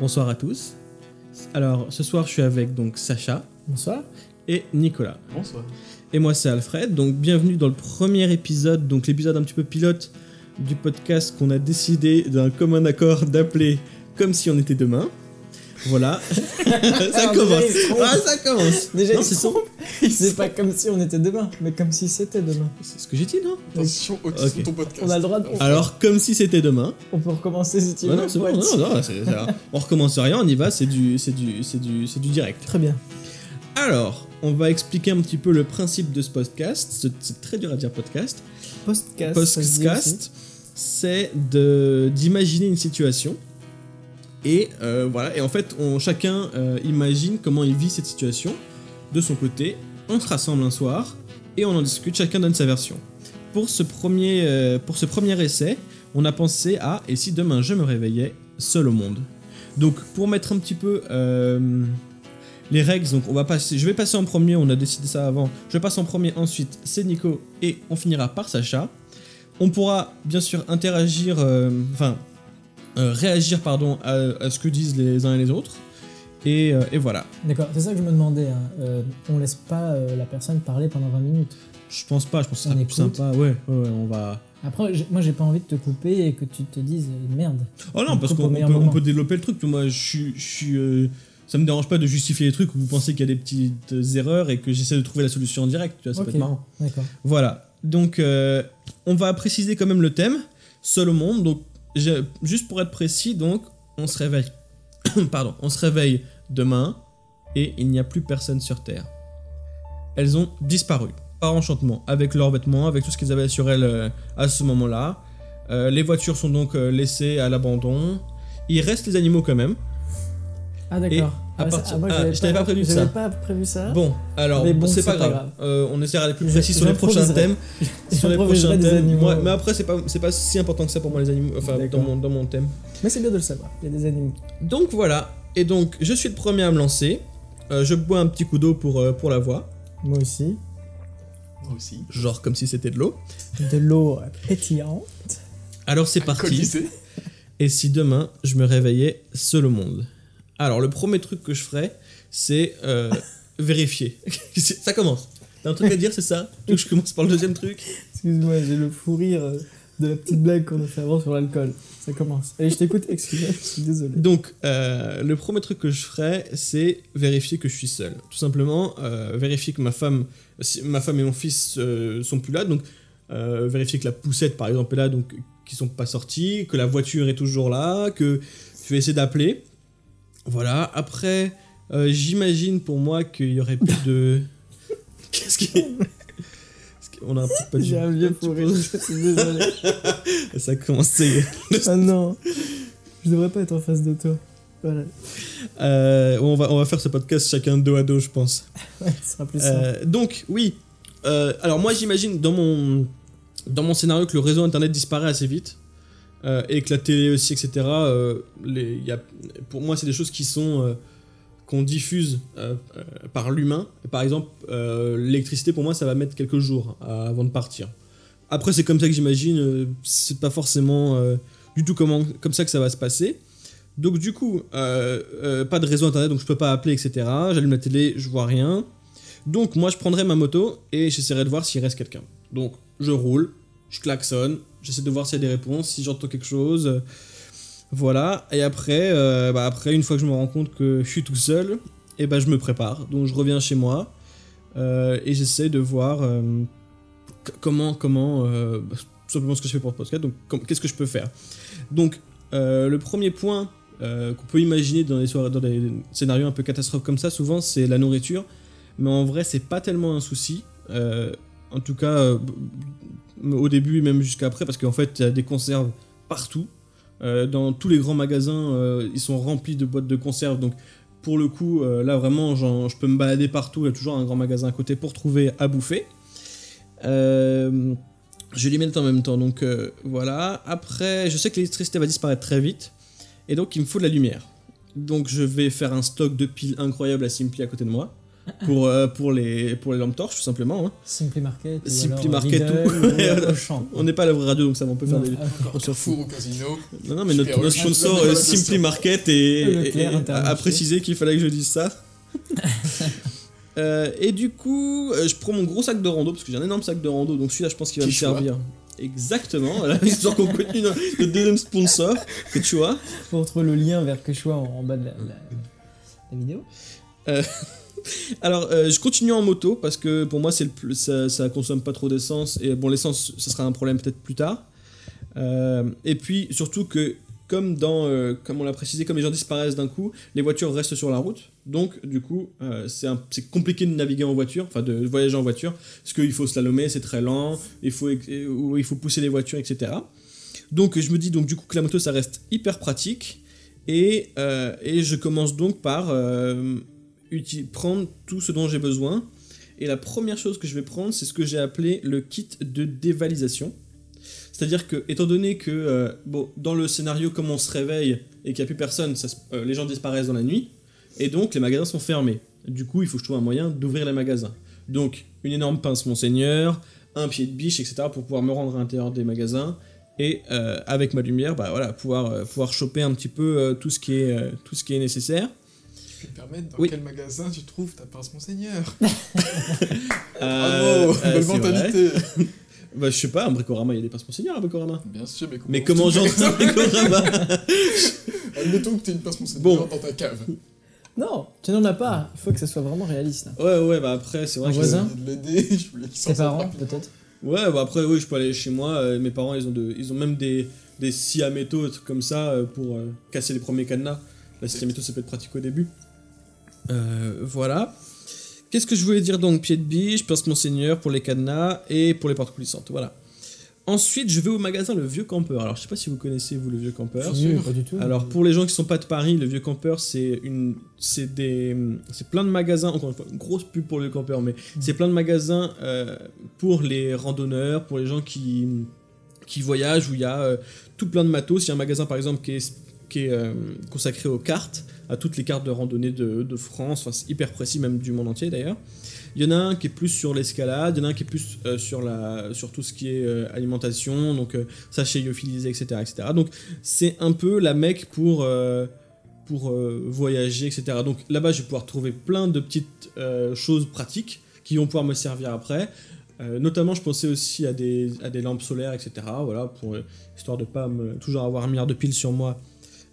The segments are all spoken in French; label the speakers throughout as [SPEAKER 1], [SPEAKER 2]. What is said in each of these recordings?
[SPEAKER 1] Bonsoir à tous. Alors, ce soir, je suis avec donc Sacha
[SPEAKER 2] Bonsoir.
[SPEAKER 1] et Nicolas.
[SPEAKER 3] Bonsoir.
[SPEAKER 1] Et moi, c'est Alfred. Donc, bienvenue dans le premier épisode, donc l'épisode un petit peu pilote du podcast qu'on a décidé d'un commun accord d'appeler Comme si on était demain. Voilà. ça commence. Ah, ça commence.
[SPEAKER 2] Déjà,
[SPEAKER 1] Non,
[SPEAKER 2] il
[SPEAKER 1] c'est
[SPEAKER 2] se
[SPEAKER 1] ça.
[SPEAKER 2] trompe. C'est pas comme si on était demain, mais comme si c'était demain.
[SPEAKER 1] C'est ce que j'ai dit, non
[SPEAKER 3] Attention, autisme,
[SPEAKER 1] Ok.
[SPEAKER 3] ton podcast.
[SPEAKER 2] On a le droit de.
[SPEAKER 1] Alors, comme si c'était demain.
[SPEAKER 2] On peut recommencer si tu veux.
[SPEAKER 1] non, c'est bon. Non, non, c'est- c'est- on recommence rien, on y va. C'est du, c'est du, c'est du, c'est du direct.
[SPEAKER 2] Très bien.
[SPEAKER 1] Alors, on va expliquer un petit peu le principe de ce podcast. C'est- C'est très dur à dire podcast.
[SPEAKER 2] Postcast. ça se dit aussi.
[SPEAKER 1] Podcast, c'est de d'imaginer une situation. Et euh, voilà, et en fait, on, chacun euh, imagine comment il vit cette situation de son côté. On se rassemble un soir et on en discute, chacun donne sa version. Pour ce premier, euh, pour ce premier essai, on a pensé à et si demain je me réveillais seul au monde? Donc pour mettre un petit peu euh, les règles, on va passer, je vais passer en premier, on a décidé ça avant. Je passe en premier, ensuite c'est Nico et on finira par Sacha. On pourra bien sûr interagir, euh, enfin réagir pardon à ce que disent les uns et les autres. Et, euh, et voilà.
[SPEAKER 2] D'accord, c'est ça que je me demandais. hein. Euh, on laisse pas euh, la personne parler pendant 20 minutes.
[SPEAKER 1] Je pense pas, je pense que ce
[SPEAKER 2] On
[SPEAKER 1] sera plus sympa. Ouais, ouais, ouais, on va.
[SPEAKER 2] Après, moi j'ai pas envie de te couper et que tu te dises merde.
[SPEAKER 1] Oh non,
[SPEAKER 2] On
[SPEAKER 1] parce qu'on peut, on peut développer le truc. Moi, je suis. Euh, ça me dérange pas de justifier les trucs où vous pensez qu'il y a des petites erreurs et que j'essaie de trouver la solution en direct. Tu vois, ça peut
[SPEAKER 2] Ok.
[SPEAKER 1] être marrant.
[SPEAKER 2] D'accord.
[SPEAKER 1] Voilà. Donc, euh, on va préciser quand même le thème. Seul au monde. Donc, juste pour être précis, donc, on se réveille. Pardon. On se réveille demain et il n'y a plus personne sur Terre. Elles ont disparu par enchantement, avec leurs vêtements, avec tout ce qu'ils avaient sur elles euh, à ce moment-là. Euh, les voitures sont donc euh, laissées à l'abandon. Il reste les animaux quand même.
[SPEAKER 2] Ah d'accord. Ah, ah, moi,
[SPEAKER 1] ah, je t'avais pas prévu ça.
[SPEAKER 2] pas prévu ça.
[SPEAKER 1] Bon, alors,
[SPEAKER 2] bon,
[SPEAKER 1] c'est pas, grave.
[SPEAKER 2] grave.
[SPEAKER 1] Euh, on essaiera d'être plus précis sur les prochains thèmes. sur les prochains thèmes. Moi- mais après, c'est pas, pas si important que ça pour moi, les animaux. Enfin, dans mon, dans mon thème.
[SPEAKER 2] Mais c'est bien de le savoir. Il y a des animaux.
[SPEAKER 1] Donc voilà. Et donc, je suis le premier à me lancer. Euh, je bois un petit coup d'eau pour, euh, pour la voix.
[SPEAKER 2] Moi aussi.
[SPEAKER 3] Moi aussi.
[SPEAKER 1] Genre comme si c'était de l'eau.
[SPEAKER 2] De l'eau pétillante.
[SPEAKER 1] Alors, c'est parti. Et si demain, je me réveillais seul au monde Alors, le premier truc que je ferais, c'est euh, vérifier. Ça commence. T'as un truc à dire, c'est ça? Tu veux que je commence par le deuxième truc?
[SPEAKER 2] Excuse-moi, j'ai le fou rire de la petite blague qu'on a fait avant sur l'alcool. Ça commence. Allez, je t'écoute, excuse-moi, je suis désolé.
[SPEAKER 1] Donc, euh, le premier truc que je ferais, c'est vérifier que je suis seul. Tout simplement, euh, vérifier que ma femme, si ma femme et mon fils euh, sont plus là. Donc, euh, vérifier que la poussette, par exemple, est là, donc qu'ils sont pas sortis, que la voiture est toujours là, que je vais essayer d'appeler. Voilà. Après, j'imagine pour moi qu'il y aurait plus de. Qu'est-ce qui On a un petit pas
[SPEAKER 2] J'ai un vieux fou rire, je suis désolé.
[SPEAKER 1] Ça y est.
[SPEAKER 2] Ah non, je devrais pas être en face de toi. Voilà,
[SPEAKER 1] Euh, on, va, on va faire ce podcast chacun dos à dos, je pense.
[SPEAKER 2] ouais, ce sera plus simple.
[SPEAKER 1] Euh, donc, oui. Euh, alors, moi, j'imagine dans mon, dans mon scénario que le réseau internet disparaît assez vite. et que la télé aussi, etc. les, y a, pour moi, c'est des choses qui sont. Qu'on diffuse euh, euh, par l'humain. Par exemple, euh, l'électricité, pour moi, ça va mettre quelques jours avant de partir. Après, c'est comme ça que j'imagine. c'est pas forcément du tout comment, comme ça que ça va se passer. Donc, du coup, pas de réseau internet, donc je peux pas appeler, etc. J'allume la télé, je vois rien. Donc moi je prendrai ma moto et j'essaierai de voir s'il reste quelqu'un. Donc je roule, je klaxonne, j'essaie de voir s'il y a des réponses, si j'entends quelque chose. Voilà. Et après, euh, bah, après, une fois que je me rends compte que je suis tout seul, et ben je me prépare. Donc je reviens chez moi euh, et j'essaie de voir euh, comment, comment, bah, simplement ce que je fais pour le podcast. Donc qu'est-ce que je peux faire? Donc le premier point qu'on peut imaginer dans les, scénarios un peu catastrophes comme ça, souvent c'est la nourriture mais en vrai c'est pas tellement un souci en tout cas au début et même jusqu'après parce qu'en fait il y a des conserves partout Euh, dans tous les grands magasins euh, ils sont remplis de boîtes de conserves donc pour le coup euh, là vraiment je peux me balader partout. Il y a toujours un grand magasin à côté pour trouver à bouffer. Je les mets en même temps. Donc voilà. Après je sais que l'électricité va disparaître très vite. Et donc il me faut de la lumière. Donc je vais faire un stock de piles incroyable à Simply à côté de moi pour, euh, pour, les, pour les lampes torches, tout simplement. hein.
[SPEAKER 2] Simply Market. ou
[SPEAKER 1] Simply
[SPEAKER 2] alors
[SPEAKER 1] Market
[SPEAKER 2] Lidl
[SPEAKER 1] ou-
[SPEAKER 2] ou
[SPEAKER 1] Ouais,
[SPEAKER 2] Auchan.
[SPEAKER 1] On n'est pas à la vraie radio, donc ça va, on peut faire
[SPEAKER 2] Non,
[SPEAKER 1] des.
[SPEAKER 2] ah,
[SPEAKER 1] On s'en fout.
[SPEAKER 3] Au casino.
[SPEAKER 1] Non, non, mais notre, sponsor euh, Simply. Market et,
[SPEAKER 2] Le
[SPEAKER 1] a précisé qu'il fallait que je dise ça. Euh, et du coup, euh, je prends mon gros sac de rando parce que j'ai un énorme sac de rando, donc celui-là, je pense qu'il va me
[SPEAKER 3] Quechua.
[SPEAKER 1] servir. Exactement, voilà, histoire qu'on continue notre notre deuxième sponsor, que tu vois.
[SPEAKER 2] Faut retrouver le lien vers Quechua en, en bas de la, la- la vidéo.
[SPEAKER 1] Alors, euh, je continue en moto parce que pour moi, ça, consomme pas trop d'essence et bon, l'essence, ça sera un problème peut-être plus tard. Euh, et puis surtout que, comme dans, euh, on l'a précisé, comme les gens disparaissent d'un coup, les voitures restent sur la route. Donc, du coup, c'est compliqué de naviguer en voiture, enfin de voyager en voiture, parce qu'il faut slalomer, c'est très lent, il faut, pousser les voitures, etc. Donc, je me dis donc du coup que la moto, ça reste hyper pratique. Et, je commence donc par prendre tout ce dont j'ai besoin. Et la première chose que je vais prendre, c'est ce que j'ai appelé le kit de dévalisation. C'est-à-dire que, étant donné que, euh, bon, dans le scénario, comme on se réveille et qu'il n'y a plus personne, euh, les gens disparaissent dans la nuit, et donc les magasins sont fermés. Du coup, il faut que je trouve un moyen d'ouvrir les magasins. Donc, une énorme pince Monseigneur, un pied de biche, etc., pour pouvoir me rendre à l'intérieur des magasins, et euh, avec ma lumière, bah voilà, pouvoir, pouvoir choper un petit peu tout, ce qui est, tout ce qui est nécessaire.
[SPEAKER 3] Tu peux me permettre dans
[SPEAKER 1] Oui.
[SPEAKER 3] quel magasin tu trouves ta pince Monseigneur
[SPEAKER 1] Euh,
[SPEAKER 3] Bravo,
[SPEAKER 1] euh,
[SPEAKER 3] belle mentalité.
[SPEAKER 1] Bah, je sais pas, un bricorama, il y a des pinces Monseigneur à bricorama.
[SPEAKER 3] Bien sûr, mais comment,
[SPEAKER 1] Mais comment j'entre un bricorama
[SPEAKER 3] Admettons que tu aies une pince Monseigneur
[SPEAKER 1] Bon.
[SPEAKER 3] dans ta cave.
[SPEAKER 2] Non, tu n'en as pas. Il faut que ça soit vraiment réaliste. là.
[SPEAKER 1] Ouais, ouais, bah après, c'est vrai
[SPEAKER 2] Un
[SPEAKER 1] que.
[SPEAKER 2] voisin
[SPEAKER 3] Je voulais de l'aider, je voulais
[SPEAKER 2] Tes parents, peut-être
[SPEAKER 1] Ouais, bah après, oui, je peux aller chez moi. euh, mes parents, ils ont, de, ils ont même des, des scies à métaux, des trucs comme ça, euh, pour euh, casser les premiers cadenas. La scie à métaux, ça peut être pratique au début. Euh, voilà. Qu'est-ce que je voulais dire donc Pied de biche, pince Monseigneur pour les cadenas et pour les portes coulissantes. Voilà. Ensuite, je vais au magasin Le Vieux Campeur. Alors, je sais pas si vous connaissez, vous, Le Vieux Campeur.
[SPEAKER 3] Sûr.
[SPEAKER 2] pas du tout.
[SPEAKER 1] Alors pour les gens qui sont pas de Paris, le vieux campeur c'est une c'est des c'est plein de magasins encore une fois une grosse pub pour le campeur mais c'est plein de magasins euh, pour les randonneurs, pour les gens qui qui voyagent où il y a euh, tout plein de matos, il y a un magasin par exemple qui est qui est euh, consacré aux cartes, à toutes les cartes de randonnée de, France, enfin c'est hyper précis même du monde entier d'ailleurs. Il y en a un qui est plus sur l'escalade, il y en a un qui est plus euh, sur, la, sur tout ce qui est euh, alimentation, donc euh, sachets lyophilisés, etc., etc. Donc c'est un peu la mecque pour, pour voyager, etc. Donc là-bas, je vais pouvoir trouver plein de petites choses pratiques qui vont pouvoir me servir après. Notamment, je pensais aussi à des, à des lampes solaires, etc. Voilà, pour, euh, histoire de pas toujours avoir un milliard de piles sur moi,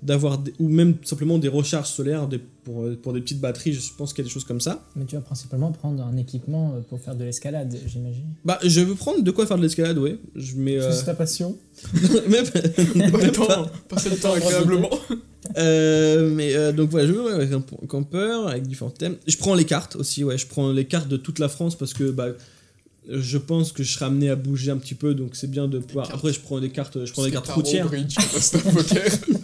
[SPEAKER 1] d'avoir ou même simplement des recharges solaires des- pour, euh, pour des petites batteries. Je pense qu'il y a des choses comme ça.
[SPEAKER 2] Mais tu vas principalement prendre un équipement euh, pour faire de l'escalade, j'imagine.
[SPEAKER 1] Bah, je veux prendre de quoi faire de l'escalade, ouais. Je mets. euh,
[SPEAKER 2] C'est ta passion.
[SPEAKER 1] même-
[SPEAKER 3] Pas le temps, passer le temps agréablement.
[SPEAKER 1] Euh, mais euh, donc voilà, je vais ouais, avec un campeur avec différents thèmes. Je prends les cartes aussi, ouais, je prends les cartes de toute la France parce que bah, je pense que je serai amené à bouger un petit peu, donc c'est bien de pouvoir. Après, je prends des cartes, je prends des cartes routières
[SPEAKER 3] bridge, poker.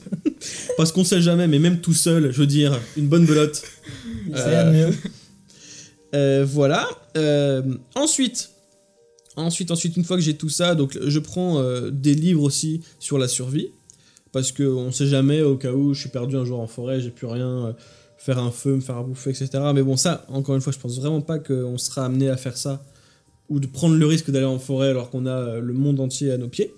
[SPEAKER 1] parce qu'on sait jamais, mais même tout seul, je veux dire, une bonne belote. Euh. Euh, voilà. Euh, ensuite, ensuite, ensuite, une fois que j'ai tout ça, donc je prends des livres aussi sur la survie parce que on sait jamais au cas où je suis perdu un jour en forêt, j'ai plus rien, faire un feu, me faire à bouffer, etc. Mais bon, ça, encore une fois, je pense vraiment pas qu'on sera amené à faire ça ou de prendre le risque d'aller en forêt alors qu'on a le monde entier à nos pieds.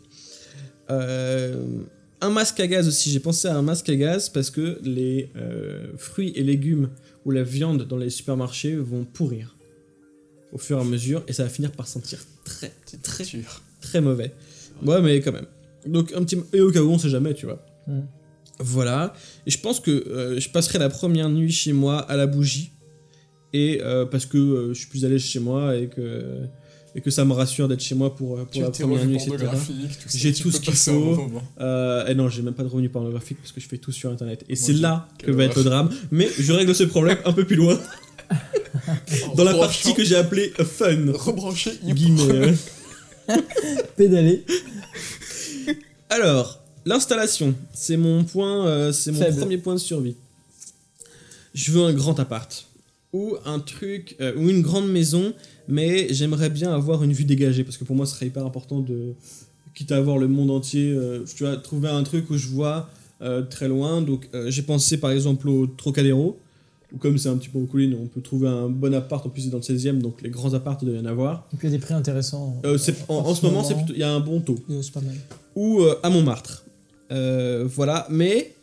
[SPEAKER 1] Euh, un masque à gaz aussi, j'ai pensé à un masque à gaz parce que les euh, fruits et légumes ou la viande dans les supermarchés vont pourrir au fur et à mesure et ça va finir par sentir très très
[SPEAKER 3] Sûr.
[SPEAKER 1] très mauvais. Ouais, mais quand même. Donc un petit et au cas où on sait jamais, tu vois. Voilà. Et je pense que euh, je passerai la première nuit chez moi à la bougie et euh, parce que euh, je suis plus à l'aise chez moi et que et que ça me rassure d'être chez moi pour, euh, pour
[SPEAKER 3] Tu
[SPEAKER 1] la première nuit, etc. J'ai tout ce qu'il faut. Euh, et non, j'ai même pas de revenus pornographiques parce que je fais tout sur internet. Et c'est là que va être le drame. Mais je règle ce problème un peu plus loin dans la partie que j'ai appelée fun.
[SPEAKER 3] Rebrancher.
[SPEAKER 1] Guillemets. euh.
[SPEAKER 2] Pédaler.
[SPEAKER 1] Alors, l'installation, c'est mon point, euh, c'est mon
[SPEAKER 2] Faible.
[SPEAKER 1] premier point de survie. Je veux un grand appart ou un truc euh, ou une grande maison, mais j'aimerais bien avoir une vue dégagée parce que pour moi, ce serait hyper important de quitte à avoir le monde entier, euh, tu vois, trouver un truc où je vois euh, très loin. Donc, euh, j'ai pensé par exemple au Trocadéro Ou comme c'est un petit peu en colline, on peut trouver un bon appart, en plus c'est dans le 16ème, donc les grands apparts, il doit y en avoir.
[SPEAKER 2] Et puis il y a des prix intéressants.
[SPEAKER 1] En, en ce moment, il y a un bon taux.
[SPEAKER 2] C'est pas mal.
[SPEAKER 1] Ou à Montmartre. Voilà, mais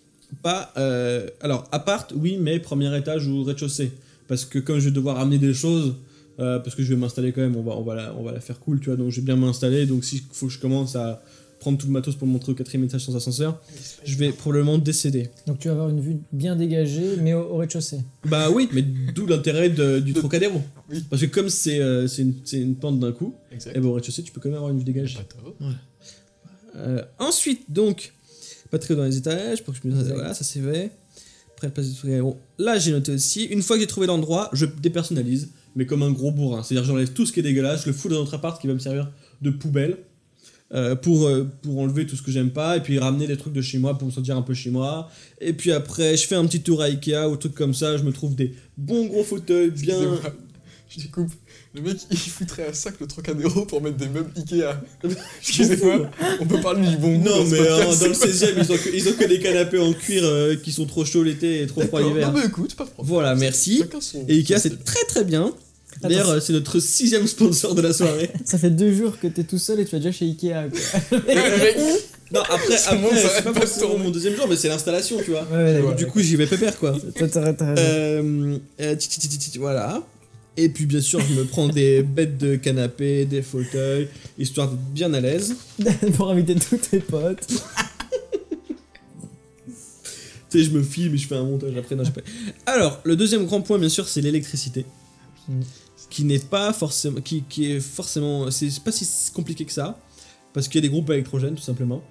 [SPEAKER 1] pas... euh, alors, appart, oui, mais premier étage ou rez-de-chaussée. Parce que comme je vais devoir amener des choses... euh, parce que je vais m'installer quand même, on va, on, va la, on va la faire cool, tu vois, donc je vais bien m'installer, donc s'il faut que je commence à prendre tout le matos pour le montrer au quatrième étage sans ascenseur, je vais probablement décéder.
[SPEAKER 2] Donc tu vas avoir une vue bien dégagée, mais au, au rez-de-chaussée.
[SPEAKER 1] Bah oui, mais d'où l'intérêt du
[SPEAKER 3] De-
[SPEAKER 1] Trocadéro.
[SPEAKER 3] Oui.
[SPEAKER 1] Parce que comme c'est euh, c'est une, pente d'un coup,
[SPEAKER 3] Exact.
[SPEAKER 1] et bon, au rez-de-chaussée, tu peux quand même avoir une vue dégagée. Euh, ensuite, donc, pas très haut dans les étages, pour que je me dise, voilà, ça c'est fait. Après, la place du Trocadéro. Là, j'ai noté aussi, une fois que j'ai trouvé l'endroit, je dépersonnalise, mais comme un gros bourrin. C'est-à-dire, j'enlève tout ce qui est dégueulasse, je le fous dans notre appart qui va me servir de poubelle. euh, pour, euh, pour enlever tout ce que j'aime pas et puis ramener des trucs de chez moi pour me sentir un peu chez moi et puis après je fais un petit tour à Ikea ou trucs comme ça je me trouve des bons gros fauteuils bien
[SPEAKER 3] Je découpe. Le mec, il foutrait à sac le Trocadéro pour mettre des meubles Ikea. Excusez-moi, on peut parler du bon goût
[SPEAKER 1] Non, mais
[SPEAKER 3] podcast,
[SPEAKER 1] hein, dans le
[SPEAKER 3] c'est
[SPEAKER 1] 16 e ils ont, que, ils ont que des canapés en cuir euh, qui sont trop chauds l'été et trop froids l'hiver.
[SPEAKER 3] Non, mais écoute, pas de problème.
[SPEAKER 1] Voilà, merci. Et Ikea, c'est très très bien. D'ailleurs, euh, c'est notre sixième sponsor de la soirée.
[SPEAKER 2] Ça fait deux jours que t'es tout seul et tu vas déjà chez Ikea. Quoi.
[SPEAKER 1] Non, après, après
[SPEAKER 3] ça
[SPEAKER 1] c'est pas forcément mon deuxième jour, mais c'est l'installation, tu vois.
[SPEAKER 2] Ouais, ouais, d'accord.
[SPEAKER 1] Du coup, j'y vais pépère, quoi. Euh, euh, voilà. Et puis, bien sûr, je me prends des bêtes de canapé, des fauteuils, histoire d'être bien à l'aise.
[SPEAKER 2] pour inviter tous tes potes.
[SPEAKER 1] Tu sais, je me filme et je fais un montage après. Non, je pas. Alors, le deuxième grand point, bien sûr, c'est l'électricité. Qui n'est pas forcément. Qui, qui est forcément. C'est pas si compliqué que ça. Parce qu'il y a des groupes électrogènes, tout simplement.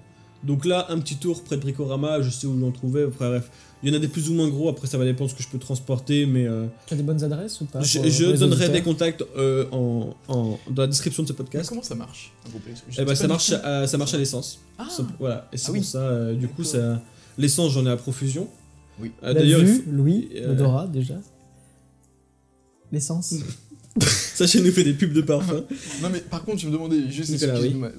[SPEAKER 1] Donc là, un petit tour près de Bricorama, je sais où j'en trouvais. Après, bref, il y en a des plus ou moins gros. Après, ça va dépendre de ce que je peux transporter. Mais euh,
[SPEAKER 2] Tu as des bonnes adresses ou pas
[SPEAKER 1] je,
[SPEAKER 2] pour-
[SPEAKER 1] je donnerai
[SPEAKER 2] auditeurs
[SPEAKER 1] des contacts euh, en, en- dans la description de ce
[SPEAKER 3] mais
[SPEAKER 1] podcast.
[SPEAKER 3] comment ça marche un groupe
[SPEAKER 1] Eh ben, ça, marche à, ça marche à l'essence.
[SPEAKER 3] Ah,
[SPEAKER 1] Voilà. Et c'est
[SPEAKER 3] Ah oui.
[SPEAKER 1] pour ça, euh, du coup, ça. L'essence, j'en ai à profusion.
[SPEAKER 3] Oui.
[SPEAKER 1] Euh, D'ailleurs, il
[SPEAKER 2] vue,
[SPEAKER 1] faut-
[SPEAKER 2] Louis,
[SPEAKER 1] euh,
[SPEAKER 2] l'odorat déjà. L'essence.
[SPEAKER 1] Sachez nous fait des pubs de parfum.
[SPEAKER 3] Non mais par contre je me demandais juste
[SPEAKER 1] Nicolas,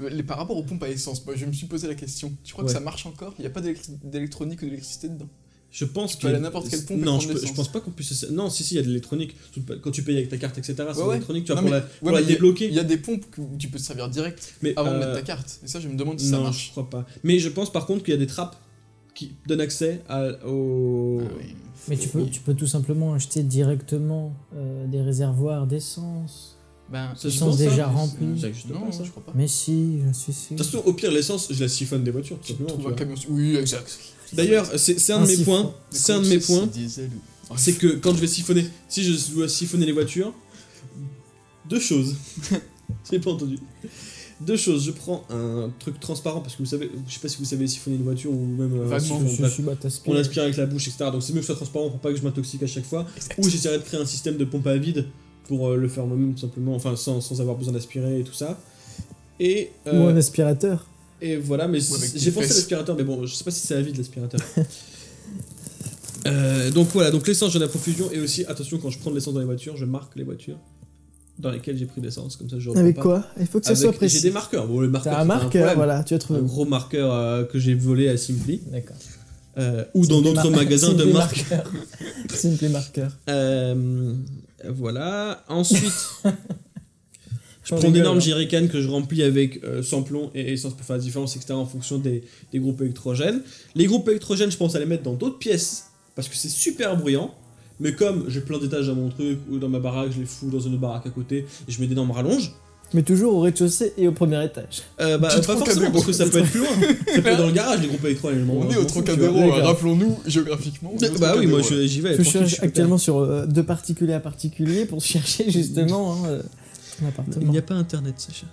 [SPEAKER 3] les- par rapport aux pompes à essence, moi je me suis posé la question. Tu crois
[SPEAKER 1] Ouais.
[SPEAKER 3] que ça marche encore? Il n'y a pas d'électronique ou d'électricité dedans?
[SPEAKER 1] Je pense
[SPEAKER 3] peux
[SPEAKER 1] que
[SPEAKER 3] aller à n'importe quelle pompe
[SPEAKER 1] Non, je, pense pas qu'on puisse. Non, si si, il y a de l'électronique. Quand tu payes avec ta carte, etc. C'est
[SPEAKER 3] Ouais,
[SPEAKER 1] l'électronique. Tu vois
[SPEAKER 3] Non,
[SPEAKER 1] pour
[SPEAKER 3] mais-
[SPEAKER 1] la, pour
[SPEAKER 3] Ouais,
[SPEAKER 1] la
[SPEAKER 3] mais il y a-
[SPEAKER 1] débloquer.
[SPEAKER 3] Il y a des pompes que- où tu peux te servir direct
[SPEAKER 1] Mais
[SPEAKER 3] avant de
[SPEAKER 1] euh,
[SPEAKER 3] mettre ta carte. Et ça je me demande si ça
[SPEAKER 1] non, je
[SPEAKER 3] marche.
[SPEAKER 1] crois pas. Mais je pense par contre qu'il y a des trappes qui donnent accès à, au.
[SPEAKER 3] Ah oui.
[SPEAKER 2] Mais tu peux, tu peux tout simplement acheter directement euh, des réservoirs d'essence.
[SPEAKER 3] Ben,
[SPEAKER 2] Ils sont déjà remplis.
[SPEAKER 1] Ça existe
[SPEAKER 3] non,
[SPEAKER 1] pas, ça.
[SPEAKER 3] je crois pas.
[SPEAKER 2] Mais si, je suis sûr.
[SPEAKER 1] De toute façon, au pire, l'essence, je la siphonne des voitures, tout
[SPEAKER 3] Tu
[SPEAKER 1] simplement.
[SPEAKER 3] trouves
[SPEAKER 1] tu
[SPEAKER 3] un camion. Oui, exact.
[SPEAKER 1] D'ailleurs, c'est un de mes points. C'est un de mes points.
[SPEAKER 3] ou-
[SPEAKER 1] C'est que quand je vais siphonner, si je dois siphonner les voitures, deux choses. J'ai pas entendu. Deux choses. Je prends un truc transparent parce que vous savez, je sais pas si vous savez siphonner une voiture ou même euh,
[SPEAKER 3] Vaguement.
[SPEAKER 1] siphon,
[SPEAKER 2] bah, t'aspires.
[SPEAKER 1] on aspire avec la bouche, etc. Donc c'est mieux que ce soit transparent pour pas que je m'intoxique à chaque fois.
[SPEAKER 3] Exact.
[SPEAKER 1] Ou j'essaierai de créer un système de pompe à vide pour euh, le faire moi-même tout simplement, enfin sans, sans avoir besoin d'aspirer et tout ça. Et,
[SPEAKER 2] Ou
[SPEAKER 1] euh,
[SPEAKER 2] un aspirateur.
[SPEAKER 1] et voilà, mais j'ai pensé à l'aspirateur, mais bon, je sais pas si c'est à vide l'aspirateur. Euh, donc voilà, donc l'essence j'en ai à profusion et aussi attention quand je prends de l'essence dans les voitures, je marque les voitures dans lesquelles j'ai pris l'essence, comme ça je
[SPEAKER 2] Avec
[SPEAKER 1] pas.
[SPEAKER 2] quoi? Il faut que ça
[SPEAKER 1] Avec-
[SPEAKER 2] soit
[SPEAKER 1] J'ai
[SPEAKER 2] précis.
[SPEAKER 1] des marqueurs, bon le marqueur
[SPEAKER 2] T'as un marqueur, voilà, tu as trouvé.
[SPEAKER 1] un gros marqueur euh, que j'ai volé à Simply
[SPEAKER 2] D'accord.
[SPEAKER 1] euh, ou dans d'autres
[SPEAKER 2] mar-
[SPEAKER 1] magasins de marques.
[SPEAKER 2] Simply marqueur.
[SPEAKER 1] Euh, voilà. Ensuite, je prends d'énormes
[SPEAKER 2] hein.
[SPEAKER 1] jerrycans que je remplis avec euh, samplon et essence pour faire la différence, etc. en fonction des, des groupes électrogènes. Les groupes électrogènes, je pense à les mettre dans d'autres pièces parce que c'est super bruyant. Mais comme j'ai plein d'étages dans mon truc ou dans ma baraque, je les fous dans une autre baraque à côté et je mets d'énormes rallonges.
[SPEAKER 2] Mais toujours au rez-de-chaussée et au premier étage.
[SPEAKER 1] Euh, bah, pas forcément parce que ça peut être plus loin. Ça peut être dans le garage, les groupes électrogènes.
[SPEAKER 3] On est
[SPEAKER 1] je
[SPEAKER 3] au Trocadéro, hein, rappelons-nous géographiquement.
[SPEAKER 1] Bah oui, moi j'y vais.
[SPEAKER 2] Je cherche actuellement sur euh, de particulier à particulier pour chercher justement hein, euh, appartement.
[SPEAKER 1] Il n'y a pas internet, Sacha.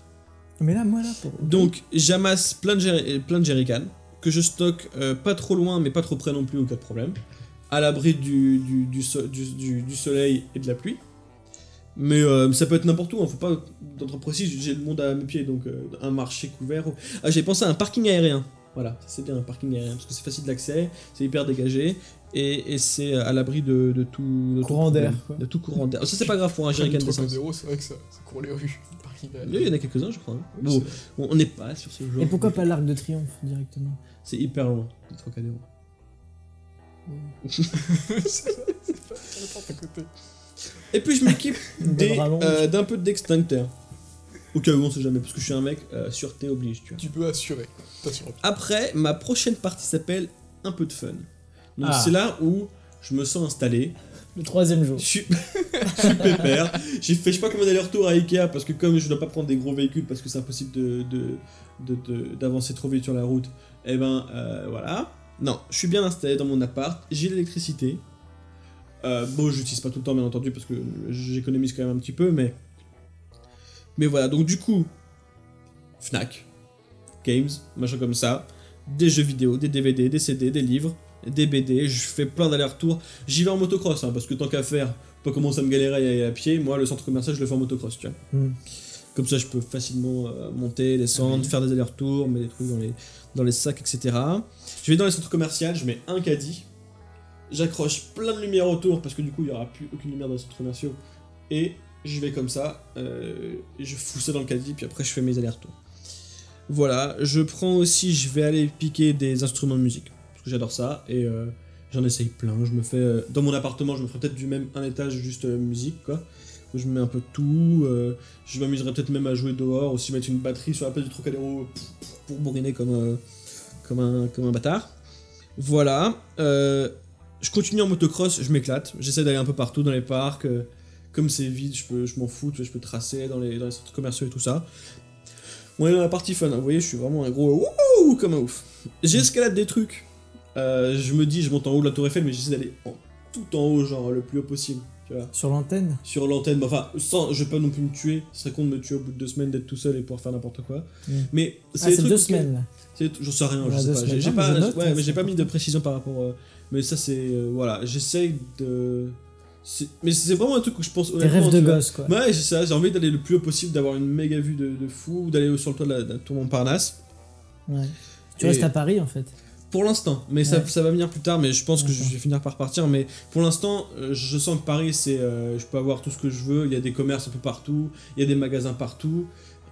[SPEAKER 2] Mais là, moi là, pour.
[SPEAKER 1] Donc j'amasse plein de, jerry- plein de jerrycans que je stocke euh, pas trop loin mais pas trop près non plus au cas de problème, à l'abri du, du, du, so- du- du- du soleil et de la pluie. Mais euh, ça peut être n'importe où, hein, faut pas d'être précis, j'ai le monde à mes pieds, donc euh, un marché couvert. ou- Ah j'ai pensé à un parking aérien, voilà, c'est bien un parking aérien, parce que c'est facile d'accès, c'est hyper dégagé, et, et c'est à l'abri de, de tout... de
[SPEAKER 2] Courant d'air.
[SPEAKER 1] De tout courant d'air. Ça c'est pas grave pour un jerrycan.
[SPEAKER 3] Trocadéro, c'est vrai que ça, ça court les rues.
[SPEAKER 1] Il y en a quelques-uns je crois. hein.
[SPEAKER 3] Oui,
[SPEAKER 1] Bon, on n'est pas sur ce genre.
[SPEAKER 2] Et pourquoi
[SPEAKER 1] de-
[SPEAKER 2] pas l'Arc de Triomphe directement?
[SPEAKER 1] C'est hyper loin, le Trocadéro. Et puis je m'équipe euh, d'un peu d'extincteur. Au cas où on sait jamais, parce que je suis un mec, euh, sûreté oblige, tu vois.
[SPEAKER 3] Tu peux assurer.
[SPEAKER 1] Après, ma prochaine partie s'appelle un peu de fun. Donc
[SPEAKER 2] Ah.
[SPEAKER 1] c'est là où je me sens installé,
[SPEAKER 2] Le troisième jour.
[SPEAKER 1] je suis, je suis pépère, j'ai fait je sais pas combien d'aller-retour à Ikea parce que comme je dois pas prendre des gros véhicules parce que c'est impossible de, de- de- de- d'avancer trop vite sur la route, et ben euh, voilà. Non, je suis bien installé dans mon appart, j'ai l'électricité. Euh, bon, je l'utilise pas tout le temps bien entendu parce que j'économise quand même un petit peu, mais mais voilà. Donc du coup, Fnac, games, machin comme ça, des jeux vidéo, des DVD, des CD, des livres, des BD. Je fais plein d'allers-retours. J'y vais en motocross hein, parce que tant qu'à faire, pas commencer à me galérer à y aller à pied. Moi, le centre commercial, je le fais en motocross, tu vois.
[SPEAKER 2] Hmm.
[SPEAKER 1] Comme ça, je peux facilement euh, monter, descendre,
[SPEAKER 3] Ah oui.
[SPEAKER 1] faire des allers-retours, mettre des trucs dans les, dans les sacs, etc. Je vais dans les centres commerciaux, je mets un caddie, j'accroche plein de lumière autour parce que du coup, il n'y aura plus aucune lumière dans les centres commerciaux. Et j'y vais comme ça, euh, je fous ça dans le caddie, puis après, je fais mes allers-retours. Voilà, je prends aussi, je vais aller piquer des instruments de musique, parce que j'adore ça, et euh, j'en essaye plein. Je me fais, euh, dans mon appartement, je me ferai peut-être du même un étage juste musique, quoi. Où je mets un peu de tout, je m'amuserai peut-être même à jouer dehors, aussi mettre une batterie sur la place du Trocadéro pour bourriner comme, comme, un, comme un bâtard. Voilà, euh, je continue en motocross, je m'éclate, j'essaie d'aller un peu partout dans les parcs, euh, comme c'est vide, je, peux, je m'en fous, tu vois, je peux tracer dans les, dans les centres commerciaux et tout ça. On est dans la partie fun, hein, vous voyez, je suis vraiment un gros wouhou comme un ouf. J'escalade des trucs, Euh, je me dis, je monte en haut de la tour Eiffel, mais j'essaie d'aller en- tout en haut, genre le plus haut possible, tu vois
[SPEAKER 2] Sur l'antenne?
[SPEAKER 1] Sur l'antenne, enfin, sans, je vais pas non plus me tuer, ce serait con de me tuer au bout de deux semaines d'être tout seul et pouvoir faire n'importe quoi.
[SPEAKER 2] Mm.
[SPEAKER 1] Mais
[SPEAKER 2] Ah, c'est
[SPEAKER 1] trucs
[SPEAKER 2] deux semaines
[SPEAKER 1] J'en sais rien, je sais pas. J'ai pas, ouais, mais j'ai pas mis de précision par rapport. euh, mais ça, c'est. euh, voilà, j'essaye de. Mais c'est vraiment un truc où je pense. Honnêtement,
[SPEAKER 2] rêves de gosse quoi.
[SPEAKER 1] Ouais, c'est ça, j'ai envie d'aller le plus haut possible, d'avoir une méga vue de, fou, ou d'aller sur le toit de la, de la tour Montparnasse.
[SPEAKER 2] Ouais. Tu restes à Paris en fait.
[SPEAKER 1] Pour l'instant, mais ça,
[SPEAKER 2] Ouais.
[SPEAKER 1] ça va venir plus tard, mais je pense que je vais finir par partir. Mais pour l'instant, euh, je sens que Paris, c'est, euh, je peux avoir tout ce que je veux. Il y a des commerces un peu partout, il y a des magasins partout,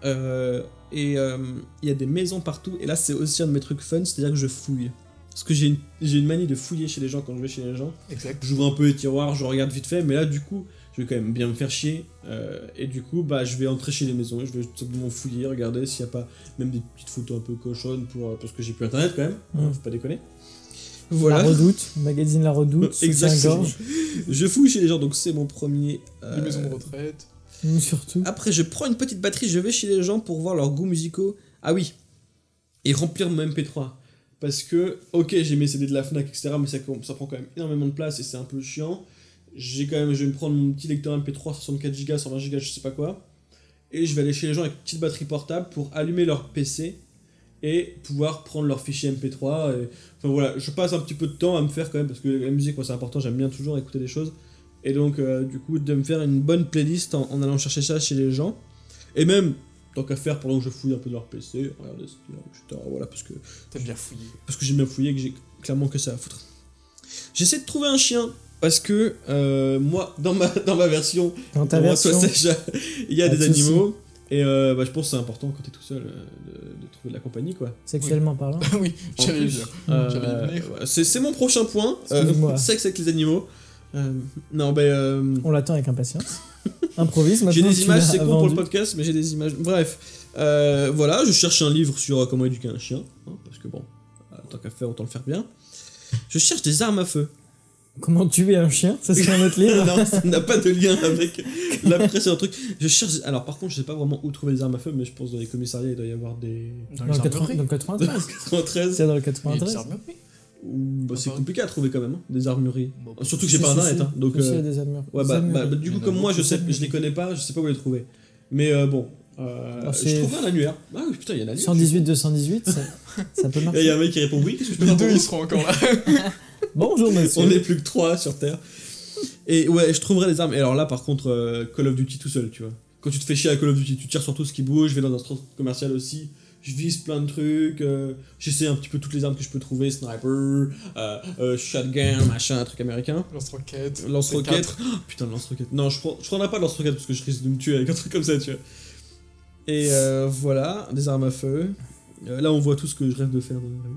[SPEAKER 1] euh, et euh, il y a des maisons partout. Et là, c'est aussi un de mes trucs fun, c'est-à-dire que je fouille. Parce que j'ai une, j'ai une manie de fouiller chez les gens quand je vais chez les gens.
[SPEAKER 3] Exact.
[SPEAKER 1] J'ouvre un peu les tiroirs, je regarde vite fait, mais là, du coup, je vais quand même bien me faire chier. euh, et du coup, bah, je vais entrer chez les maisons, je vais tout simplement fouiller, regarder s'il n'y a pas même des petites photos un peu cochonnes pour, parce que j'ai plus internet quand même, hein,
[SPEAKER 2] Mm.
[SPEAKER 1] faut pas déconner.
[SPEAKER 2] La
[SPEAKER 1] Voilà,
[SPEAKER 2] Redoute, magazine La Redoute,
[SPEAKER 1] Exactement. je fouille chez les gens, donc c'est mon premier. euh,
[SPEAKER 3] Les maisons de retraite.
[SPEAKER 2] Surtout.
[SPEAKER 1] Après, je prends une petite batterie, je vais chez les gens pour voir leurs goûts musicaux. Ah oui, et remplir mon MP3. Parce que, ok, j'ai mes CD de la Fnac, etc., mais ça, prend quand même énormément de place et c'est un peu chiant. J'ai quand même, je vais me prendre mon petit lecteur MP3 64 Go, 120 Go, je sais pas quoi. Et je vais aller chez les gens avec une petite batterie portable pour allumer leur PC et pouvoir prendre leur fichier MP3. Et... Enfin voilà, je passe un petit peu de temps à me faire quand même, parce que la musique, moi c'est important, j'aime bien toujours écouter des choses. Et donc, euh, du coup, de me faire une bonne playlist en, en allant chercher ça chez les gens. Et même, tant qu'à faire, pendant que je fouille un peu de leur PC, regardez ce qu'il y a, etc. Voilà, parce que,
[SPEAKER 3] T'aimes bien fouiller.
[SPEAKER 1] parce que j'aime bien fouiller et que j'ai clairement que ça à foutre. J'essaie de trouver un chien. Parce que euh, moi, dans ma, dans ma version,
[SPEAKER 2] Dans ta version,
[SPEAKER 1] Sacha, il y a des
[SPEAKER 2] soucis.
[SPEAKER 1] animaux. Et euh, bah, je pense que c'est important quand t'es tout seul de, de trouver de la compagnie, quoi.
[SPEAKER 2] sexuellement parlant.
[SPEAKER 3] oui, j'allais dire.
[SPEAKER 1] euh, c'est mon prochain point. Euh, sexe avec les animaux. Euh, non, ben. euh,
[SPEAKER 2] On l'attend avec impatience. Improvise
[SPEAKER 1] J'ai des images, c'est con pour le podcast, mais j'ai des images. Bref, euh, voilà, je cherche un livre sur comment éduquer un chien, hein, parce que bon, tant qu'à faire, autant le faire bien. Je cherche des armes à feu.
[SPEAKER 2] Comment tuer un chien Ça c'est un autre livre.
[SPEAKER 1] non, ça n'a pas de lien avec la précédente truc. Je cherche. Alors, par contre, je sais pas vraiment où trouver des armes à feu, mais je pense dans les commissariats, il doit y avoir des.
[SPEAKER 3] Dans
[SPEAKER 2] Dans
[SPEAKER 3] les
[SPEAKER 2] le 80
[SPEAKER 3] armeries.
[SPEAKER 2] dans le 93.
[SPEAKER 1] 93.
[SPEAKER 2] C'est dans le
[SPEAKER 3] Il y a des
[SPEAKER 2] 93.
[SPEAKER 1] Bah, c'est compliqué à trouver quand même, hein, des armureries.
[SPEAKER 3] Bon,
[SPEAKER 1] Surtout que j'ai pas internet, hein, donc. Euh,
[SPEAKER 2] des armures.
[SPEAKER 1] Ouais, bah, bah, bah, du coup, comme moi, je sais, je les connais pas, je sais pas où les trouver. Mais euh, bon, euh,
[SPEAKER 2] Ah,
[SPEAKER 1] je trouverai un annuaire. Ah oui, putain, il y a un annuaire.
[SPEAKER 2] 118, 218, ça, ça peut
[SPEAKER 1] Et il y
[SPEAKER 2] marcher.
[SPEAKER 1] a un mec qui répond oui, qu'est-ce que je peux
[SPEAKER 3] Les deux, ils seront encore là.
[SPEAKER 2] Bonjour monsieur.
[SPEAKER 1] On est plus que 3 sur Terre. Et ouais, je trouverai des armes. Et alors là, par contre, euh, Call of Duty tout seul, tu vois. Quand tu te fais chier à Call of Duty, tu tires sur tout ce qui bouge, je vais dans un centre commercial aussi, je vise plein de trucs, euh, j'essaie un petit peu toutes les armes que je peux trouver, sniper, euh, euh, shotgun, machin, un truc américain.
[SPEAKER 3] Lance-roquette.
[SPEAKER 1] Lance-roquette.
[SPEAKER 3] C4.
[SPEAKER 1] Oh, putain, lance-roquette. Non, je, prends, je prendrai pas de lance-roquette parce que je risque de me tuer avec un truc comme ça, tu vois. Et euh, voilà, des armes à feu. Euh, là, on voit tout ce que je rêve de faire dans la rue.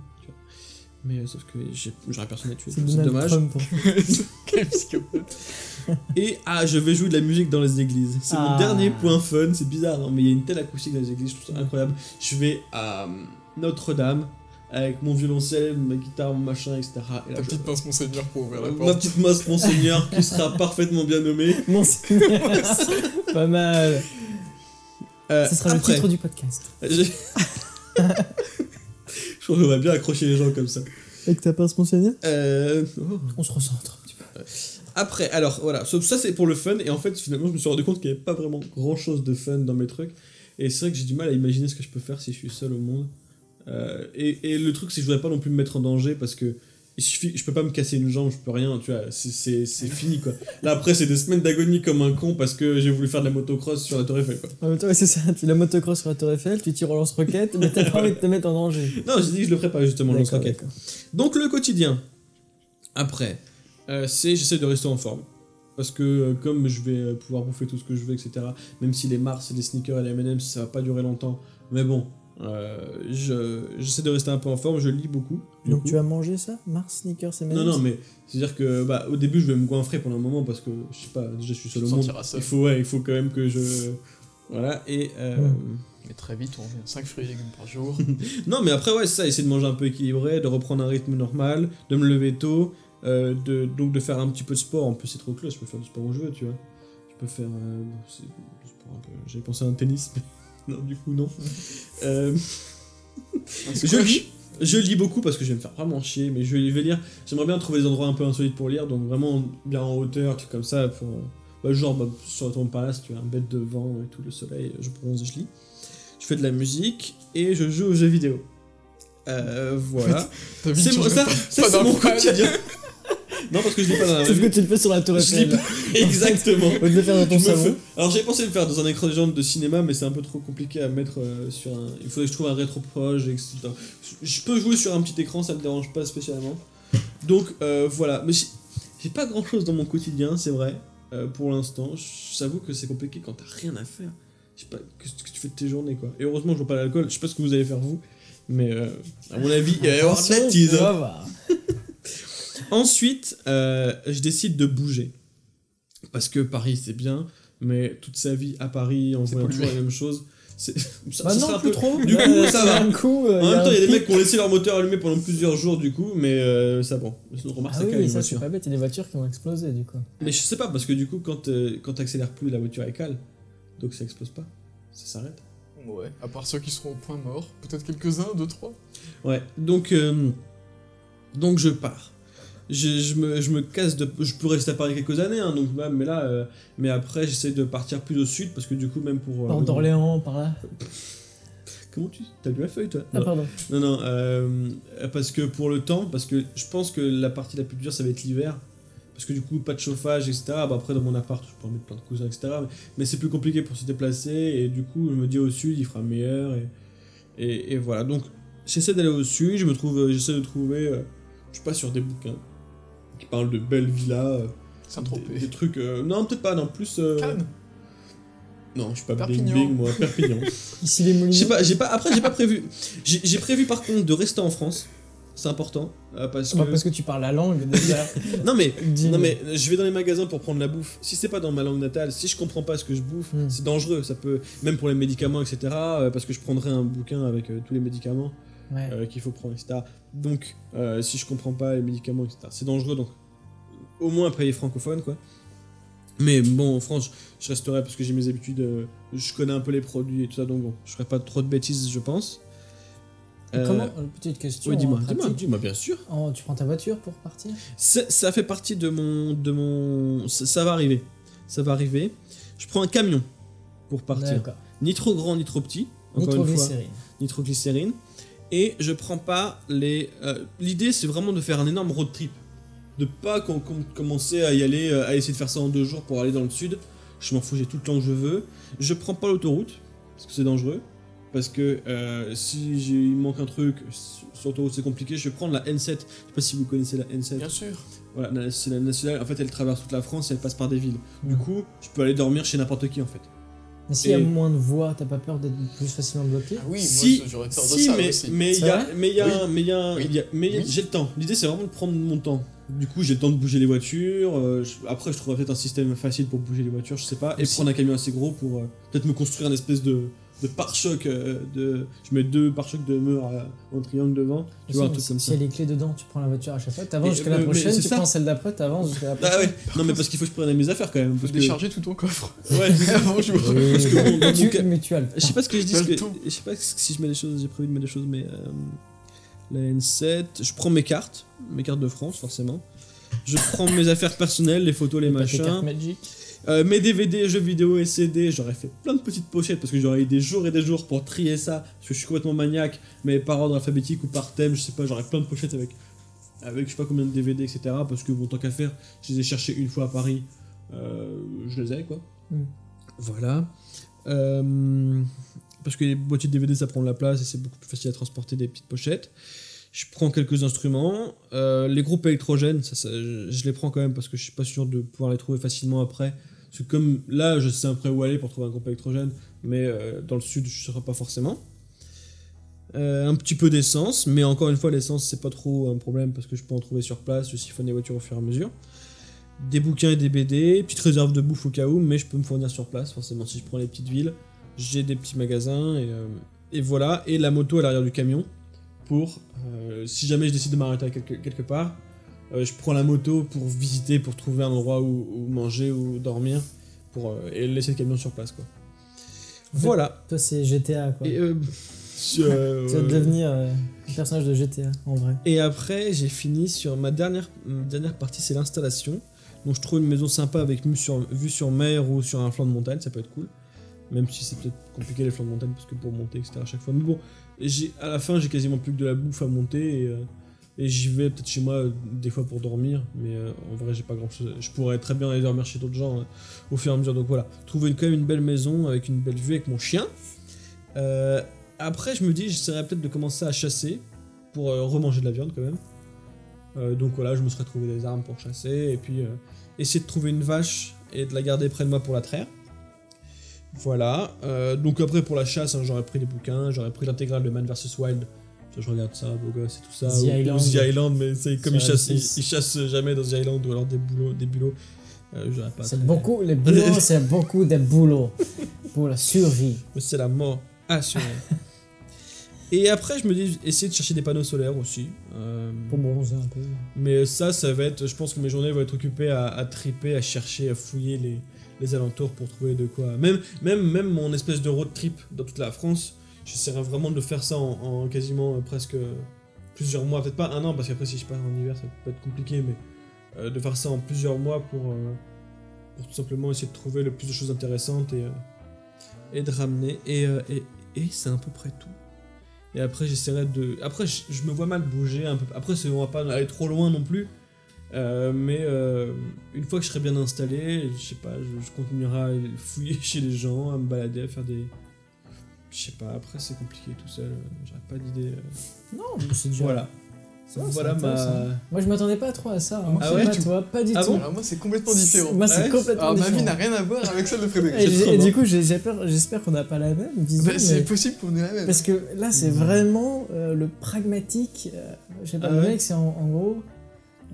[SPEAKER 1] Mais euh, sauf que j'ai- j'aurais personne à tuer.
[SPEAKER 2] C'est
[SPEAKER 1] C'est
[SPEAKER 2] Donald
[SPEAKER 1] dommage.
[SPEAKER 2] Trump. en fait.
[SPEAKER 3] Quel psychopathe.
[SPEAKER 1] Et ah, je vais jouer de la musique dans les églises. C'est mon
[SPEAKER 2] Ah.
[SPEAKER 1] dernier point fun. C'est bizarre, hein, mais il y a une telle acoustique dans les églises, je trouve ça incroyable. Je vais à euh, Notre-Dame avec mon violoncelle, ma guitare, mon machin, etc. Et là,
[SPEAKER 3] Ta
[SPEAKER 1] je-
[SPEAKER 3] petite pince monseigneur pour ouvrir la
[SPEAKER 1] Ma
[SPEAKER 3] porte.
[SPEAKER 1] petite masse Monseigneur qui sera parfaitement bien nommé.
[SPEAKER 2] Monseigneur. Pas mal.
[SPEAKER 1] Euh,
[SPEAKER 2] Ce sera
[SPEAKER 1] après,
[SPEAKER 2] le titre du podcast.
[SPEAKER 1] j'ai- je trouve qu'on va bien accrocher les gens comme ça.
[SPEAKER 2] Avec ta pince, Monseigneur
[SPEAKER 1] Euh, oh.
[SPEAKER 2] On se recentre un petit peu.
[SPEAKER 1] Après, alors voilà, so- ça c'est pour le fun, et en fait finalement je me suis rendu compte qu'il n'y avait pas vraiment grand chose de fun dans mes trucs, et c'est vrai que j'ai du mal à imaginer ce que je peux faire si je suis seul au monde. Euh, et, et le truc c'est que je voudrais pas non plus me mettre en danger parce que il suffit, je peux pas me casser une jambe, je peux rien, tu vois, c'est- fini quoi. Là après c'est des semaines d'agonie comme un con parce que j'ai voulu faire de la motocross sur la Tour Eiffel quoi.
[SPEAKER 2] En même temps, ouais, c'est ça. Tu la motocross sur la Tour Eiffel, tu tires au lance-roquette, mais t'as pas envie de te mettre en danger.
[SPEAKER 1] Non, j'ai dit que je le ferais pas justement, le lance-roquette. Donc le quotidien. Après, euh, c'est j'essaie de rester en forme. Parce que euh, comme je vais euh, pouvoir bouffer tout ce que je veux, etc. Même si les Mars, les sneakers et les M&M's, ça va pas durer longtemps. Mais bon, euh, je- j'essaie de rester un peu en forme. Je lis beaucoup.
[SPEAKER 2] Donc
[SPEAKER 1] coup.
[SPEAKER 2] tu as mangé ça Mars, sneakers et
[SPEAKER 1] Non, non, mais c'est-à-dire que bah, au début, je vais me goinfrer pendant un moment parce que je sais pas, déjà je suis seul au monde. Il faut, ouais, il faut quand même que je. Voilà, et. euh,
[SPEAKER 2] Ouais.
[SPEAKER 3] Mais très vite, on revient 5 fruits et légumes par jour.
[SPEAKER 1] Non, mais après, ouais, c'est ça, essayer de manger un peu équilibré, de reprendre un rythme normal, de me lever tôt, euh, de, donc de faire un petit peu de sport. En plus, c'est trop close, je peux faire du sport où je veux, tu vois. Je peux faire. euh. J'avais pensé à un tennis, mais non, du coup, non. Euh, je lis. Je lis beaucoup parce que je vais me faire vraiment chier, mais je vais, lire. J'aimerais bien trouver des endroits un peu insolites pour lire, donc vraiment bien en hauteur, trucs comme ça, pour. bah, genre bah, sur ton palace, tu vois, un bête de vent et tout, le soleil, je bronze et je lis. Je fais de la musique et je joue aux jeux vidéo. Euh, voilà. C'est ça, ça,
[SPEAKER 3] pas
[SPEAKER 1] c'est mon quotidien. non, parce que je lis pas dans la
[SPEAKER 2] Sauf que tu le fais sur la Tour
[SPEAKER 1] Je lis
[SPEAKER 2] Eiffel.
[SPEAKER 1] pas- Exactement.
[SPEAKER 2] Au lieu de le faire dans ton
[SPEAKER 1] Je me
[SPEAKER 2] salon.
[SPEAKER 1] fais- Alors j'ai pensé le faire dans un écran de géant de cinéma, mais c'est un peu trop compliqué à mettre euh, sur un. Il faudrait que je trouve un rétro-proche, etc. Je peux jouer sur un petit écran, ça me dérange pas spécialement. Donc euh, voilà, mais j'ai- j'ai pas grand chose dans mon quotidien, c'est vrai, euh, pour l'instant. J'avoue que c'est compliqué quand t'as rien à faire. Je sais pas, qu'est-ce que tu fais de tes journées quoi. Et heureusement, je vois pas l'alcool, je sais pas ce que vous allez faire vous, mais euh, à mon avis, il va y avoir de la
[SPEAKER 2] Attention,
[SPEAKER 1] tease,
[SPEAKER 2] tu vas voir.
[SPEAKER 1] Ensuite, euh, je décide de bouger. Parce que Paris, c'est bien, mais toute sa vie à Paris, en voyant toujours la même chose, c'est. ça-
[SPEAKER 2] Bah
[SPEAKER 1] ça
[SPEAKER 2] non,
[SPEAKER 1] un
[SPEAKER 2] plus
[SPEAKER 1] peu-
[SPEAKER 2] trop.
[SPEAKER 1] Du coup, ça va.
[SPEAKER 2] Un coup, euh,
[SPEAKER 1] En même temps, il y a des mecs qui ont laissé leur moteur allumé pendant plusieurs jours, du coup, mais euh, ça bon. Sinon, remarque,
[SPEAKER 2] Ah
[SPEAKER 1] c'est
[SPEAKER 2] oui, mais
[SPEAKER 1] une
[SPEAKER 2] ça, c'est pas bête. Il y a des voitures qui ont explosé, du coup.
[SPEAKER 1] Mais je sais pas, parce que du coup, quand, euh, quand t'accélères plus, la voiture est calme, donc ça explose pas. Ça s'arrête.
[SPEAKER 3] Ouais, à part ceux qui seront au point mort, peut-être quelques-uns, deux, trois.
[SPEAKER 1] Ouais, donc, euh, donc je pars. Je, je me, je me casse de. Je peux rester à Paris quelques années, hein, donc, bah, mais là. euh, mais après, j'essaie de partir plus au sud, parce que du coup, même pour. euh,
[SPEAKER 2] d'Orléans, par là.
[SPEAKER 1] Comment tu. T'as lu la feuille, toi?
[SPEAKER 2] Ah, pardon.
[SPEAKER 1] Non, non, euh, parce que pour le temps, parce que je pense que la partie la plus dure, ça va être l'hiver. Parce que du coup, pas de chauffage, etc. Bah, après, dans mon appart, je peux en mettre plein de cousins, etc. Mais, mais c'est plus compliqué pour se déplacer. Et du coup, je me dis au sud, il fera meilleur. Et, et, et voilà. Donc, j'essaie d'aller au sud. Je me trouve, j'essaie de trouver, euh, je sais pas, sur des bouquins qui parlent de belles villas. euh, des, trucs. euh, non, peut-être pas, non, plus. euh,
[SPEAKER 3] Cannes
[SPEAKER 1] Non, je suis pas
[SPEAKER 3] Perpignan.
[SPEAKER 1] bling, moi, Perpignan.
[SPEAKER 2] Ici, les moulineaux.
[SPEAKER 1] pas, j'ai pas, après j'ai pas prévu. J'ai j'ai prévu par contre de rester en France. C'est important. euh, parce que.
[SPEAKER 2] Bah, parce que tu parles la langue, déjà.
[SPEAKER 1] Non mais, non mais je vais dans les magasins pour prendre la bouffe. Si c'est pas dans ma langue natale, si je comprends pas ce que je bouffe,
[SPEAKER 2] Hmm.
[SPEAKER 1] c'est dangereux. Ça peut, même pour les médicaments, etc. euh, parce que je prendrai un bouquin avec euh, tous les médicaments
[SPEAKER 2] Ouais.
[SPEAKER 1] euh, qu'il faut prendre, etc. Donc, euh, si je comprends pas les médicaments, etc. C'est dangereux. Donc, au moins payer francophone, quoi. Mais bon, en France, je resterai parce que j'ai mes habitudes. euh, je connais un peu les produits et tout ça, donc bon, je ferai pas trop de bêtises, je pense. Euh,
[SPEAKER 2] Comment Petite question.
[SPEAKER 1] Oui, dis-moi, dis-moi, dis-moi, bien sûr.
[SPEAKER 2] Tu prends ta voiture pour partir?
[SPEAKER 1] Ça, fait partie de mon, de mon, ça, ça va arriver, ça va arriver. Je prends un camion pour partir, ni trop grand ni trop petit. Encore une fois,
[SPEAKER 2] Nitroglycérine.
[SPEAKER 1] Et je prends pas les. euh, L'idée, c'est vraiment de faire un énorme road trip, de pas com- com- commencer à y aller, euh, à essayer de faire ça en deux jours pour aller dans le sud. Je m'en fous, j'ai tout le temps que je veux. Je prends pas l'autoroute parce que c'est dangereux. Parce que euh, si il manque un truc, sur l'autoroute c'est compliqué, je vais prendre la N7. Je sais pas si vous connaissez la N7.
[SPEAKER 3] Bien sûr.
[SPEAKER 1] Voilà, c'est la nationale. En fait, elle traverse toute la France et elle passe par des villes. Du coup, je peux aller dormir chez n'importe qui en fait.
[SPEAKER 2] Mais s'il y a moins de voix, t'as pas peur d'être plus facilement bloqué
[SPEAKER 3] Ah oui,
[SPEAKER 1] si,
[SPEAKER 3] moi j'aurais peur de
[SPEAKER 1] si,
[SPEAKER 3] ça
[SPEAKER 1] mais
[SPEAKER 3] aussi.
[SPEAKER 1] mais il y a mais il y a
[SPEAKER 3] Oui.
[SPEAKER 1] un- mais il y a un-
[SPEAKER 3] Oui.
[SPEAKER 1] il y a- mais il y a-
[SPEAKER 3] Oui.
[SPEAKER 1] j'ai le temps. L'idée c'est vraiment de prendre mon temps. Du coup, j'ai le temps de bouger les voitures. euh, je- après, je trouverai peut-être un système facile pour bouger les voitures, je sais pas, et prendre un camion assez gros pour euh, peut-être me construire un espèce de de pare-choc euh, de je mets deux pare-chocs de mur à- en triangle devant, tu vois un
[SPEAKER 2] Si,
[SPEAKER 1] truc
[SPEAKER 2] si-
[SPEAKER 1] comme
[SPEAKER 2] S'il
[SPEAKER 1] ça.
[SPEAKER 2] y a les clés dedans, tu prends la voiture à chaque fois, t'avances
[SPEAKER 1] Et,
[SPEAKER 2] jusqu'à la
[SPEAKER 1] euh, mais
[SPEAKER 2] prochaine,
[SPEAKER 1] c'est
[SPEAKER 2] tu
[SPEAKER 1] ça.
[SPEAKER 2] prends celle d'après, t'avances jusqu'à la prochaine.
[SPEAKER 1] Ah ouais, non mais parce qu'il faut que je prenne mes affaires quand même
[SPEAKER 3] Faut
[SPEAKER 1] parce que
[SPEAKER 3] décharger tout ton coffre.
[SPEAKER 1] ouais.
[SPEAKER 3] Bonjour.
[SPEAKER 1] Parce que bon, dans mon
[SPEAKER 2] tu,
[SPEAKER 1] cas-
[SPEAKER 2] mais tu as le
[SPEAKER 1] Je sais pas ce que je dis,
[SPEAKER 3] T'as
[SPEAKER 1] parce
[SPEAKER 3] le
[SPEAKER 1] que-
[SPEAKER 3] temps.
[SPEAKER 1] je sais pas si je mets des choses, j'ai prévu de mettre des choses, mais euh, la N7, je prends mes cartes, mes cartes de France forcément. Je prends mes affaires personnelles, les photos, les machins,
[SPEAKER 2] Magic.
[SPEAKER 1] Euh, mes DVD, jeux vidéo et CD. J'aurais fait plein de petites pochettes parce que j'aurais eu des jours et des jours pour trier ça parce que je suis complètement maniaque, mais par ordre alphabétique ou par thème, je sais pas. J'aurais plein de pochettes avec avec je sais pas combien de DVD, etc. Parce que bon, tant qu'à faire, je les ai cherchés une fois à Paris, euh, je les ai quoi.
[SPEAKER 2] Mm.
[SPEAKER 1] Voilà. Euh, parce que les boîtiers de DVD ça prend de la place et c'est beaucoup plus facile à transporter des petites pochettes. Je prends quelques instruments. Les groupes électrogènes, ça, ça, je, je les prends quand même parce que je suis pas sûr de pouvoir les trouver facilement après. Parce que comme là, je sais après où aller pour trouver un groupe électrogène, mais euh, dans le sud, je ne saurais pas forcément. Euh, un petit peu d'essence, mais encore une fois, l'essence, c'est pas trop un problème parce que je peux en trouver sur place, je siphonne les voitures au fur et à mesure. Des bouquins et des BD, petite réserve de bouffe au cas où, mais je peux me fournir sur place, forcément, si je prends les petites villes. J'ai des petits magasins, et, euh, et voilà, et la moto à l'arrière du camion pour, euh, si jamais je décide de m'arrêter quelque part, euh, je prends la moto pour visiter, pour trouver un endroit où, où manger ou dormir, pour, euh, et laisser le camion sur place, quoi.
[SPEAKER 2] En fait,
[SPEAKER 1] Voilà.
[SPEAKER 2] Toi, c'est GTA, quoi.
[SPEAKER 1] Et, euh, euh,
[SPEAKER 2] Tu vas
[SPEAKER 1] ouais.
[SPEAKER 2] devenir euh, un personnage de GTA, en vrai.
[SPEAKER 1] Et après, j'ai fini sur ma dernière, ma dernière partie, c'est l'installation. Donc je trouve une maison sympa avec vue sur, vue sur mer ou sur un flanc de montagne, ça peut être cool. Même si c'est peut-être compliqué les flancs de montagne parce que pour monter, etc. à chaque fois. Mais bon, à la fin, j'ai quasiment plus que de la bouffe à monter et, euh, et j'y vais peut-être chez moi euh, des fois pour dormir. Mais euh, en vrai, j'ai pas grand chose. Je pourrais très bien aller dormir chez d'autres gens euh, au fur et à mesure. Donc voilà, trouver quand même une belle maison avec une belle vue avec mon chien. Après, je me dis, j'essaierais peut-être de commencer à chasser pour remanger de la viande quand même. Donc voilà, je me serais trouvé des armes pour chasser et puis essayer de trouver une vache et de la garder près de moi pour la traire. Voilà. Donc après pour la chasse, hein, j'aurais pris des bouquins, j'aurais pris l'intégrale de Man vs Wild. Je regarde ça, beau gosse et tout ça.
[SPEAKER 2] The
[SPEAKER 1] ou, ou
[SPEAKER 2] Island.
[SPEAKER 1] The Island, mais c'est comme ils chassent, ils,
[SPEAKER 2] M6.
[SPEAKER 1] ils chassent jamais dans The Island ou alors des boulots, des bulots. Euh, pas.
[SPEAKER 2] C'est beaucoup, les boulots, c'est beaucoup de boulot pour la survie.
[SPEAKER 1] C'est la mort assurée. et après, je me dis, essayer de chercher des panneaux solaires aussi. Euh,
[SPEAKER 2] Pour bronzer un peu.
[SPEAKER 1] Mais ça, ça va être. Je pense que mes journées vont être occupées à, à triper, à chercher, à fouiller les, les alentours pour trouver de quoi. Même, même, même mon espèce de road trip dans toute la France, j'essaierai vraiment de faire ça en, en quasiment euh, presque plusieurs mois. Peut-être pas un an, parce qu'après, si je pars en hiver, ça peut être compliqué, mais euh, de faire ça en plusieurs mois pour, euh, pour tout simplement essayer de trouver le plus de choses intéressantes et, euh, et de ramener. Et, euh, et, et c'est à peu près tout. Et après, j'essaierai de. Après, je, me vois mal bouger un peu. Après, on va pas aller trop loin non plus. Euh, mais euh, une fois que je serai bien installé, je sais pas, je continuerai à fouiller chez les gens, à me balader, à faire des. Je sais pas, après c'est compliqué tout seul, euh, j'aurais pas d'idée. euh.
[SPEAKER 2] Non, c'est déjà.
[SPEAKER 1] Voilà.
[SPEAKER 2] Ça,
[SPEAKER 1] voilà ma.
[SPEAKER 2] Moi, je m'attendais pas trop à ça. Hein.
[SPEAKER 1] Ah ouais,
[SPEAKER 2] pas
[SPEAKER 1] tu-
[SPEAKER 2] toi, pas du
[SPEAKER 1] Ah
[SPEAKER 2] tout.
[SPEAKER 1] bon
[SPEAKER 3] Alors moi c'est complètement différent.
[SPEAKER 2] Moi, c'est
[SPEAKER 1] Ouais.
[SPEAKER 2] complètement
[SPEAKER 3] Alors ma vie
[SPEAKER 2] différent.
[SPEAKER 3] n'a rien à voir avec celle de Frédéric.
[SPEAKER 2] Et, du coup, j'ai j'ai peur, j'espère qu'on n'a pas la même vision.
[SPEAKER 3] Bah, c'est
[SPEAKER 2] mais-
[SPEAKER 3] possible qu'on ait la même.
[SPEAKER 2] Parce que là, c'est vraiment euh, le pragmatique. euh, je sais pas,
[SPEAKER 1] Ah
[SPEAKER 2] le
[SPEAKER 1] ouais
[SPEAKER 2] mec, c'est en, en gros,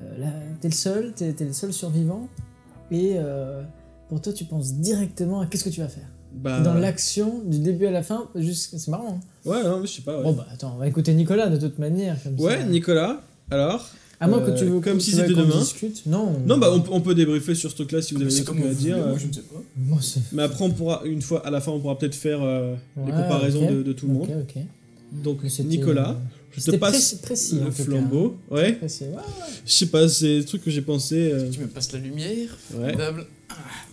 [SPEAKER 2] euh, là, t'es le seul, t'es le seul survivant, et euh, pour toi, tu penses directement à qu'est-ce que tu vas faire.
[SPEAKER 1] Bah,
[SPEAKER 2] Dans l'action, du début à la fin, juste, c'est marrant. hein.
[SPEAKER 1] Ouais, non, mais je sais pas. Ouais,
[SPEAKER 2] Bon bah attends, on va écouter Nicolas de toute manière. Comme
[SPEAKER 1] ouais
[SPEAKER 2] ça.
[SPEAKER 1] Nicolas, alors
[SPEAKER 2] À moins
[SPEAKER 1] euh,
[SPEAKER 2] que tu veux
[SPEAKER 1] comme si c'était
[SPEAKER 2] qu'on
[SPEAKER 1] demain.
[SPEAKER 2] discute. Non.
[SPEAKER 1] Non, bah on, peut- on peut débriefer sur ce truc-là si vous avez des trucs à dire.
[SPEAKER 3] voulez,
[SPEAKER 1] euh.
[SPEAKER 3] moi je ne sais pas.
[SPEAKER 2] Moi, c'est.
[SPEAKER 1] Mais après, on pourra, une fois, à la fin, on pourra peut-être faire euh, les comparaisons de, de tout le monde.
[SPEAKER 2] Ok, ok.
[SPEAKER 1] Donc, Nicolas,
[SPEAKER 2] euh,
[SPEAKER 1] je te passe
[SPEAKER 2] précis,
[SPEAKER 1] le
[SPEAKER 2] cas.
[SPEAKER 1] flambeau. Ouais, je sais pas, c'est des trucs que j'ai pensé. euh,
[SPEAKER 3] Tu me passes la lumière,
[SPEAKER 1] ouais,
[SPEAKER 3] formidable.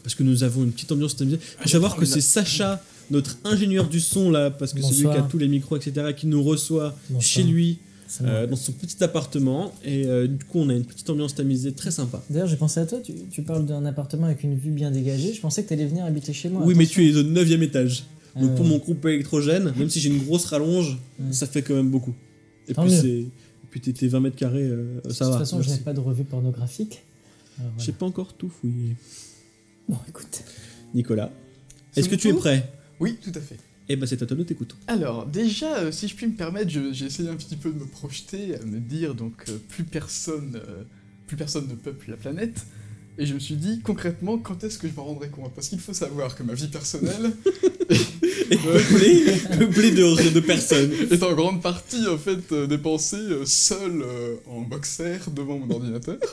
[SPEAKER 1] Parce que nous avons une petite ambiance tamisée. Faut
[SPEAKER 3] je
[SPEAKER 1] savoir
[SPEAKER 3] prends
[SPEAKER 1] que
[SPEAKER 3] une-
[SPEAKER 1] c'est Sacha, notre ingénieur du son là, parce que c'est lui qui a tous les micros, etc., qui nous reçoit
[SPEAKER 2] Bonsoir.
[SPEAKER 1] chez lui, euh, dans son petit appartement. Et euh, du coup, on a une petite ambiance tamisée très sympa.
[SPEAKER 2] D'ailleurs, j'ai pensé à toi, tu, tu parles d'un appartement avec une vue bien dégagée. Je pensais que t'allais venir habiter chez moi.
[SPEAKER 1] oui, mais tu es au 9 étage. Donc
[SPEAKER 2] Euh,
[SPEAKER 1] pour mon groupe électrogène, même si j'ai une grosse rallonge,
[SPEAKER 2] Ouais.
[SPEAKER 1] ça fait quand même beaucoup. Et
[SPEAKER 2] Tant
[SPEAKER 1] puis c'est. Puis t'es 20 mètres carrés, euh, ça
[SPEAKER 2] De
[SPEAKER 1] va.
[SPEAKER 2] toute façon, je
[SPEAKER 1] merci.
[SPEAKER 2] n'ai pas de revue pornographique. Voilà.
[SPEAKER 1] J'ai pas encore tout fouillé.
[SPEAKER 2] Bon, écoute.
[SPEAKER 1] Nicolas. Est-ce que tu es prêt?
[SPEAKER 3] Oui, tout à fait.
[SPEAKER 1] Eh ben c'est à toi, nous t'écoutons.
[SPEAKER 3] Alors, déjà, euh, si je puis me permettre, je- j'ai essayé un petit peu de me projeter, à me dire, donc, euh, plus personne euh, plus personne ne peuple la planète. Et je me suis dit, concrètement, quand est-ce que je m'en rendrai compte? Parce qu'il faut savoir que ma vie personnelle
[SPEAKER 1] peuplé de, de personnes.
[SPEAKER 3] est en grande partie, en fait, euh, dépensée euh, seule euh, en boxer devant mon ordinateur.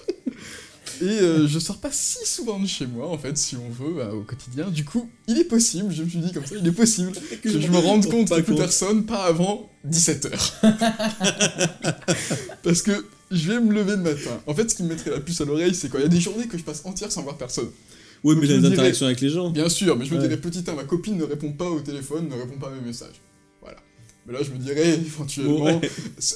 [SPEAKER 3] Et euh, je sors pas si souvent de chez moi, en fait, si on veut, euh, au quotidien. Du coup, il est possible, je me suis dit comme ça, il est possible que je me rende compte que plus personne, pas avant 17h. Parce que je vais me lever le matin. En fait, ce qui me mettrait la puce à l'oreille, c'est quand il y a des journées que je passe entières sans voir personne.
[SPEAKER 1] Oui, mais j'ai des interactions avec les gens.
[SPEAKER 3] Bien sûr, mais je me
[SPEAKER 1] Ouais.
[SPEAKER 3] dirais, petit 1, ma copine ne répond pas au téléphone, ne répond pas à mes messages. Voilà. Mais là, je me dirais, éventuellement,
[SPEAKER 1] Ouais.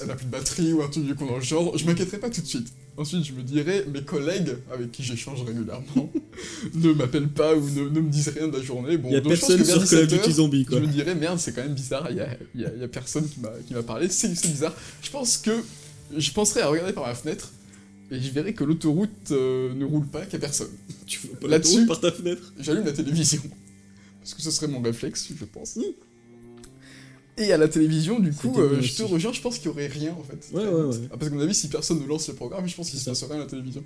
[SPEAKER 3] elle n'a plus de batterie ou un truc du coup dans le genre, je m'inquiéterais pas tout de suite. Ensuite, je me dirais, mes collègues avec qui j'échange régulièrement ne m'appellent pas ou ne, ne me disent rien de la journée. Bon,
[SPEAKER 1] Il y a
[SPEAKER 3] je
[SPEAKER 1] personne
[SPEAKER 3] que
[SPEAKER 1] sur Call of
[SPEAKER 3] 17
[SPEAKER 1] Duty
[SPEAKER 3] heures,
[SPEAKER 1] Zombie,
[SPEAKER 3] je
[SPEAKER 1] quoi.
[SPEAKER 3] me dirais, merde, c'est quand même bizarre, il y a, y a- il y a personne qui m'a parlé, c'est bizarre. Je pense que je penserais à regarder par ma fenêtre et je verrais que l'autoroute euh, ne roule pas, qu'il n'y a personne.
[SPEAKER 1] Tu vois pas l'autoroute par ta fenêtre?
[SPEAKER 3] J'allume la télévision. Parce que ce serait mon réflexe, je pense. Et à la télévision, du coup, euh,
[SPEAKER 1] bien
[SPEAKER 3] je te rejoins, je pense qu'il y aurait rien en fait.
[SPEAKER 1] Ouais, ouais, ouais.
[SPEAKER 3] Ah, parce qu'à mon avis, si personne ne lance le programme, je pense qu'il se passe rien à la télévision.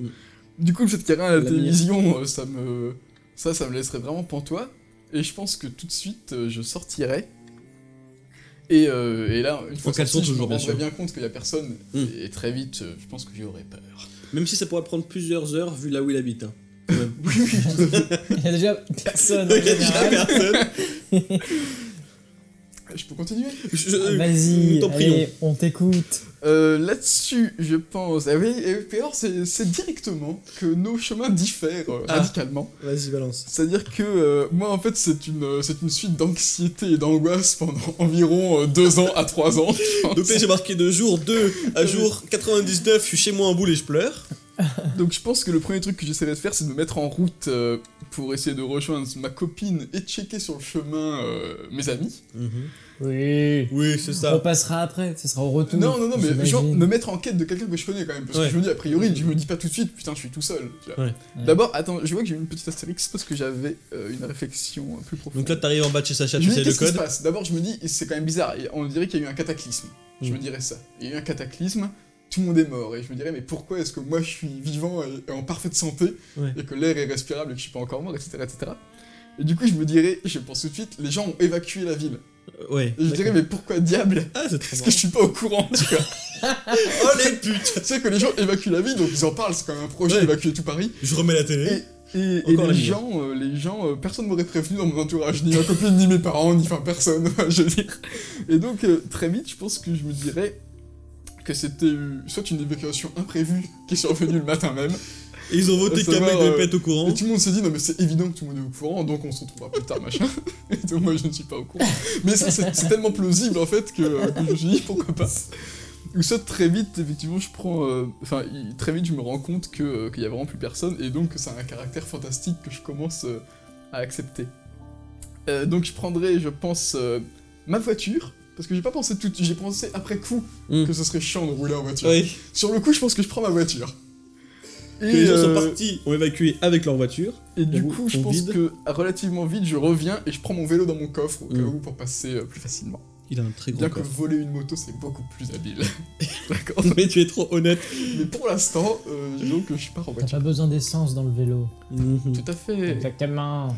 [SPEAKER 3] Du coup, le fait qu'il y ait rien à la,
[SPEAKER 1] La
[SPEAKER 3] télévision, euh, ça me. Ça, ça me laisserait vraiment pantois. Et je pense que tout de suite, euh, je sortirais. Et, euh, et là, une fois
[SPEAKER 1] qu'elles
[SPEAKER 3] sorti,
[SPEAKER 1] sont
[SPEAKER 3] je me
[SPEAKER 1] toujours, bien
[SPEAKER 3] rendrais
[SPEAKER 1] sûr.
[SPEAKER 3] bien compte qu'il y a personne.
[SPEAKER 1] Mm.
[SPEAKER 3] Et très vite, euh, je pense que j'aurais peur.
[SPEAKER 1] Même si ça pourrait prendre plusieurs heures vu là où il habite. Hein.
[SPEAKER 3] Oui, oui.
[SPEAKER 2] Il y a déjà personne.
[SPEAKER 1] Il y a déjà personne.
[SPEAKER 3] Je peux continuer
[SPEAKER 1] Je- je-
[SPEAKER 2] Vas-y, allez, on t'écoute.
[SPEAKER 3] Euh, Là-dessus, je pense. Ah oui, et puis alors, c'est directement que nos chemins diffèrent euh,
[SPEAKER 1] Ah.
[SPEAKER 3] radicalement.
[SPEAKER 1] Vas-y, balance.
[SPEAKER 3] C'est-à-dire que euh, moi, en fait, c'est une, euh, c'est une suite d'anxiété et d'angoisse pendant environ euh, deux ans à trois ans. je pense.
[SPEAKER 1] Donc j'ai marqué de jour 2 à jour 99, je suis chez moi en boule et je pleure.
[SPEAKER 3] Donc, je pense que le premier truc que j'essaierai de faire, c'est de me mettre en route euh, pour essayer de rejoindre ma copine et checker sur le chemin euh, mes amis.
[SPEAKER 2] Oui.
[SPEAKER 1] Oui, c'est
[SPEAKER 2] On
[SPEAKER 1] ça.
[SPEAKER 2] passera après, ce sera au retour.
[SPEAKER 3] Non, non, non, mais genre me mettre en quête de quelqu'un que je connais quand même. Parce
[SPEAKER 1] Ouais.
[SPEAKER 3] que je me dis, a priori, je me dis pas tout de suite, putain, je suis tout seul.
[SPEAKER 1] Ouais.
[SPEAKER 3] D'abord, attends, je vois que j'ai une petite astérix parce que j'avais euh, une réflexion plus profonde.
[SPEAKER 1] Donc là, t'arrives en bas de chez Sacha, tu sais le code.
[SPEAKER 3] passe? D'abord, je me dis, c'est quand même bizarre. On dirait qu'il y a eu un cataclysme. Je
[SPEAKER 1] Mm.
[SPEAKER 3] me dirais ça. Il y a eu un cataclysme, tout le monde est mort. Et je me dirais, mais pourquoi est-ce que moi je suis vivant et, en parfaite santé
[SPEAKER 1] Ouais.
[SPEAKER 3] et que l'air est respirable et que je suis pas encore mort, etc., etc. Et du coup, je me dirais, je pense tout de suite, les gens ont évacué la ville.
[SPEAKER 1] Euh, Ouais.
[SPEAKER 3] Et je dirais, mais pourquoi diable
[SPEAKER 1] Ah,
[SPEAKER 3] Est-ce que je suis pas au courant, tu vois
[SPEAKER 1] Oh les putes
[SPEAKER 3] Tu sais que les gens évacuent la ville, donc ils en parlent, c'est quand même un projet
[SPEAKER 1] Ouais.
[SPEAKER 3] d'évacuer tout Paris.
[SPEAKER 1] Je remets la télé.
[SPEAKER 3] Et, les, gens, euh, les gens, euh, personne m'aurait prévenu dans mon entourage, ni ma copine, ni mes parents, ni enfin personne, je veux dire. Et donc, euh, très vite, je pense que je me dirais que c'était euh, soit une évacuation imprévue qui est survenue le matin même,
[SPEAKER 1] Et ils ont voté qu'un mec
[SPEAKER 3] euh,
[SPEAKER 1] de pète au courant.
[SPEAKER 3] et tout le monde s'est dit non mais c'est évident que tout le monde est au courant, donc on se retrouvera plus tard, machin. Et donc moi je ne suis pas au courant. Mais ça c'est tellement plausible en fait que, euh, que je me suis dit pourquoi pas. Ou soit très vite, effectivement, je prends. euh, Enfin, très vite, je me rends compte que, euh, qu'il y a vraiment plus personne et donc que ça a un caractère fantastique que je commence euh, à accepter. Euh, donc je prendrai, je pense, euh, ma voiture. Parce que j'ai pas pensé tout, j'ai pensé après coup
[SPEAKER 1] Mm.
[SPEAKER 3] que ce serait chiant de rouler en voiture.
[SPEAKER 1] Oui.
[SPEAKER 3] Sur le coup, je pense que je prends ma voiture.
[SPEAKER 1] Que les gens sont
[SPEAKER 3] euh,
[SPEAKER 1] partis, ont évacué avec leur voiture.
[SPEAKER 3] et du coup, je pense
[SPEAKER 1] vide.
[SPEAKER 3] que relativement vite, je reviens et je prends mon vélo dans mon coffre au cas
[SPEAKER 1] Mm.
[SPEAKER 3] où pour passer euh, plus facilement.
[SPEAKER 1] Il a un très gros
[SPEAKER 3] Bien que voler une moto, c'est beaucoup plus habile. D'accord.
[SPEAKER 1] Mais tu es trop honnête.
[SPEAKER 3] Mais pour l'instant, euh, disons que je pars en
[SPEAKER 2] T'as
[SPEAKER 3] voiture.
[SPEAKER 2] pas besoin d'essence dans le vélo.
[SPEAKER 1] Mhm.
[SPEAKER 3] Tout à fait.
[SPEAKER 2] Exactement.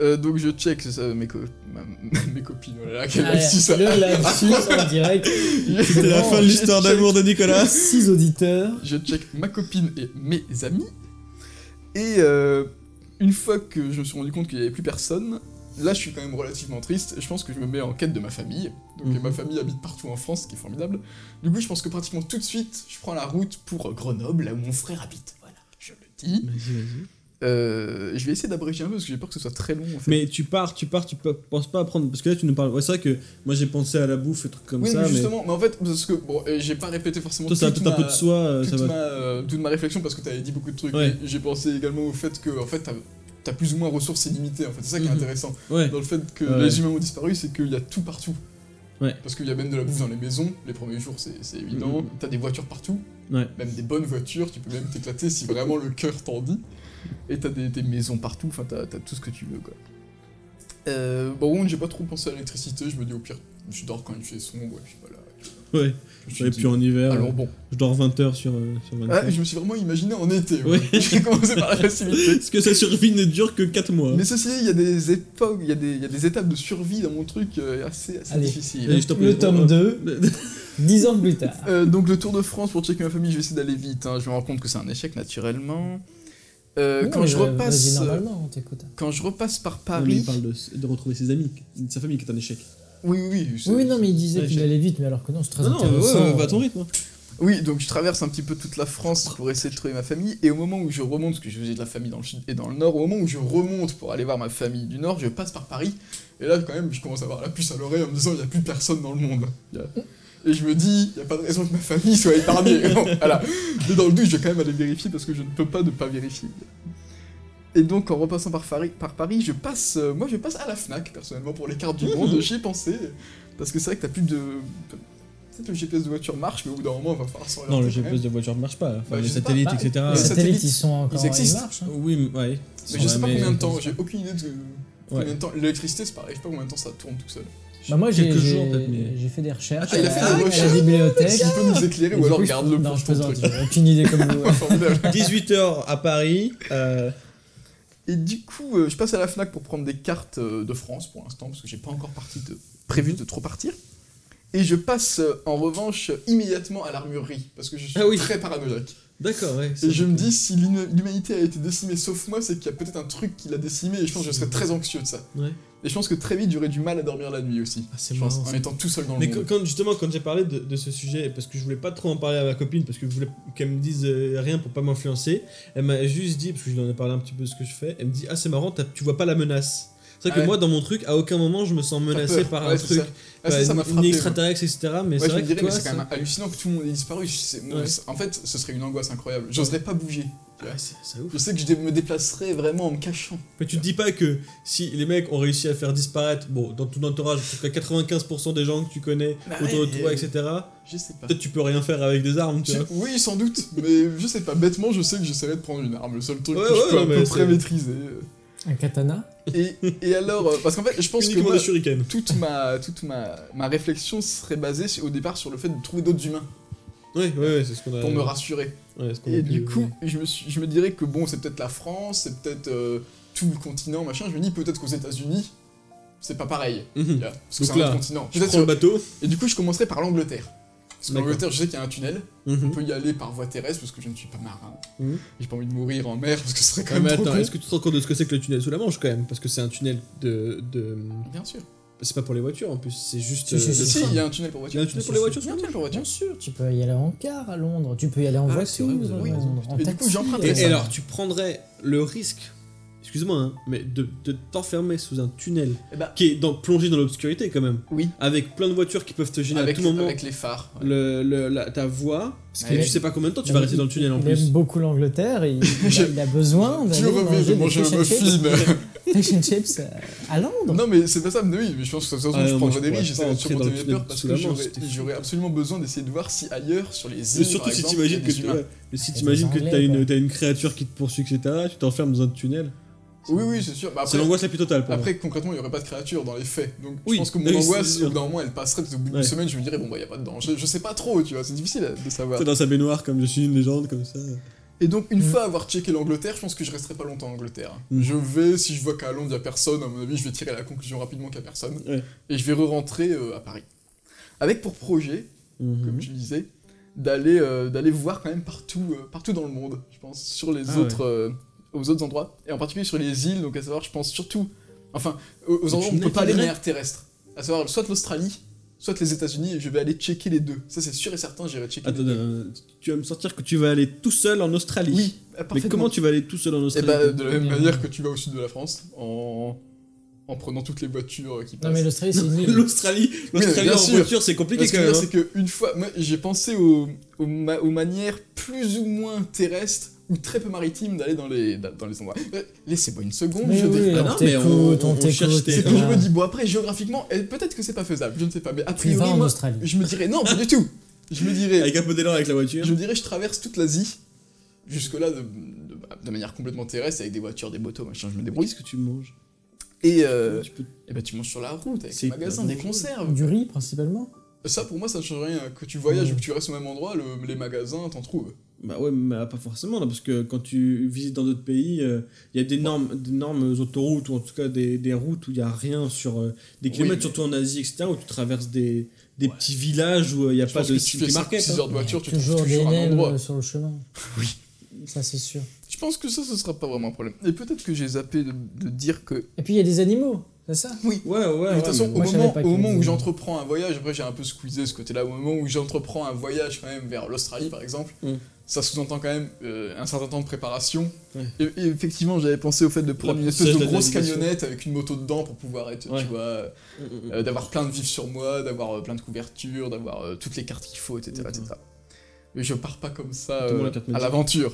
[SPEAKER 3] Euh, donc je check c'est ça, mes, co- ma- mes copines. Oh là là, quel
[SPEAKER 2] Ah,
[SPEAKER 3] lapsus, ça.
[SPEAKER 2] le lapsus en direct.
[SPEAKER 1] C'était la fin de l'histoire d'amour de Nicolas.
[SPEAKER 2] 6 auditeurs.
[SPEAKER 3] Je check ma copine et mes amis. Et euh, une fois que je me suis rendu compte qu'il n'y avait plus personne, là je suis quand même relativement triste. Je pense que je me mets en quête de ma famille. Donc
[SPEAKER 1] Mhm.
[SPEAKER 3] ma famille habite partout en France, ce qui est formidable. Du coup, je pense que pratiquement tout de suite, je prends la route pour Grenoble, là où mon frère habite. Voilà, je le dis.
[SPEAKER 1] Vas-y, vas-y.
[SPEAKER 3] Euh, je vais essayer d'abréger un peu parce que j'ai peur que ce soit très long en fait.
[SPEAKER 1] Mais tu pars, tu pars, tu pe- penses pas à prendre. Parce que là, tu nous parles. Ouais, c'est vrai que moi j'ai pensé à la bouffe et trucs comme
[SPEAKER 3] oui,
[SPEAKER 1] ça,
[SPEAKER 3] mais
[SPEAKER 1] mais.
[SPEAKER 3] justement, mais... en fait, parce que bon, euh, j'ai pas répété forcément
[SPEAKER 1] Toi, ça a
[SPEAKER 3] toute
[SPEAKER 1] tout un peu
[SPEAKER 3] ma-
[SPEAKER 1] de soi, euh, ça
[SPEAKER 3] toute,
[SPEAKER 1] va.
[SPEAKER 3] ma, euh, toute ma réflexion parce que t'avais dit beaucoup de trucs.
[SPEAKER 1] Ouais.
[SPEAKER 3] J'ai pensé également au fait que en fait t'as as plus ou moins ressources illimitées. En fait, c'est ça qui est
[SPEAKER 1] Mhm.
[SPEAKER 3] intéressant
[SPEAKER 1] Ouais.
[SPEAKER 3] dans le fait que
[SPEAKER 1] Ouais.
[SPEAKER 3] les humains ont disparu, c'est qu'il y a tout partout.
[SPEAKER 1] Ouais.
[SPEAKER 3] Parce qu'il y a même de la bouffe dans les maisons. Les premiers jours, c'est évident.
[SPEAKER 1] Mhm.
[SPEAKER 3] T'as des voitures partout,
[SPEAKER 1] Ouais.
[SPEAKER 3] même des bonnes voitures. Tu peux même t'éclater si vraiment le cœur t'en dit. Et t'as des, des maisons partout. Enfin, t'as as tout ce que tu veux quoi. Euh, bon, j'ai pas trop pensé à l'électricité, je me dis au pire, je dors quand il fait sombre, et puis voilà.
[SPEAKER 1] Ouais.
[SPEAKER 3] Je
[SPEAKER 1] Et
[SPEAKER 3] dit,
[SPEAKER 1] puis en hiver,
[SPEAKER 3] alors
[SPEAKER 1] euh,
[SPEAKER 3] bon.
[SPEAKER 1] je dors 20 heures sur, euh, sur 24.
[SPEAKER 3] Ah, je me suis vraiment imaginé en été.
[SPEAKER 1] Ouais.
[SPEAKER 3] Ouais. J'ai commencé par la facilité.
[SPEAKER 1] Parce que sa survie ne dure que 4 mois.
[SPEAKER 3] Mais ceci dit, il y a des époques, il y, a des- il y a des étapes de survie dans mon truc euh, assez, assez
[SPEAKER 2] Allez.
[SPEAKER 3] difficiles.
[SPEAKER 1] Allez.
[SPEAKER 2] Le tome 2, 10 ans plus tard.
[SPEAKER 3] Euh, donc le Tour de France pour checker ma famille, je vais essayer d'aller vite. hein. Je me rends compte que c'est un échec naturellement. Euh,
[SPEAKER 2] Non,
[SPEAKER 3] quand je repasse, euh,
[SPEAKER 2] normalement, on t'écoute.
[SPEAKER 3] quand je repasse par
[SPEAKER 1] Non, mais il
[SPEAKER 3] Paris,
[SPEAKER 1] parle de, de retrouver ses amis, de sa famille qui est un échec.
[SPEAKER 3] oui oui oui.
[SPEAKER 2] Oui, non, mais il disait qu'il allait vite, mais alors que non, c'est très
[SPEAKER 1] Non, non,
[SPEAKER 2] intéressant.
[SPEAKER 1] ouais, va à ton rythme. hein.
[SPEAKER 3] Oui, donc je traverse un petit peu toute la France pour essayer de trouver ma famille. Et au moment où je remonte, parce que j'ai de la famille dans le sud et dans le nord, au moment où je remonte pour aller voir ma famille du nord, je passe par Paris. Et là, quand même, je commence à avoir la puce à l'oreille en me disant il n'y a plus personne dans le monde. Et je me dis, il n'y a pas de raison que ma famille soit épargnée. voilà. Mais dans le doute, je vais quand même aller vérifier parce que je ne peux pas ne pas vérifier. Et donc, en repassant par Paris, par Paris je passe. euh, moi, je passe à la Fnac, personnellement, pour les cartes du monde. J'y ai pensé. Parce que c'est vrai que t'as plus de. Peut-être le GPS de voiture marche, mais au bout d'un moment, il va falloir s'orienter.
[SPEAKER 1] Non, le
[SPEAKER 3] même.
[SPEAKER 1] GPS de voiture ne marche pas. Enfin,
[SPEAKER 3] Bah,
[SPEAKER 1] les
[SPEAKER 3] sais pas,
[SPEAKER 1] satellites,
[SPEAKER 2] bah,
[SPEAKER 1] etc.
[SPEAKER 2] Les
[SPEAKER 3] les
[SPEAKER 2] satellites,
[SPEAKER 3] satellites,
[SPEAKER 2] ils sont encore
[SPEAKER 3] ils existent.
[SPEAKER 2] marchent. hein.
[SPEAKER 1] Oui, ouais.
[SPEAKER 3] Mais je sais pas combien de temps, j'ai aucune idée de combien de temps. L'électricité, c'est pareil, je sais pas combien de temps ça tourne tout seul.
[SPEAKER 2] Bah moi j'ai j'ai- fait des recherches
[SPEAKER 3] Ah, il a
[SPEAKER 2] à,
[SPEAKER 3] fait
[SPEAKER 2] la-
[SPEAKER 3] des
[SPEAKER 2] à la
[SPEAKER 3] recherches.
[SPEAKER 2] bibliothèque.
[SPEAKER 3] Qu'il peut nous éclairer ou alors
[SPEAKER 2] coup, je-
[SPEAKER 3] garde-le
[SPEAKER 2] Non, je plaisante, aucune idée comme vous.
[SPEAKER 3] Formidable.
[SPEAKER 1] 18h à Paris. euh,
[SPEAKER 3] Et du coup, euh, je passe à la Fnac pour prendre des cartes euh, de France pour l'instant, parce que j'ai pas encore parti de... prévu de trop partir. Et je passe en revanche immédiatement à l'armurerie, parce que je suis
[SPEAKER 1] Ah oui.
[SPEAKER 3] très paranoïaque.
[SPEAKER 1] D'accord, ouais.
[SPEAKER 3] Et je me dis, si l'hum- l'humanité a été décimée sauf moi, c'est qu'il y a peut-être un truc qui l'a décimée, et je pense que je serais très anxieux de ça.
[SPEAKER 1] Ouais.
[SPEAKER 3] Et je pense que très vite, j'aurais du mal à dormir la nuit aussi.
[SPEAKER 1] Ah, c'est
[SPEAKER 3] Je pense,
[SPEAKER 1] marrant.
[SPEAKER 3] en
[SPEAKER 1] ça.
[SPEAKER 3] étant tout seul dans le
[SPEAKER 1] Mais
[SPEAKER 3] monde.
[SPEAKER 1] quand, quand- justement, quand j'ai parlé de, de ce sujet, parce que je voulais pas trop en parler à ma copine, parce que je voulais qu'elle me dise euh, rien pour pas m'influencer, elle m'a juste dit, parce que je lui en ai parlé un petit peu de ce que je fais, elle me dit Ah, c'est marrant, tu vois pas la menace. C'est vrai
[SPEAKER 3] Ah
[SPEAKER 1] que
[SPEAKER 3] ouais.
[SPEAKER 1] moi, dans mon truc, à aucun moment je me sens menacé par
[SPEAKER 3] Ouais,
[SPEAKER 1] un truc,
[SPEAKER 3] ça. Ah, ça,
[SPEAKER 1] par
[SPEAKER 3] ça m'a
[SPEAKER 1] une- une
[SPEAKER 3] frappé. moi.
[SPEAKER 1] extraterrestre, etc. Mais c'est
[SPEAKER 3] je
[SPEAKER 1] vrai
[SPEAKER 3] me
[SPEAKER 1] que
[SPEAKER 3] dirais,
[SPEAKER 1] toi,
[SPEAKER 3] c'est quand
[SPEAKER 1] ça-
[SPEAKER 3] même hallucinant que tout le monde ait disparu. Moi, En fait, ce serait une angoisse incroyable. J'oserais pas bouger.
[SPEAKER 1] Ouais, c'est ouf.
[SPEAKER 3] Je sais que je me déplacerais vraiment en me cachant.
[SPEAKER 1] Mais tu te dis pas que si les mecs ont réussi à faire disparaître, bon, dans ton entourage, en tout cas 95% des gens que tu connais
[SPEAKER 3] Bah
[SPEAKER 1] autour de
[SPEAKER 3] ouais,
[SPEAKER 1] toi,
[SPEAKER 3] et-
[SPEAKER 1] etc.,
[SPEAKER 3] Je sais pas.
[SPEAKER 1] peut-être tu peux rien faire avec des armes, tu
[SPEAKER 3] Je-
[SPEAKER 1] vois.
[SPEAKER 3] Oui, sans doute, mais je sais pas. Bêtement, je sais que j'essaierais de prendre une arme. Le seul truc
[SPEAKER 1] Ouais,
[SPEAKER 3] que je
[SPEAKER 1] ouais,
[SPEAKER 3] peux à peu près maîtriser.
[SPEAKER 2] Un katana.
[SPEAKER 3] Et, et alors, euh, parce qu'en fait, je pense que moi, toute ma, toute ma, ma réflexion serait basée au départ sur le fait de trouver d'autres humains
[SPEAKER 1] Ouais, ouais, c'est ce qu'on a.
[SPEAKER 3] pour me rassurer.
[SPEAKER 1] Ouais, ce qu'on a
[SPEAKER 3] Et
[SPEAKER 1] pu-
[SPEAKER 3] du coup, je me, suis- je me dirais que bon, c'est peut-être la France, c'est peut-être euh, tout le continent, machin. Je me dis peut-être qu'aux États-Unis, c'est pas pareil.
[SPEAKER 1] Mhm.
[SPEAKER 3] Parce que c'est un autre continent.
[SPEAKER 1] Prends le bateau.
[SPEAKER 3] Et du coup, je commencerai par l'Angleterre. Parce que
[SPEAKER 1] D'accord.
[SPEAKER 3] l'Angleterre, je sais qu'il y a un tunnel. On
[SPEAKER 1] Mhm.
[SPEAKER 3] peut y aller par voie terrestre parce que je ne suis pas marin.
[SPEAKER 1] Mhm.
[SPEAKER 3] J'ai pas envie de mourir en mer parce que ce serait quand
[SPEAKER 1] Ouais,
[SPEAKER 3] même
[SPEAKER 1] mais
[SPEAKER 3] trop
[SPEAKER 1] attends, est-ce que tu te rends compte de ce que c'est que le tunnel sous la Manche quand même? Parce que c'est un tunnel de. de...
[SPEAKER 3] Bien sûr.
[SPEAKER 1] C'est pas pour les voitures en plus, c'est juste.
[SPEAKER 2] Si, si,
[SPEAKER 1] euh,
[SPEAKER 2] si,
[SPEAKER 3] Si, il y a un tunnel pour
[SPEAKER 1] Il y a un tunnel pour les voitures
[SPEAKER 3] Il y a un tunnel pour.
[SPEAKER 2] Bien sûr, tu peux y aller en car à Londres, tu peux y aller en
[SPEAKER 1] Ah,
[SPEAKER 2] voiture en
[SPEAKER 3] Et du coup,
[SPEAKER 1] Et,
[SPEAKER 3] ça.
[SPEAKER 1] et
[SPEAKER 2] Londres.
[SPEAKER 1] alors, tu prendrais le risque, excuse-moi, hein, mais de, de t'enfermer sous un tunnel
[SPEAKER 3] Eh bah,
[SPEAKER 1] qui est dans, plongé dans l'obscurité quand même,
[SPEAKER 3] oui.
[SPEAKER 1] avec plein de voitures qui peuvent te gêner
[SPEAKER 3] Avec,
[SPEAKER 1] à tout moment.
[SPEAKER 3] avec les phares. ouais.
[SPEAKER 1] Le, le- la- ta voix, parce que
[SPEAKER 3] Ouais.
[SPEAKER 1] tu sais pas combien de temps tu
[SPEAKER 2] Il-
[SPEAKER 1] vas rester dans le tunnel en
[SPEAKER 2] il
[SPEAKER 1] plus.
[SPEAKER 2] aime beaucoup l'Angleterre et il, il a, il a besoin
[SPEAKER 3] Je
[SPEAKER 2] d'aller
[SPEAKER 3] manger
[SPEAKER 2] manger des fish and
[SPEAKER 3] muffin.
[SPEAKER 2] chips, fish and chips euh, à Londres.
[SPEAKER 3] Non, mais c'est pas ça, mais oui, mais je pense que de toute façon,
[SPEAKER 1] Ah,
[SPEAKER 3] je prendrais des risques,
[SPEAKER 1] pas
[SPEAKER 3] j'essaierais de
[SPEAKER 1] le
[SPEAKER 3] mes peurs parce que j'aurais absolument besoin d'essayer de voir si ailleurs, sur les
[SPEAKER 1] Mais
[SPEAKER 3] îles,
[SPEAKER 1] surtout
[SPEAKER 3] par
[SPEAKER 1] si
[SPEAKER 3] exemple,
[SPEAKER 1] t'imagines que, si t'imagines que t'as une,
[SPEAKER 2] quoi.
[SPEAKER 1] t'as une créature qui te poursuit, etc., tu t'enfermes dans un tunnel.
[SPEAKER 3] Oui, oui, c'est sûr. Bah,
[SPEAKER 1] C'est l'angoisse la plus totale pour moi.
[SPEAKER 3] après, concrètement, il n'y aurait pas de créature dans les faits. Donc,
[SPEAKER 1] Oui,
[SPEAKER 3] je pense que mon
[SPEAKER 1] oui,
[SPEAKER 3] angoisse, au bout d'un moment, elle passerait, parce qu'au bout d'une
[SPEAKER 1] Ouais.
[SPEAKER 3] semaine, je me dirais, bon, bah, il n'y a pas de danger. Je sais pas trop, tu vois, c'est difficile de savoir.
[SPEAKER 1] C'est dans sa baignoire comme je suis une légende, comme ça.
[SPEAKER 3] Et donc, une
[SPEAKER 2] Mm.
[SPEAKER 3] fois avoir checké l'Angleterre, je pense que je resterai pas longtemps en Angleterre.
[SPEAKER 1] Mm.
[SPEAKER 3] Je vais, si je vois qu'à Londres, il n'y a personne, à mon avis, je vais tirer la conclusion rapidement qu'il n'y a personne.
[SPEAKER 1] Ouais.
[SPEAKER 3] Et je vais re-rentrer euh, à Paris. Avec pour projet,
[SPEAKER 1] Mhm.
[SPEAKER 3] comme je disais, d'aller euh, d'aller voir quand même partout, euh, partout dans le monde, je pense, sur les
[SPEAKER 1] Ah
[SPEAKER 3] autres, aux autres endroits, et en particulier sur les îles, donc à savoir, je pense surtout, enfin, aux, aux endroits où on peut pas aller de manière terrestre, à savoir soit l'Australie, soit les États-Unis, et je vais aller checker les deux. Ça, c'est sûr et certain, j'irai checker
[SPEAKER 1] Attends,
[SPEAKER 3] les deux.
[SPEAKER 1] euh, tu vas me sortir que tu vas aller tout seul en Australie.
[SPEAKER 3] Oui,
[SPEAKER 1] Mais comment tu vas aller tout seul en
[SPEAKER 3] Et
[SPEAKER 1] Australie
[SPEAKER 3] bah, de la même
[SPEAKER 2] Bien.
[SPEAKER 3] manière que tu vas au sud de la France, en, en prenant toutes les voitures qui
[SPEAKER 2] Non
[SPEAKER 3] passent.
[SPEAKER 2] mais l'Australie c'est une île.
[SPEAKER 1] L'Australie, l'Australie en
[SPEAKER 3] sûr.
[SPEAKER 1] voiture, c'est compliqué
[SPEAKER 3] Parce que
[SPEAKER 1] quand même.
[SPEAKER 3] dire, c'est qu'une fois, moi j'ai pensé aux, aux, ma- aux manières plus ou moins terrestres ou très peu maritimes d'aller dans les, dans les endroits. Euh, Laissez-moi une seconde,
[SPEAKER 2] Mais
[SPEAKER 3] je
[SPEAKER 2] oui, on
[SPEAKER 1] non, mais on- on-
[SPEAKER 2] on
[SPEAKER 1] cherche tes-
[SPEAKER 3] C'est
[SPEAKER 2] et
[SPEAKER 3] que je me dis, bon après, géographiquement, eh, peut-être que c'est pas faisable, je ne sais pas, mais a
[SPEAKER 2] Tu vas
[SPEAKER 3] priori,
[SPEAKER 2] en
[SPEAKER 3] moi,
[SPEAKER 2] Australie.
[SPEAKER 3] je me dirais, non, pas du tout. Je me dirais,
[SPEAKER 1] Avec un peu d'élan avec la voiture.
[SPEAKER 3] je me dirais, je traverse toute l'Asie, jusque-là de, de, de manière complètement terrestre, avec des voitures, des motos, machin, je me débrouille.
[SPEAKER 1] Qu'est-ce que tu manges?
[SPEAKER 3] Et, euh,
[SPEAKER 1] Tu peux-
[SPEAKER 3] et bah, tu manges sur la route avec des magasins, des conserves.
[SPEAKER 2] Du riz principalement.
[SPEAKER 3] Ça, pour moi, ça ne change rien. Que tu voyages
[SPEAKER 2] Ouais.
[SPEAKER 3] ou que tu restes au même endroit, le- les magasins, t'en trouves.
[SPEAKER 1] Bah ouais, mais pas forcément, là, parce que quand tu visites dans d'autres pays, euh, il y a d'énormes, d'énormes autoroutes, ou en tout cas des, des routes où il n'y a rien sur euh, des
[SPEAKER 3] Oui,
[SPEAKER 1] kilomètres,
[SPEAKER 3] mais-
[SPEAKER 1] surtout en Asie, etc., où tu traverses des, des
[SPEAKER 3] Ouais.
[SPEAKER 1] petits villages où euh, il n'y a
[SPEAKER 3] Je
[SPEAKER 1] pas de
[SPEAKER 3] que si tu fais
[SPEAKER 1] city
[SPEAKER 3] 6
[SPEAKER 1] market. hein.
[SPEAKER 3] heures de voiture, tu trouves
[SPEAKER 2] toujours des
[SPEAKER 3] toujours un endroit.
[SPEAKER 2] euh, sur le chemin.
[SPEAKER 3] Oui.
[SPEAKER 2] Ça, c'est sûr.
[SPEAKER 3] Je pense que ça, ce sera pas vraiment un problème. Et peut-être que j'ai zappé de, de dire que.
[SPEAKER 2] Et puis il y a des animaux, c'est ça?
[SPEAKER 3] Oui.
[SPEAKER 1] Ouais, ouais,
[SPEAKER 3] de toute façon, au
[SPEAKER 2] moi,
[SPEAKER 3] moment, au moment où j'entreprends un voyage, après j'ai un peu squeezé ce côté-là, au moment où j'entreprends un voyage quand même vers l'Australie par exemple,
[SPEAKER 1] Mm.
[SPEAKER 3] Ça sous-entend quand même euh, un certain temps de préparation.
[SPEAKER 1] Ouais.
[SPEAKER 3] Et, et effectivement, j'avais pensé au fait de prendre une espèce de grosse camionnette avec une moto dedans pour pouvoir être,
[SPEAKER 1] Ouais.
[SPEAKER 3] tu vois,
[SPEAKER 1] Mm, mm,
[SPEAKER 3] euh, d'avoir plein de vifs sur moi, d'avoir euh, plein de couvertures, d'avoir euh, toutes les cartes qu'il faut, etc., etc. Mais je pars pas comme ça euh, à l'aventure.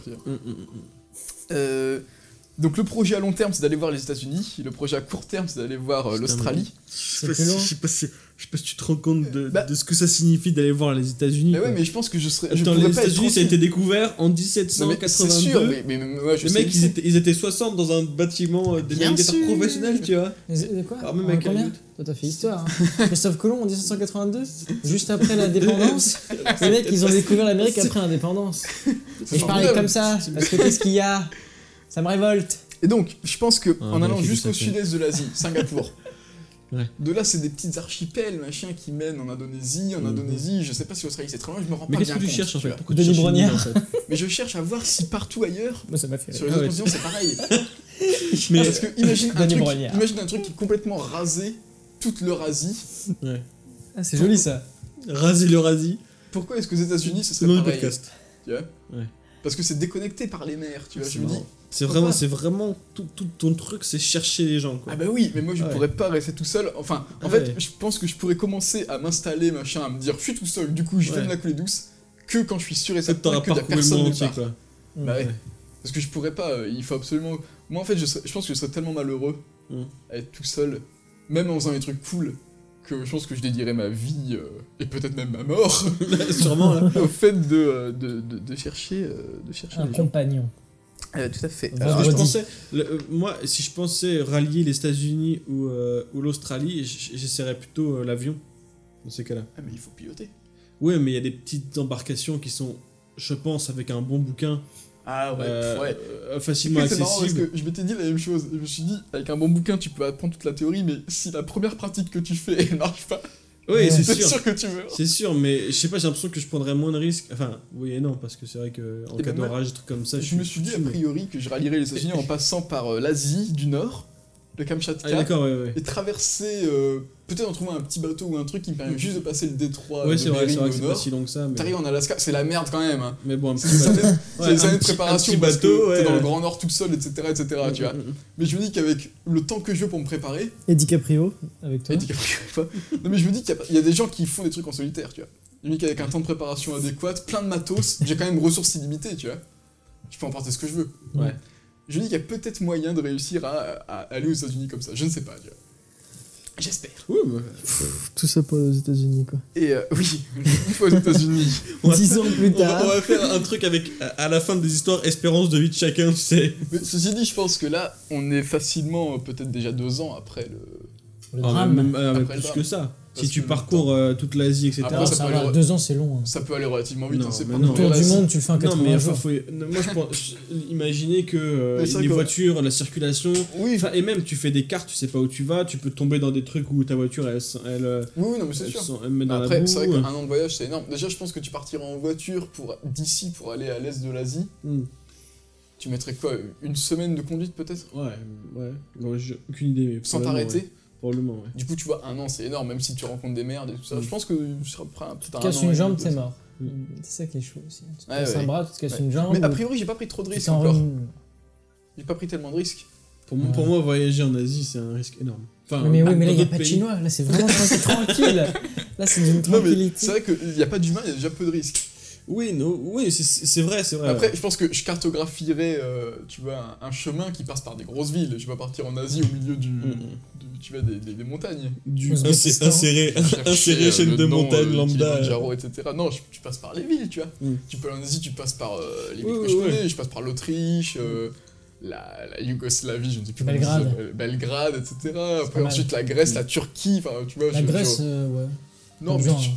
[SPEAKER 3] Donc le projet à long terme, c'est d'aller voir les États-Unis. Le projet à court terme, c'est d'aller voir euh, l'Australie.
[SPEAKER 1] Je sais si- je sais pas si- je sais pas si tu te rends compte de,
[SPEAKER 3] Bah-
[SPEAKER 1] de ce que ça signifie d'aller voir les États-Unis.
[SPEAKER 3] Mais
[SPEAKER 1] quoi.
[SPEAKER 3] ouais, mais je pense que je serais.
[SPEAKER 1] Attends, les États-Unis, ça a été découvert en
[SPEAKER 3] Non, mais c'est
[SPEAKER 1] 1782.
[SPEAKER 3] sûr, mais, mais, mais ouais, je
[SPEAKER 1] les
[SPEAKER 3] sais,
[SPEAKER 1] mecs, ils étaient, ils étaient 60 dans un bâtiment euh, des navigateurs professionnels, tu vois.
[SPEAKER 2] Mais c'est- Quoi
[SPEAKER 1] Alors, même avec.
[SPEAKER 2] Toi, t'as fait histoire. Hein. Christophe Colomb en 1782, juste après l'indépendance. les mecs, ils ont découvert l'Amérique après l'indépendance. Et je parlais comme ça, parce que qu'est-ce qu'il y a? Ça me révolte.
[SPEAKER 3] Et donc, je pense que en
[SPEAKER 1] bah,
[SPEAKER 3] allant jusqu'au sud-est de l'Asie, Singapour.
[SPEAKER 1] Ouais.
[SPEAKER 3] De là, c'est des petites archipels, machin, qui mènent en Indonésie. En
[SPEAKER 1] Mhm.
[SPEAKER 3] Indonésie, je sais pas si l'Australie c'est très loin, je me rends
[SPEAKER 1] Mais
[SPEAKER 3] pas
[SPEAKER 1] qu'est-ce
[SPEAKER 3] bien
[SPEAKER 1] que tu
[SPEAKER 3] compte,
[SPEAKER 1] cherches en fait. Pourquoi tu en fait
[SPEAKER 3] Mais je cherche à voir si partout ailleurs,
[SPEAKER 2] Moi, ça m'a fait
[SPEAKER 3] sur les
[SPEAKER 1] Ah
[SPEAKER 3] autres
[SPEAKER 1] ouais.
[SPEAKER 3] continents, c'est pareil.
[SPEAKER 1] Mais
[SPEAKER 3] Parce que imagine un, truc, imagine un truc qui est complètement rasé, toute l'Eurasie.
[SPEAKER 1] ouais.
[SPEAKER 2] Ah, c'est joli ça.
[SPEAKER 1] raser l'Eurasie,
[SPEAKER 3] Pourquoi est-ce que aux États-Unis, ce serait pareil
[SPEAKER 1] podcast.
[SPEAKER 3] tu vois
[SPEAKER 1] Ouais.
[SPEAKER 3] Parce que c'est déconnecté par les mers, tu vois. Je
[SPEAKER 1] C'est
[SPEAKER 3] me dis,
[SPEAKER 1] marrant. C'est vraiment, c'est vraiment tout, tout ton truc, c'est chercher les gens quoi.
[SPEAKER 3] Ah bah oui, mais moi je
[SPEAKER 1] Ouais.
[SPEAKER 3] pourrais pas rester tout seul. Enfin, en fait, je pense que je pourrais commencer à m'installer, machin, à me dire je suis tout seul, du coup je
[SPEAKER 1] Ouais.
[SPEAKER 3] vais me la couler douce, que quand je suis sûr et certain
[SPEAKER 1] le
[SPEAKER 3] personne nulle
[SPEAKER 1] entier quoi.
[SPEAKER 3] Bah ouais.
[SPEAKER 1] Ouais.
[SPEAKER 3] Parce que je pourrais pas, euh, il faut absolument... Moi en fait, je, serais- je pense que je serais tellement malheureux
[SPEAKER 1] Mm.
[SPEAKER 3] à être tout seul, même en faisant des trucs cool, que je pense que je dédierais ma vie, euh, et peut-être même ma mort,
[SPEAKER 1] Sûrement
[SPEAKER 3] au fait de, euh, de, de, de chercher, euh, de chercher
[SPEAKER 2] Un
[SPEAKER 3] gens. Euh, tout à fait.
[SPEAKER 1] Je pensais, le- euh, moi, si je pensais rallier les États-Unis ou, euh, ou l'Australie, j'essaierais plutôt euh, l'avion dans ces cas-là.
[SPEAKER 3] Ah mais il faut piloter.
[SPEAKER 1] Ouais, mais il y a des petites embarcations qui sont, je pense, avec un bon bouquin,
[SPEAKER 3] Ah ouais,
[SPEAKER 1] euh,
[SPEAKER 3] ouais.
[SPEAKER 1] facilement
[SPEAKER 3] marrant parce
[SPEAKER 1] accessible.
[SPEAKER 3] que je m'étais dit la même chose. Je me suis dit, avec un bon bouquin, tu peux apprendre toute la théorie, mais si la première pratique que tu fais elle marche pas,
[SPEAKER 1] Oui, c'est
[SPEAKER 3] c'est
[SPEAKER 1] sûr.
[SPEAKER 3] sûr que tu.
[SPEAKER 1] C'est sûr, mais je sais pas, j'ai l'impression que je prendrais moins de risques. Enfin, oui et non, parce que c'est vrai que en
[SPEAKER 3] Et
[SPEAKER 1] cas
[SPEAKER 3] ben moi,
[SPEAKER 1] d'orage, des trucs comme ça,
[SPEAKER 3] Je me suis dit a priori que je rallierais les États-Unis en passant par euh, l'Asie du Nord, le Kamchatka,
[SPEAKER 1] Ah, d'accord, ouais, ouais.
[SPEAKER 3] et traverser, euh, peut-être en trouvant un petit bateau ou un truc qui me permet
[SPEAKER 1] Mhm.
[SPEAKER 3] juste de passer le détroit
[SPEAKER 1] Ouais,
[SPEAKER 3] de
[SPEAKER 1] c'est vrai, c'est vrai que c'est pas si long que ça. Mais,
[SPEAKER 3] T'arrives en Alaska, c'est la merde quand même. Hein.
[SPEAKER 1] mais bon, un petit bateau.
[SPEAKER 3] c'est des années de
[SPEAKER 1] petit- un
[SPEAKER 3] préparation
[SPEAKER 1] petit
[SPEAKER 3] parce
[SPEAKER 1] bateau,
[SPEAKER 3] t'es dans le. Grand Nord tout seul, etc., etc. tu vois.
[SPEAKER 1] Mm, mm, mm.
[SPEAKER 3] Mais je me dis qu'avec le temps que je veux pour me préparer,
[SPEAKER 2] Et DiCaprio, avec toi.
[SPEAKER 3] Et DiCaprio. Non mais je me dis qu'il y, a des gens qui font des trucs en solitaire, tu vois. Je me dis qu'avec un temps de préparation adéquat, plein de matos, j'ai quand même ressources illimitées, tu vois. Je peux emporter ce que je veux.
[SPEAKER 1] Ouais.
[SPEAKER 3] Je me dis qu'il y a peut-être moyen de réussir à, à aller aux États-Unis comme ça. Je ne sais pas, tu vois. J'espère.
[SPEAKER 1] Ouais, bah,
[SPEAKER 2] Tout ça pour les États-Unis, quoi.
[SPEAKER 3] Et euh, oui, une fois aux États-Unis.
[SPEAKER 2] Dix ans plus
[SPEAKER 1] on va,
[SPEAKER 2] tard.
[SPEAKER 1] on va faire un truc avec, à, la fin des histoires, espérance de vie de chacun, tu sais.
[SPEAKER 3] Mais ceci dit, je pense que là, on est facilement euh, peut-être déjà deux ans après le.
[SPEAKER 2] Le
[SPEAKER 1] Ah,
[SPEAKER 2] drame.
[SPEAKER 1] même, euh,
[SPEAKER 3] Après le
[SPEAKER 1] plus
[SPEAKER 3] drame.
[SPEAKER 1] que ça. Si tu parcours euh, toute l'Asie, etc.
[SPEAKER 3] Après,
[SPEAKER 2] Alors,
[SPEAKER 3] ça
[SPEAKER 2] ça
[SPEAKER 3] peut
[SPEAKER 2] va,
[SPEAKER 3] aller-
[SPEAKER 2] deux ans, c'est long. hein.
[SPEAKER 3] Ça peut aller relativement vite,
[SPEAKER 1] Non,
[SPEAKER 3] hein, c'est
[SPEAKER 1] mais
[SPEAKER 3] pas
[SPEAKER 1] non.
[SPEAKER 3] non
[SPEAKER 2] tour du monde, tu le fais en
[SPEAKER 1] Non,
[SPEAKER 2] 80
[SPEAKER 1] mais enfin,
[SPEAKER 2] jours.
[SPEAKER 1] faut, non, moi je pense, imaginez que euh,
[SPEAKER 3] Mais c'est vrai
[SPEAKER 1] les
[SPEAKER 3] que-
[SPEAKER 1] voitures, la circulation,
[SPEAKER 3] Oui,
[SPEAKER 1] enfin, et même tu fais des cartes, tu sais pas où tu vas, tu peux tomber dans des trucs où ta voiture elle, elle, euh,
[SPEAKER 3] oui, oui, non, mais c'est
[SPEAKER 1] elle,
[SPEAKER 3] sûr.
[SPEAKER 1] s'en- elle met dans
[SPEAKER 3] Après,
[SPEAKER 1] la
[SPEAKER 3] c'est
[SPEAKER 1] boue.
[SPEAKER 3] vrai qu'un an de voyage, c'est énorme. Déjà, je pense que tu partiras en voiture pour d'ici pour aller à l'est de l'Asie.
[SPEAKER 1] Hmm.
[SPEAKER 3] Tu mettrais quoi Une semaine de conduite peut-être?
[SPEAKER 1] Ouais, ouais, Bon, j'ai aucune idée. mais
[SPEAKER 3] Sans
[SPEAKER 1] probablement,
[SPEAKER 3] t'arrêter?
[SPEAKER 1] ouais. Probablement, ouais.
[SPEAKER 3] Du coup, tu vois, un an, c'est énorme, même si tu rencontres des merdes et tout ça. Je pense que tu seras prêt à peut-être
[SPEAKER 2] Tu
[SPEAKER 3] un
[SPEAKER 2] te casses
[SPEAKER 3] an
[SPEAKER 2] une jambe,
[SPEAKER 3] peut-être.
[SPEAKER 2] mort. C'est ça qui est chaud aussi. Tu te
[SPEAKER 3] Ouais,
[SPEAKER 2] casses un bras, tu te casses
[SPEAKER 3] Ouais.
[SPEAKER 2] une jambe.
[SPEAKER 3] Mais a priori, j'ai pas pris trop de risques encore. J'ai pas pris tellement de risques.
[SPEAKER 1] Pour, moi-
[SPEAKER 2] Ouais.
[SPEAKER 1] pour moi, voyager en Asie, c'est un risque énorme. Enfin,
[SPEAKER 2] Mais, oui, mais là, il n'y a pas de
[SPEAKER 1] pays.
[SPEAKER 2] chinois. Là, c'est vraiment c'est tranquille. Là, c'est d'une tranquillité.
[SPEAKER 3] c'est vrai qu'il n'y a pas d'humain, il y a déjà peu de risques.
[SPEAKER 1] Oui, no, oui c'est- c'est vrai, c'est vrai.
[SPEAKER 3] Après, je pense que je cartographierais, euh, tu vois, un, un chemin qui passe par des grosses villes. Je vais pas partir en Asie au milieu du,
[SPEAKER 1] Mm, mm.
[SPEAKER 3] Tu vois, des, des- des montagnes.
[SPEAKER 1] du inséré
[SPEAKER 3] euh,
[SPEAKER 1] chaîne de montagne
[SPEAKER 3] euh,
[SPEAKER 1] lambda.
[SPEAKER 3] Kilimandjaro, etc. Non, je- tu passes par les villes, tu vois.
[SPEAKER 1] Mm.
[SPEAKER 3] Tu peux aller en Asie, tu passes par euh, les villes
[SPEAKER 1] Oui,
[SPEAKER 3] que je
[SPEAKER 1] oui.
[SPEAKER 3] connais, je passe par l'Autriche, euh, la, la Yougoslavie, je ne sais plus
[SPEAKER 2] Belgrade.
[SPEAKER 3] comment Belgrade, etc. Après, ensuite la Grèce, la Turquie, enfin, tu vois.
[SPEAKER 2] La
[SPEAKER 3] je- je-
[SPEAKER 2] Grèce, euh, ouais.
[SPEAKER 3] Non, mais tu,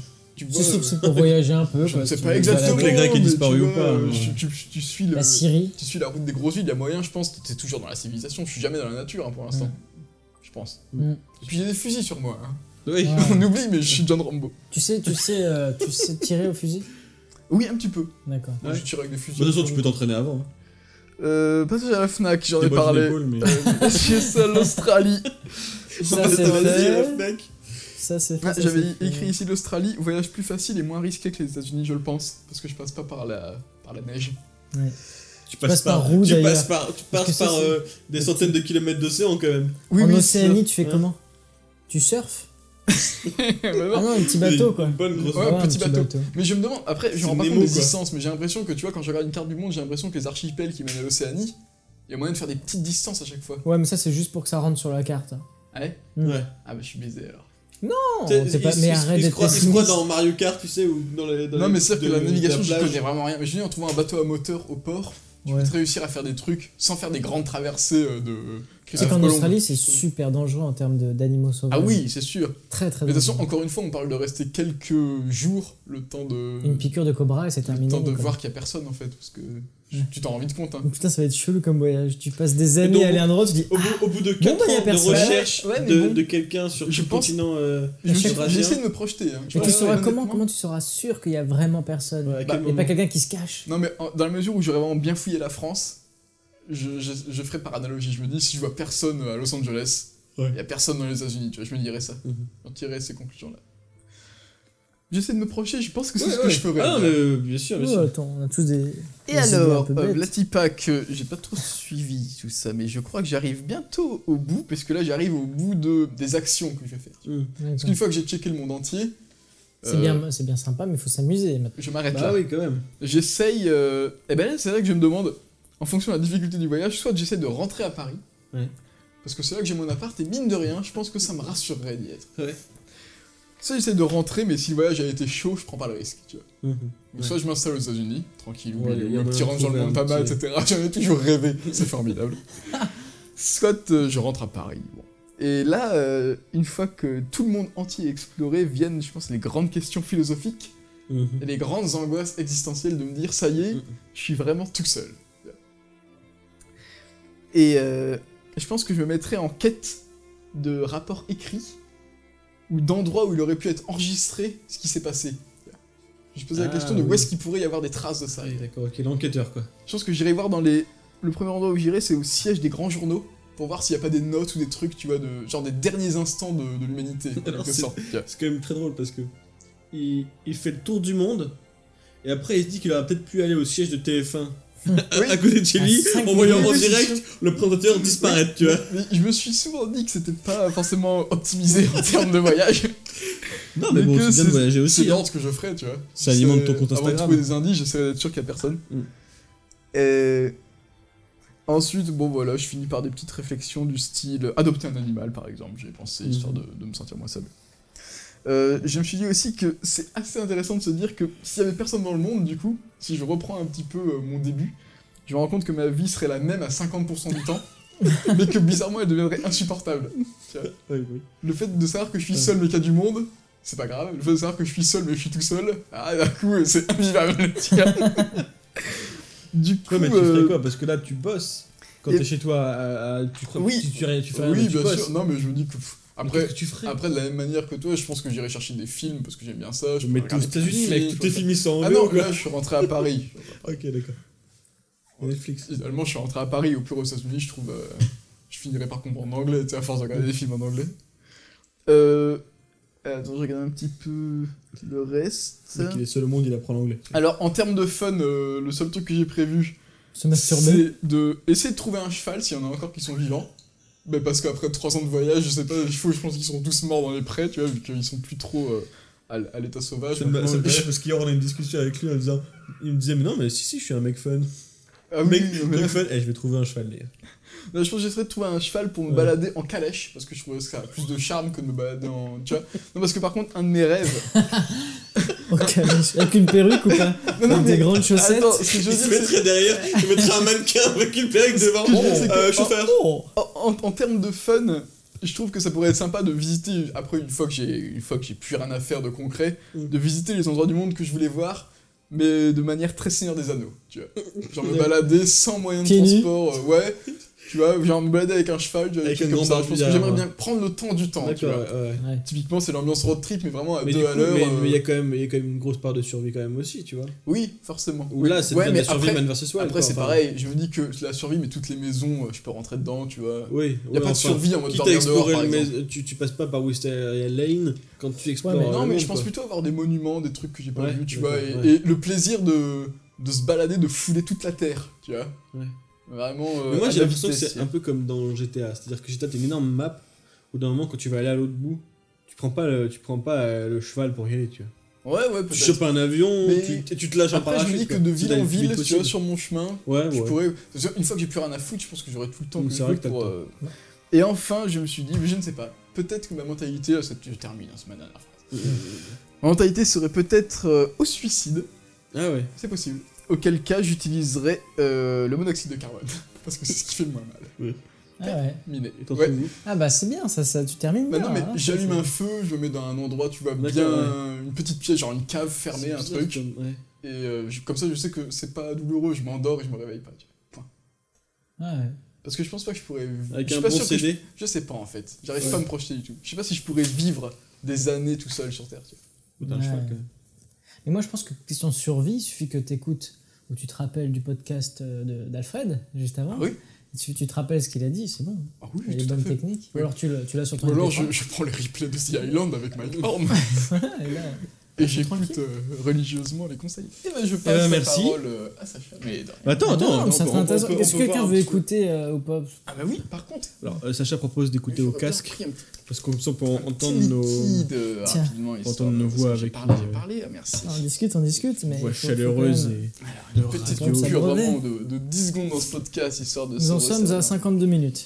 [SPEAKER 3] tu
[SPEAKER 2] C'est
[SPEAKER 3] vois.
[SPEAKER 2] que
[SPEAKER 3] euh,
[SPEAKER 2] c'est pour voyager un peu.
[SPEAKER 3] Je ne sais
[SPEAKER 2] tu
[SPEAKER 3] pas exactement.
[SPEAKER 2] balader.
[SPEAKER 1] les Grecs aient
[SPEAKER 3] mais
[SPEAKER 1] disparu
[SPEAKER 3] tu
[SPEAKER 1] ou pas,
[SPEAKER 3] euh,
[SPEAKER 1] hein.
[SPEAKER 3] tu, tu- tu suis le,
[SPEAKER 2] La Syrie.
[SPEAKER 3] tu suis la route des grosses villes, il y a moyen, je pense, t'es toujours dans la civilisation. Je suis jamais dans la nature hein, pour l'instant. Pense.
[SPEAKER 2] Mm.
[SPEAKER 3] Et puis j'ai des fusils sur moi. hein.
[SPEAKER 1] Oui.
[SPEAKER 2] Ouais.
[SPEAKER 3] On oublie, mais je suis John Rambo.
[SPEAKER 2] Tu sais, tu sais, euh, tu sais tirer au fusil?
[SPEAKER 3] Oui, un petit peu.
[SPEAKER 2] D'accord.
[SPEAKER 3] Moi,
[SPEAKER 1] Ouais.
[SPEAKER 3] je tire avec des fusils.
[SPEAKER 1] De toute façon, tu peux t'entraîner avant. hein.
[SPEAKER 3] Euh, passage à la Fnac, j'en ai parlé.
[SPEAKER 1] mais-
[SPEAKER 3] Euh, Chez seul l'Australie.
[SPEAKER 2] Ça,
[SPEAKER 1] Vas-y,
[SPEAKER 2] c'est
[SPEAKER 1] vas-y, la
[SPEAKER 2] fait.
[SPEAKER 1] Fnac.
[SPEAKER 2] Ça, c'est fait.
[SPEAKER 3] Ah,
[SPEAKER 2] ça,
[SPEAKER 3] J'avais
[SPEAKER 2] c'est fait.
[SPEAKER 3] écrit ici l'Australie, voyage plus facile et moins risqué que les États-Unis, je le pense, parce que je passe pas par la, par la neige.
[SPEAKER 2] Ouais.
[SPEAKER 1] Tu
[SPEAKER 2] passes par où,
[SPEAKER 1] tu
[SPEAKER 2] d'ailleurs
[SPEAKER 1] passes par, tu
[SPEAKER 2] Parce
[SPEAKER 1] passes
[SPEAKER 2] que ça,
[SPEAKER 1] par
[SPEAKER 2] c'est-
[SPEAKER 1] euh, des centaines de kilomètres d'océan quand même.
[SPEAKER 3] Oui,
[SPEAKER 2] en
[SPEAKER 3] oui,
[SPEAKER 2] Océanie, tu fais
[SPEAKER 1] Ouais.
[SPEAKER 2] comment Tu surfes Ah non, un petit bateau, quoi.
[SPEAKER 1] Une bonne grosse
[SPEAKER 3] Ouais,
[SPEAKER 2] un
[SPEAKER 3] petit bateau. Mais je me demande, après, je rends pas compte des distances, mais j'ai l'impression que tu vois, quand je regarde une carte du monde, j'ai l'impression que les archipels qui mènent à l'Océanie, il y a moyen de faire des petites distances à chaque fois.
[SPEAKER 2] Ouais, mais ça, c'est juste pour que ça rentre sur la carte.
[SPEAKER 3] Ah ouais
[SPEAKER 1] Ouais.
[SPEAKER 3] Ah bah je suis baisé alors.
[SPEAKER 2] Non, t'es pas...
[SPEAKER 1] il-
[SPEAKER 2] mais
[SPEAKER 1] il-
[SPEAKER 2] arrête d'être pessimiste.
[SPEAKER 1] dans Mario Kart, tu sais, ou dans les. dans
[SPEAKER 3] non
[SPEAKER 1] les-
[SPEAKER 3] mais c'est que
[SPEAKER 1] de-
[SPEAKER 3] la navigation, je connais vraiment rien. Mais je dis, en trouvant un bateau à moteur au port, tu
[SPEAKER 2] Ouais.
[SPEAKER 3] peux te réussir à faire des trucs sans faire des grandes traversées euh, de
[SPEAKER 2] Tu sais qu'en. Australie, c'est super dangereux en termes de- d'animaux sauvages.
[SPEAKER 3] Ah oui, c'est sûr.
[SPEAKER 2] Très, très
[SPEAKER 3] Mais de toute façon, encore une fois, on parle de rester quelques jours, le temps de...
[SPEAKER 2] Une piqûre de cobra et c'est
[SPEAKER 3] le
[SPEAKER 2] terminé.
[SPEAKER 3] temps de
[SPEAKER 2] quoi.
[SPEAKER 3] voir qu'il y a personne en fait, parce que
[SPEAKER 2] Ouais.
[SPEAKER 3] tu t'en rends vite compte. Hein.
[SPEAKER 2] Putain, ça va être chelou comme voyage. Tu passes des années
[SPEAKER 1] donc,
[SPEAKER 2] à aller à un endroit, tu dis
[SPEAKER 1] Au bout, au bout de 4
[SPEAKER 2] bah, y a
[SPEAKER 1] ans de
[SPEAKER 2] personne.
[SPEAKER 1] recherche
[SPEAKER 3] Ouais,
[SPEAKER 1] de,
[SPEAKER 3] bon.
[SPEAKER 1] de quelqu'un sur
[SPEAKER 3] Je
[SPEAKER 1] le
[SPEAKER 3] pense-
[SPEAKER 1] continent euh,
[SPEAKER 3] Je-
[SPEAKER 2] chaque-
[SPEAKER 3] J'ai essayé de me projeter. Hein.
[SPEAKER 2] Mais tu sauras comment Comment tu seras sûr qu'il y a vraiment personne?
[SPEAKER 1] Ouais, à
[SPEAKER 2] Il
[SPEAKER 3] Bah,
[SPEAKER 2] n'y a pas quelqu'un qui se cache.
[SPEAKER 3] Non mais dans la mesure où j'aurais vraiment bien fouillé la France, je, je, je ferais par analogie. Je me dis, si je vois personne à Los Angeles, il
[SPEAKER 1] Ouais.
[SPEAKER 3] y a personne dans les États-Unis, tu vois, je me dirais ça. J'en tirerais ces conclusions-là. J'essaie de me projeter, je pense que c'est
[SPEAKER 1] Ouais,
[SPEAKER 3] ce que je ferais.
[SPEAKER 1] Ah, mais euh, bien sûr, bien sûr.
[SPEAKER 2] attends, on a tous des.
[SPEAKER 3] Et
[SPEAKER 2] des
[SPEAKER 3] alors, euh. Latipac, j'ai pas trop suivi tout ça, mais je crois que j'arrive bientôt au bout, parce que là j'arrive au bout de, des actions que je vais faire. Parce qu'une fois que j'ai checké le monde entier,
[SPEAKER 2] C'est
[SPEAKER 3] euh,
[SPEAKER 2] bien, c'est bien sympa, mais il faut s'amuser maintenant.
[SPEAKER 3] je m'arrête
[SPEAKER 1] Bah
[SPEAKER 3] là.
[SPEAKER 1] oui, quand même.
[SPEAKER 3] J'essaye. euh, Eh ben là, c'est là que je me demande, en fonction de la difficulté du voyage, soit j'essaie de rentrer à Paris,
[SPEAKER 1] Ouais.
[SPEAKER 3] parce que c'est là que j'ai mon appart, et mine de rien, je pense que ça me rassurerait d'y être.
[SPEAKER 1] Ouais.
[SPEAKER 3] Soit j'essaie de rentrer, mais si le voyage a été chaud, je prends pas le risque, tu vois.
[SPEAKER 1] Mhm.
[SPEAKER 3] Donc soit je m'installe aux États-Unis, tranquille, ou un petit range dans le
[SPEAKER 1] trouver
[SPEAKER 3] monde
[SPEAKER 1] un
[SPEAKER 3] pas mal,
[SPEAKER 1] petit-
[SPEAKER 3] etc. J'en ai toujours rêvé, c'est formidable. Soit euh, je rentre à Paris. Bon. Et là, euh, une fois que tout le monde entier est exploré, viennent, je pense, les grandes questions philosophiques
[SPEAKER 1] Mhm.
[SPEAKER 3] et les grandes angoisses existentielles de me dire, ça y est,
[SPEAKER 1] Mhm.
[SPEAKER 3] je suis vraiment tout seul. Et euh, je pense que je me mettrai en quête de rapports écrits ou d'endroits où il aurait pu être enregistré ce qui s'est passé. Je me posais la
[SPEAKER 1] Ah,
[SPEAKER 3] question de où est-ce qu'il pourrait y avoir des traces de ça.
[SPEAKER 1] D'accord, ok, l'enquêteur quoi.
[SPEAKER 3] Je pense que j'irai voir dans les. Le premier endroit où j'irai, c'est au siège des grands journaux pour voir s'il n'y a pas des notes ou des trucs, tu vois, de genre des derniers instants de, de l'humanité.
[SPEAKER 1] C'est quand même très drôle parce que il, il fait le tour du monde et après il se dit qu'il aurait peut-être pu aller au siège de TF1 à,
[SPEAKER 3] Oui.
[SPEAKER 1] à côté de chez lui en voyant en direct le présentateur disparaître, tu vois.
[SPEAKER 3] Mais je me suis souvent dit que c'était pas forcément optimisé en termes de voyage.
[SPEAKER 1] Non, mais bon,
[SPEAKER 3] que
[SPEAKER 1] c'est bien de voyager
[SPEAKER 3] C'est
[SPEAKER 1] aussi.
[SPEAKER 3] bien
[SPEAKER 1] hein.
[SPEAKER 3] ce que je ferais, tu vois.
[SPEAKER 1] Ça alimente ton
[SPEAKER 3] C'est-
[SPEAKER 1] compte
[SPEAKER 3] Avant de
[SPEAKER 1] Instagram.
[SPEAKER 3] trouver des indices, j'essaierai d'être sûr qu'il y a personne.
[SPEAKER 1] Mm.
[SPEAKER 3] Et ensuite, bon voilà, je finis par des petites réflexions du style euh, adopter un animal, par exemple. J'ai pensé,
[SPEAKER 1] Mhm.
[SPEAKER 3] histoire de, de me sentir moins seul. Euh, je me suis dit aussi que c'est assez intéressant de se dire que s'il y avait personne dans le monde, du coup, si je reprends un petit peu euh, mon début, je me rends compte que ma vie serait la même à 50% du temps, mais que bizarrement elle deviendrait insupportable.
[SPEAKER 1] Oui, oui.
[SPEAKER 3] Le fait de savoir que je suis seul mais qu'il y a du monde, c'est pas grave. Le fait de savoir que je suis seul mais je suis tout seul, ah d'un coup c'est invivable. du coup,
[SPEAKER 1] Ouais, mais tu
[SPEAKER 3] euh,
[SPEAKER 1] ferais quoi? Parce que là, tu bosses. Quand
[SPEAKER 3] et-
[SPEAKER 1] t'es chez toi, à- à- tu,
[SPEAKER 3] Oui.
[SPEAKER 1] tu, tu, tu fais
[SPEAKER 3] oui
[SPEAKER 1] tu
[SPEAKER 3] bien sûr. Non mais je me dis que pff, après,
[SPEAKER 1] qu'est-ce que tu ferais?
[SPEAKER 3] après de la même manière que toi, je pense que j'irai chercher des films parce que j'aime bien ça. Je
[SPEAKER 1] Mais aux États-Unis, mec,
[SPEAKER 3] films,
[SPEAKER 1] tous tes films ils sont en
[SPEAKER 3] Ah non, là je suis rentré à Paris.
[SPEAKER 1] Ok, d'accord. Netflix.
[SPEAKER 3] Idéalement, je suis rentré à Paris, au pire aux États-Unis, je trouve. euh, je finirai par comprendre l'anglais, tu sais, à force de regarder des films en anglais. Euh. Attends, je regarde un petit peu le reste.
[SPEAKER 1] Le il est seul au monde, il apprend l'anglais.
[SPEAKER 3] Alors, en termes de fun, euh, le seul truc que j'ai prévu, c'est de essayer de trouver un cheval s'il y en a encore qui sont vivants. Mais parce qu'après 3 ans de voyage, je sais pas, il faut, je pense qu'ils sont tous morts dans les prés, tu vois, vu qu'ils sont plus trop euh, à, l'état sauvage.
[SPEAKER 1] Fait rire parce qu'hier on a eu une discussion avec lui en disant il me disait mais non mais si si je suis un mec fun
[SPEAKER 3] Ah oui,
[SPEAKER 1] mec,
[SPEAKER 3] mais-
[SPEAKER 1] mec fun et je vais trouver un cheval les gars.
[SPEAKER 3] Non, je pense que j'essaierais de trouver un cheval pour me
[SPEAKER 1] Ouais.
[SPEAKER 3] balader en calèche, parce que je trouve que ça a plus de charme que de me balader en. Tu vois Non, parce que par contre, un de mes rêves.
[SPEAKER 2] Au caniche. Avec une perruque ou pas
[SPEAKER 3] Non, non,
[SPEAKER 2] Avec
[SPEAKER 3] mais-
[SPEAKER 2] des grandes chaussettes
[SPEAKER 3] Attends, ce que je
[SPEAKER 1] Il
[SPEAKER 3] veux
[SPEAKER 1] mettrait derrière, il mettrait un mannequin avec une perruque devant. Euh, chauffeur.
[SPEAKER 2] Oh
[SPEAKER 3] En, en- en termes de fun, je trouve que ça pourrait être sympa de visiter, après une fois que j'ai une fois que j'ai plus rien à faire de concret,
[SPEAKER 1] Mm.
[SPEAKER 3] de visiter les endroits du monde que je voulais voir, mais de manière très Seigneur des Anneaux, tu vois. Genre me balader sans moyen de transport, euh, ouais. Tu vois, genre me balader avec un cheval,
[SPEAKER 1] Avec un
[SPEAKER 3] comme ça. Je pense que j'aimerais bien prendre le temps du temps, tu vois.
[SPEAKER 1] ouais.
[SPEAKER 2] Ouais.
[SPEAKER 3] Typiquement, c'est l'ambiance road trip, mais vraiment à
[SPEAKER 1] Mais
[SPEAKER 3] deux
[SPEAKER 1] du
[SPEAKER 3] à
[SPEAKER 1] coup,
[SPEAKER 3] l'heure.
[SPEAKER 1] mais
[SPEAKER 3] euh,
[SPEAKER 1] il y a quand même il y a quand même une grosse part de survie quand même aussi, tu vois.
[SPEAKER 3] Oui, forcément.
[SPEAKER 1] Ou là, c'est
[SPEAKER 3] ouais, mais
[SPEAKER 1] la survie
[SPEAKER 3] après,
[SPEAKER 1] man versus wild.
[SPEAKER 3] après c'est
[SPEAKER 1] enfin.
[SPEAKER 3] pareil. Je me dis que la survie, mais toutes les maisons, euh, je peux rentrer dedans, tu vois.
[SPEAKER 1] Oui,
[SPEAKER 3] Y a
[SPEAKER 1] ouais,
[SPEAKER 3] pas de survie en mode
[SPEAKER 1] Quitte à
[SPEAKER 3] dormir dehors,
[SPEAKER 1] explorer
[SPEAKER 3] par exemple.
[SPEAKER 1] tu, tu passes pas par Wisteria Lane quand tu explores.
[SPEAKER 2] mais
[SPEAKER 1] le
[SPEAKER 3] Non, mais je pense plutôt avoir des monuments, des trucs que j'ai pas vus, tu vois, et le plaisir de, de se balader, de fouler toute la terre, tu vois.
[SPEAKER 1] Ouais.
[SPEAKER 3] Vraiment. euh,
[SPEAKER 1] Mais moi j'ai l'impression que c'est un peu comme dans GTA, c'est-à-dire que GTA t'as une énorme map où d'un moment quand tu vas aller à l'autre bout, tu prends pas le, tu prends pas euh, le cheval pour y aller, tu vois.
[SPEAKER 3] Ouais, ouais,
[SPEAKER 1] Tu chopes un avion, tu, et tu te lâches un
[SPEAKER 3] Après, je
[SPEAKER 1] parachute.
[SPEAKER 3] me dis que de ville en ville, tu vois, sur mon chemin,
[SPEAKER 1] Ouais,
[SPEAKER 3] je
[SPEAKER 1] ouais.
[SPEAKER 3] pourrais. Une fois que j'ai plus rien à foutre, je pense que j'aurai tout le temps que
[SPEAKER 1] vrai
[SPEAKER 3] pour. euh, Et enfin, je me suis dit, mais je ne sais pas, peut-être que ma mentalité, là, ça- je termine, hein, c'est ma dernière phrase. Ma mentalité serait peut-être euh, au suicide,
[SPEAKER 1] Ah ouais.
[SPEAKER 3] c'est possible. Auquel cas, j'utiliserais euh, le monoxyde de carbone. Parce que c'est ce qui fait le moins mal.
[SPEAKER 2] Ah ouais.
[SPEAKER 3] Miné. Ouais.
[SPEAKER 2] Ah bah c'est bien, ça, ça tu termines
[SPEAKER 3] Bah
[SPEAKER 2] bien.
[SPEAKER 3] non, mais
[SPEAKER 2] hein,
[SPEAKER 3] j'allume un feu, je me mets dans un endroit, tu vois, bien. Une petite pièce, genre une cave fermée, un truc.
[SPEAKER 1] comme- ouais.
[SPEAKER 3] Et euh, je- comme ça, je sais que c'est pas douloureux, je m'endors et je me réveille pas. tu vois. Point.
[SPEAKER 2] Ah ouais.
[SPEAKER 3] Parce que je pense pas que je pourrais.
[SPEAKER 1] Avec
[SPEAKER 3] je suis
[SPEAKER 1] un
[SPEAKER 3] pas
[SPEAKER 1] bon
[SPEAKER 3] sûr que je...
[SPEAKER 1] CD.
[SPEAKER 3] je sais pas en fait. J'arrive
[SPEAKER 1] Ouais.
[SPEAKER 3] pas à me projeter du tout. Je sais pas si je pourrais vivre des années tout seul sur Terre. tu vois.
[SPEAKER 1] Ou t'as un
[SPEAKER 2] Ouais.
[SPEAKER 1] cheval quand même.
[SPEAKER 2] Mais moi je pense que question de survie, il suffit que t'écoutes ou tu te rappelles du podcast euh, d'Alfred juste avant.
[SPEAKER 3] Ah oui.
[SPEAKER 2] Tu, tu te rappelles ce qu'il a dit, c'est bon.
[SPEAKER 3] Ah oui,
[SPEAKER 2] Il y a les bonnes techniques.
[SPEAKER 3] Oui.
[SPEAKER 2] Ou alors tu, l'as sur ton
[SPEAKER 3] Ou alors
[SPEAKER 2] MP3.
[SPEAKER 3] je, je prends les replays de The Island avec Mike Horn
[SPEAKER 2] Voilà, et là,
[SPEAKER 3] et j'écoute euh, religieusement les conseils. Et ben je passe
[SPEAKER 1] ben,
[SPEAKER 3] la
[SPEAKER 1] merci.
[SPEAKER 3] parole euh, à Sacha. Mais non.
[SPEAKER 1] Attends, attends.
[SPEAKER 2] non, ça serait intéressant. Est-ce que quelqu'un veut écouter euh, ou pas
[SPEAKER 3] Ah bah oui, par contre.
[SPEAKER 1] Alors, euh, Sacha propose d'écouter au casque parce qu'on peut
[SPEAKER 3] un
[SPEAKER 1] entendre
[SPEAKER 3] petit
[SPEAKER 1] nos.
[SPEAKER 3] rapidement.
[SPEAKER 1] entendre nos voix avec
[SPEAKER 3] parlé, j'ai parlé, ah, merci.
[SPEAKER 2] On discute, on discute, mais.
[SPEAKER 1] voix chaleureuse et.
[SPEAKER 3] Alors, une petite coupure vraiment de, de 10 secondes dans ce podcast, histoire de
[SPEAKER 2] Nous en sommes à
[SPEAKER 3] resserrer.
[SPEAKER 2] 52 minutes.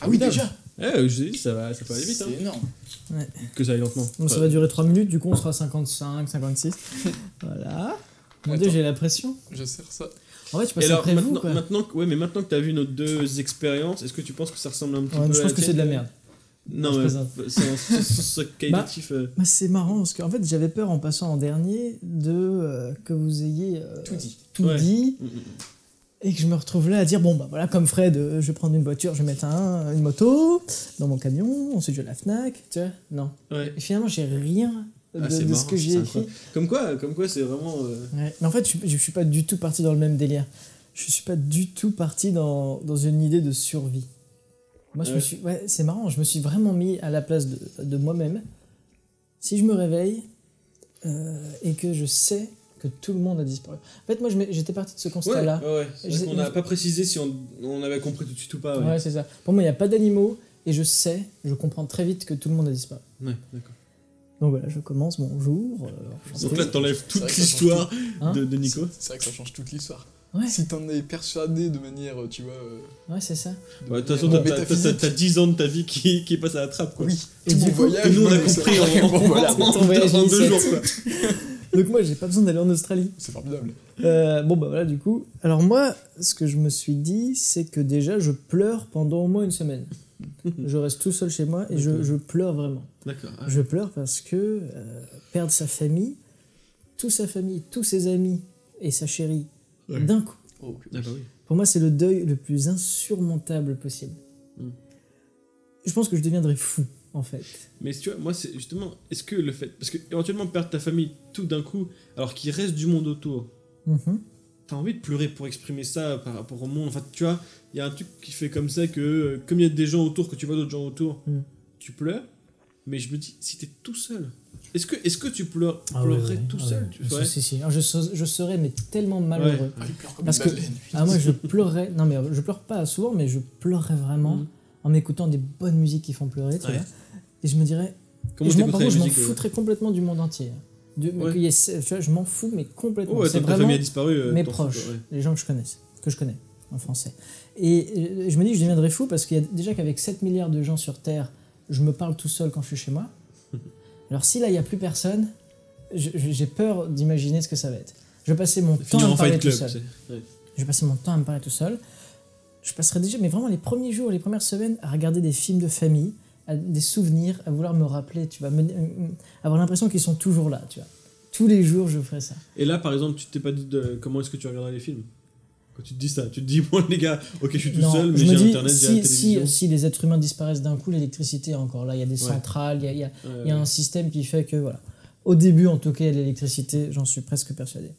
[SPEAKER 3] Ah oui, déjà
[SPEAKER 1] Eh, je dit, ça va, ça peut aller vite. Hein.
[SPEAKER 3] C'est énorme.
[SPEAKER 1] Que ça aille lentement.
[SPEAKER 2] Donc ça va durer 3 minutes, du coup on sera à 55, 56. voilà. Mon dieu,
[SPEAKER 3] Attends.
[SPEAKER 2] j'ai la pression.
[SPEAKER 3] Je sers ça.
[SPEAKER 2] En fait, je passe
[SPEAKER 1] alors,
[SPEAKER 2] après vous,
[SPEAKER 1] maintenant,
[SPEAKER 2] quoi.
[SPEAKER 1] maintenant, que- ouais, mais maintenant que t'as vu nos deux expériences, est-ce que tu penses que ça ressemble un petit
[SPEAKER 2] Ouais,
[SPEAKER 1] peu
[SPEAKER 2] je
[SPEAKER 1] à
[SPEAKER 2] pense
[SPEAKER 1] la
[SPEAKER 2] que c'est de la merde.
[SPEAKER 1] Non, mais c'est un- c'est- c'est qualitatif. euh,
[SPEAKER 2] Bah, c'est marrant parce qu'en fait j'avais peur en passant en dernier de euh, que vous ayez euh,
[SPEAKER 3] Tout dit.
[SPEAKER 2] tout
[SPEAKER 1] Ouais.
[SPEAKER 2] dit
[SPEAKER 1] mm, mm.
[SPEAKER 2] Et que je me retrouve là à dire bon bah voilà comme Fred euh, je vais prendre une voiture je vais mettre un, une moto dans mon camion ensuite je vais à la Fnac tu vois non
[SPEAKER 1] Ouais.
[SPEAKER 2] et finalement j'ai rien de,
[SPEAKER 1] Ah,
[SPEAKER 2] de ce que j'ai écrit.
[SPEAKER 1] Comme quoi, comme quoi, c'est vraiment. euh,
[SPEAKER 2] Ouais. Mais en fait je, je suis pas du tout parti dans le même délire je suis pas du tout parti dans, dans une idée de survie moi je me suis ouais c'est marrant je me suis vraiment mis à la place de, de moi-même si je me réveille euh, et que je sais que tout le monde a disparu. En fait, moi, j'étais parti de ce constat-là.
[SPEAKER 1] ouais, ouais. Qu'on n'a pas précisé si on, on avait compris tout de suite ou pas.
[SPEAKER 2] Ouais,
[SPEAKER 1] Ouais,
[SPEAKER 2] c'est ça. Pour moi, il n'y a pas d'animaux et je sais, je comprends très vite que tout le monde a disparu.
[SPEAKER 1] Ouais, d'accord.
[SPEAKER 2] Donc voilà, je commence mon jour. euh.
[SPEAKER 1] Donc là, t'enlèves toute l'histoire
[SPEAKER 2] Hein
[SPEAKER 1] de, de Nico.
[SPEAKER 3] C'est vrai que ça change toute l'histoire.
[SPEAKER 2] Ouais,
[SPEAKER 3] Si t'en es persuadé de manière, tu vois. euh,
[SPEAKER 2] ouais c'est ça.
[SPEAKER 3] de
[SPEAKER 1] Ouais, toute façon, t'as- t'as- t'as
[SPEAKER 3] métaphysique.
[SPEAKER 1] t'as 10 ans de ta vie qui, qui passe à la trappe, quoi.
[SPEAKER 3] Oui,
[SPEAKER 2] Et du
[SPEAKER 3] voyage.
[SPEAKER 1] Que nous, on a compris en, en-
[SPEAKER 2] Ton voyage
[SPEAKER 1] en deux jours, quoi.
[SPEAKER 2] Donc moi, j'ai pas besoin d'aller en Australie.
[SPEAKER 3] C'est formidable.
[SPEAKER 2] Euh, bon, bah voilà, du coup. Alors moi, ce que je me suis dit, c'est que déjà, je pleure pendant au moins une semaine. je reste tout seul chez moi et je, pleure vraiment.
[SPEAKER 1] D'accord. ah,
[SPEAKER 2] Je pleure parce que euh, perdre sa famille, toute sa famille, tous ses amis et sa chérie
[SPEAKER 1] Ouais.
[SPEAKER 2] d'un coup.
[SPEAKER 3] Oh,
[SPEAKER 1] Ah bah oui.
[SPEAKER 2] Pour moi, c'est le deuil le plus insurmontable possible.
[SPEAKER 1] Mm.
[SPEAKER 2] Je pense que je deviendrais fou, en fait.
[SPEAKER 1] Mais tu vois, moi, c'est justement, est-ce que le fait. Parce que éventuellement, perdre ta famille tout d'un coup, alors qu'il reste du monde autour,
[SPEAKER 2] Mhm.
[SPEAKER 1] t'as envie de pleurer pour exprimer ça par rapport au monde. Enfin, tu vois, il y a un truc qui fait comme ça que, euh, comme il y a des gens autour, que tu vois d'autres gens autour,
[SPEAKER 2] Mm.
[SPEAKER 1] tu pleures. Mais je me dis, si t'es tout seul, est-ce que, est-ce que tu pleures,
[SPEAKER 2] Ah ouais,
[SPEAKER 1] pleurerais
[SPEAKER 2] ouais,
[SPEAKER 1] tout
[SPEAKER 2] ah
[SPEAKER 1] seul
[SPEAKER 2] ouais.
[SPEAKER 1] tu
[SPEAKER 2] Si,
[SPEAKER 1] vois?
[SPEAKER 2] si, si. Alors, je, je serais mais tellement malheureux.
[SPEAKER 3] Ah, il pleure comme
[SPEAKER 2] Parce que-. Ah, moi, je pleurerais. Non, mais je pleure pas souvent, mais je pleurerais vraiment
[SPEAKER 1] Mhm.
[SPEAKER 2] En m'écoutant des bonnes musiques qui font pleurer, tu
[SPEAKER 1] Ouais.
[SPEAKER 2] vois. Et je me dirais.
[SPEAKER 1] Comment
[SPEAKER 2] je m'en- par contre, je m'en
[SPEAKER 1] euh
[SPEAKER 2] foutrais complètement du monde entier. De, mais
[SPEAKER 1] Ouais.
[SPEAKER 2] qu'il y ait- tu vois, je m'en fous, mais complètement.
[SPEAKER 1] Ouais,
[SPEAKER 2] c'est vraiment
[SPEAKER 1] a disparu. euh,
[SPEAKER 2] mes proches, les gens que je connais, que je connais en français. Et euh, je me dis que je deviendrais fou parce qu'il y a déjà qu'avec 7 milliards de gens sur Terre, je me parle tout seul quand je suis chez moi. Alors si là, il n'y a plus personne, j'ai peur d'imaginer ce que ça va être. Je vais passer mon temps à me parler tout seul. Je vais passer mon temps à me parler tout seul. Je passerai déjà, mais vraiment les premiers jours, les premières semaines, à regarder des films de famille, à des souvenirs, à vouloir me rappeler, tu vois, me- euh, avoir l'impression qu'ils sont toujours là, tu vois. Tous les jours, je ferai ça.
[SPEAKER 1] Et là, par exemple, tu t'es pas dit de comment est-ce que tu regarderas les films? Quand tu te dis ça, tu te dis, bon, les gars, ok, je suis tout
[SPEAKER 2] Non,
[SPEAKER 1] seul, mais j'ai internet, j'ai la
[SPEAKER 2] si,
[SPEAKER 1] télévision.
[SPEAKER 2] si, si les êtres humains disparaissent d'un coup, l'électricité est encore là. Il y a des
[SPEAKER 1] Ouais.
[SPEAKER 2] centrales, il y a, il y a-
[SPEAKER 1] Ouais,
[SPEAKER 2] il y a
[SPEAKER 1] ouais.
[SPEAKER 2] un système qui fait que, voilà. Au début, en tout cas, l'électricité, j'en suis presque persuadé.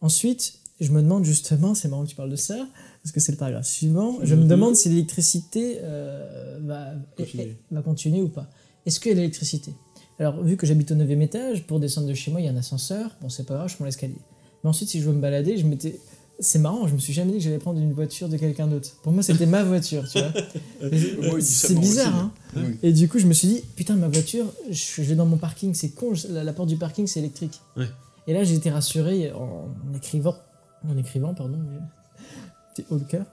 [SPEAKER 2] Ensuite, je me demande justement, c'est marrant que tu parles de ça, parce que c'est le paragraphe suivant, je me
[SPEAKER 1] Mhm.
[SPEAKER 2] demande si l'électricité euh, va,
[SPEAKER 1] Continuer.
[SPEAKER 2] va continuer ou pas. Est-ce qu'il y a l'électricité? Alors, vu que j'habite au 9 étage, pour descendre de chez moi, il y a un ascenseur, bon, c'est pas grave, je prends l'escalier. Mais ensuite, si je veux me balader, je m'étais. C'est marrant, je me suis jamais dit que j'allais prendre une voiture de quelqu'un d'autre. Pour moi, c'était ma voiture, tu vois. C'est bizarre, hein.
[SPEAKER 3] Oui.
[SPEAKER 2] Et du coup, je me suis dit, putain, ma voiture, je, vais dans mon parking, c'est con, la, la porte du parking, c'est électrique.
[SPEAKER 1] Ouais.
[SPEAKER 2] Et là, j'ai été rassuré en, en écrivant, en écrivant, pardon,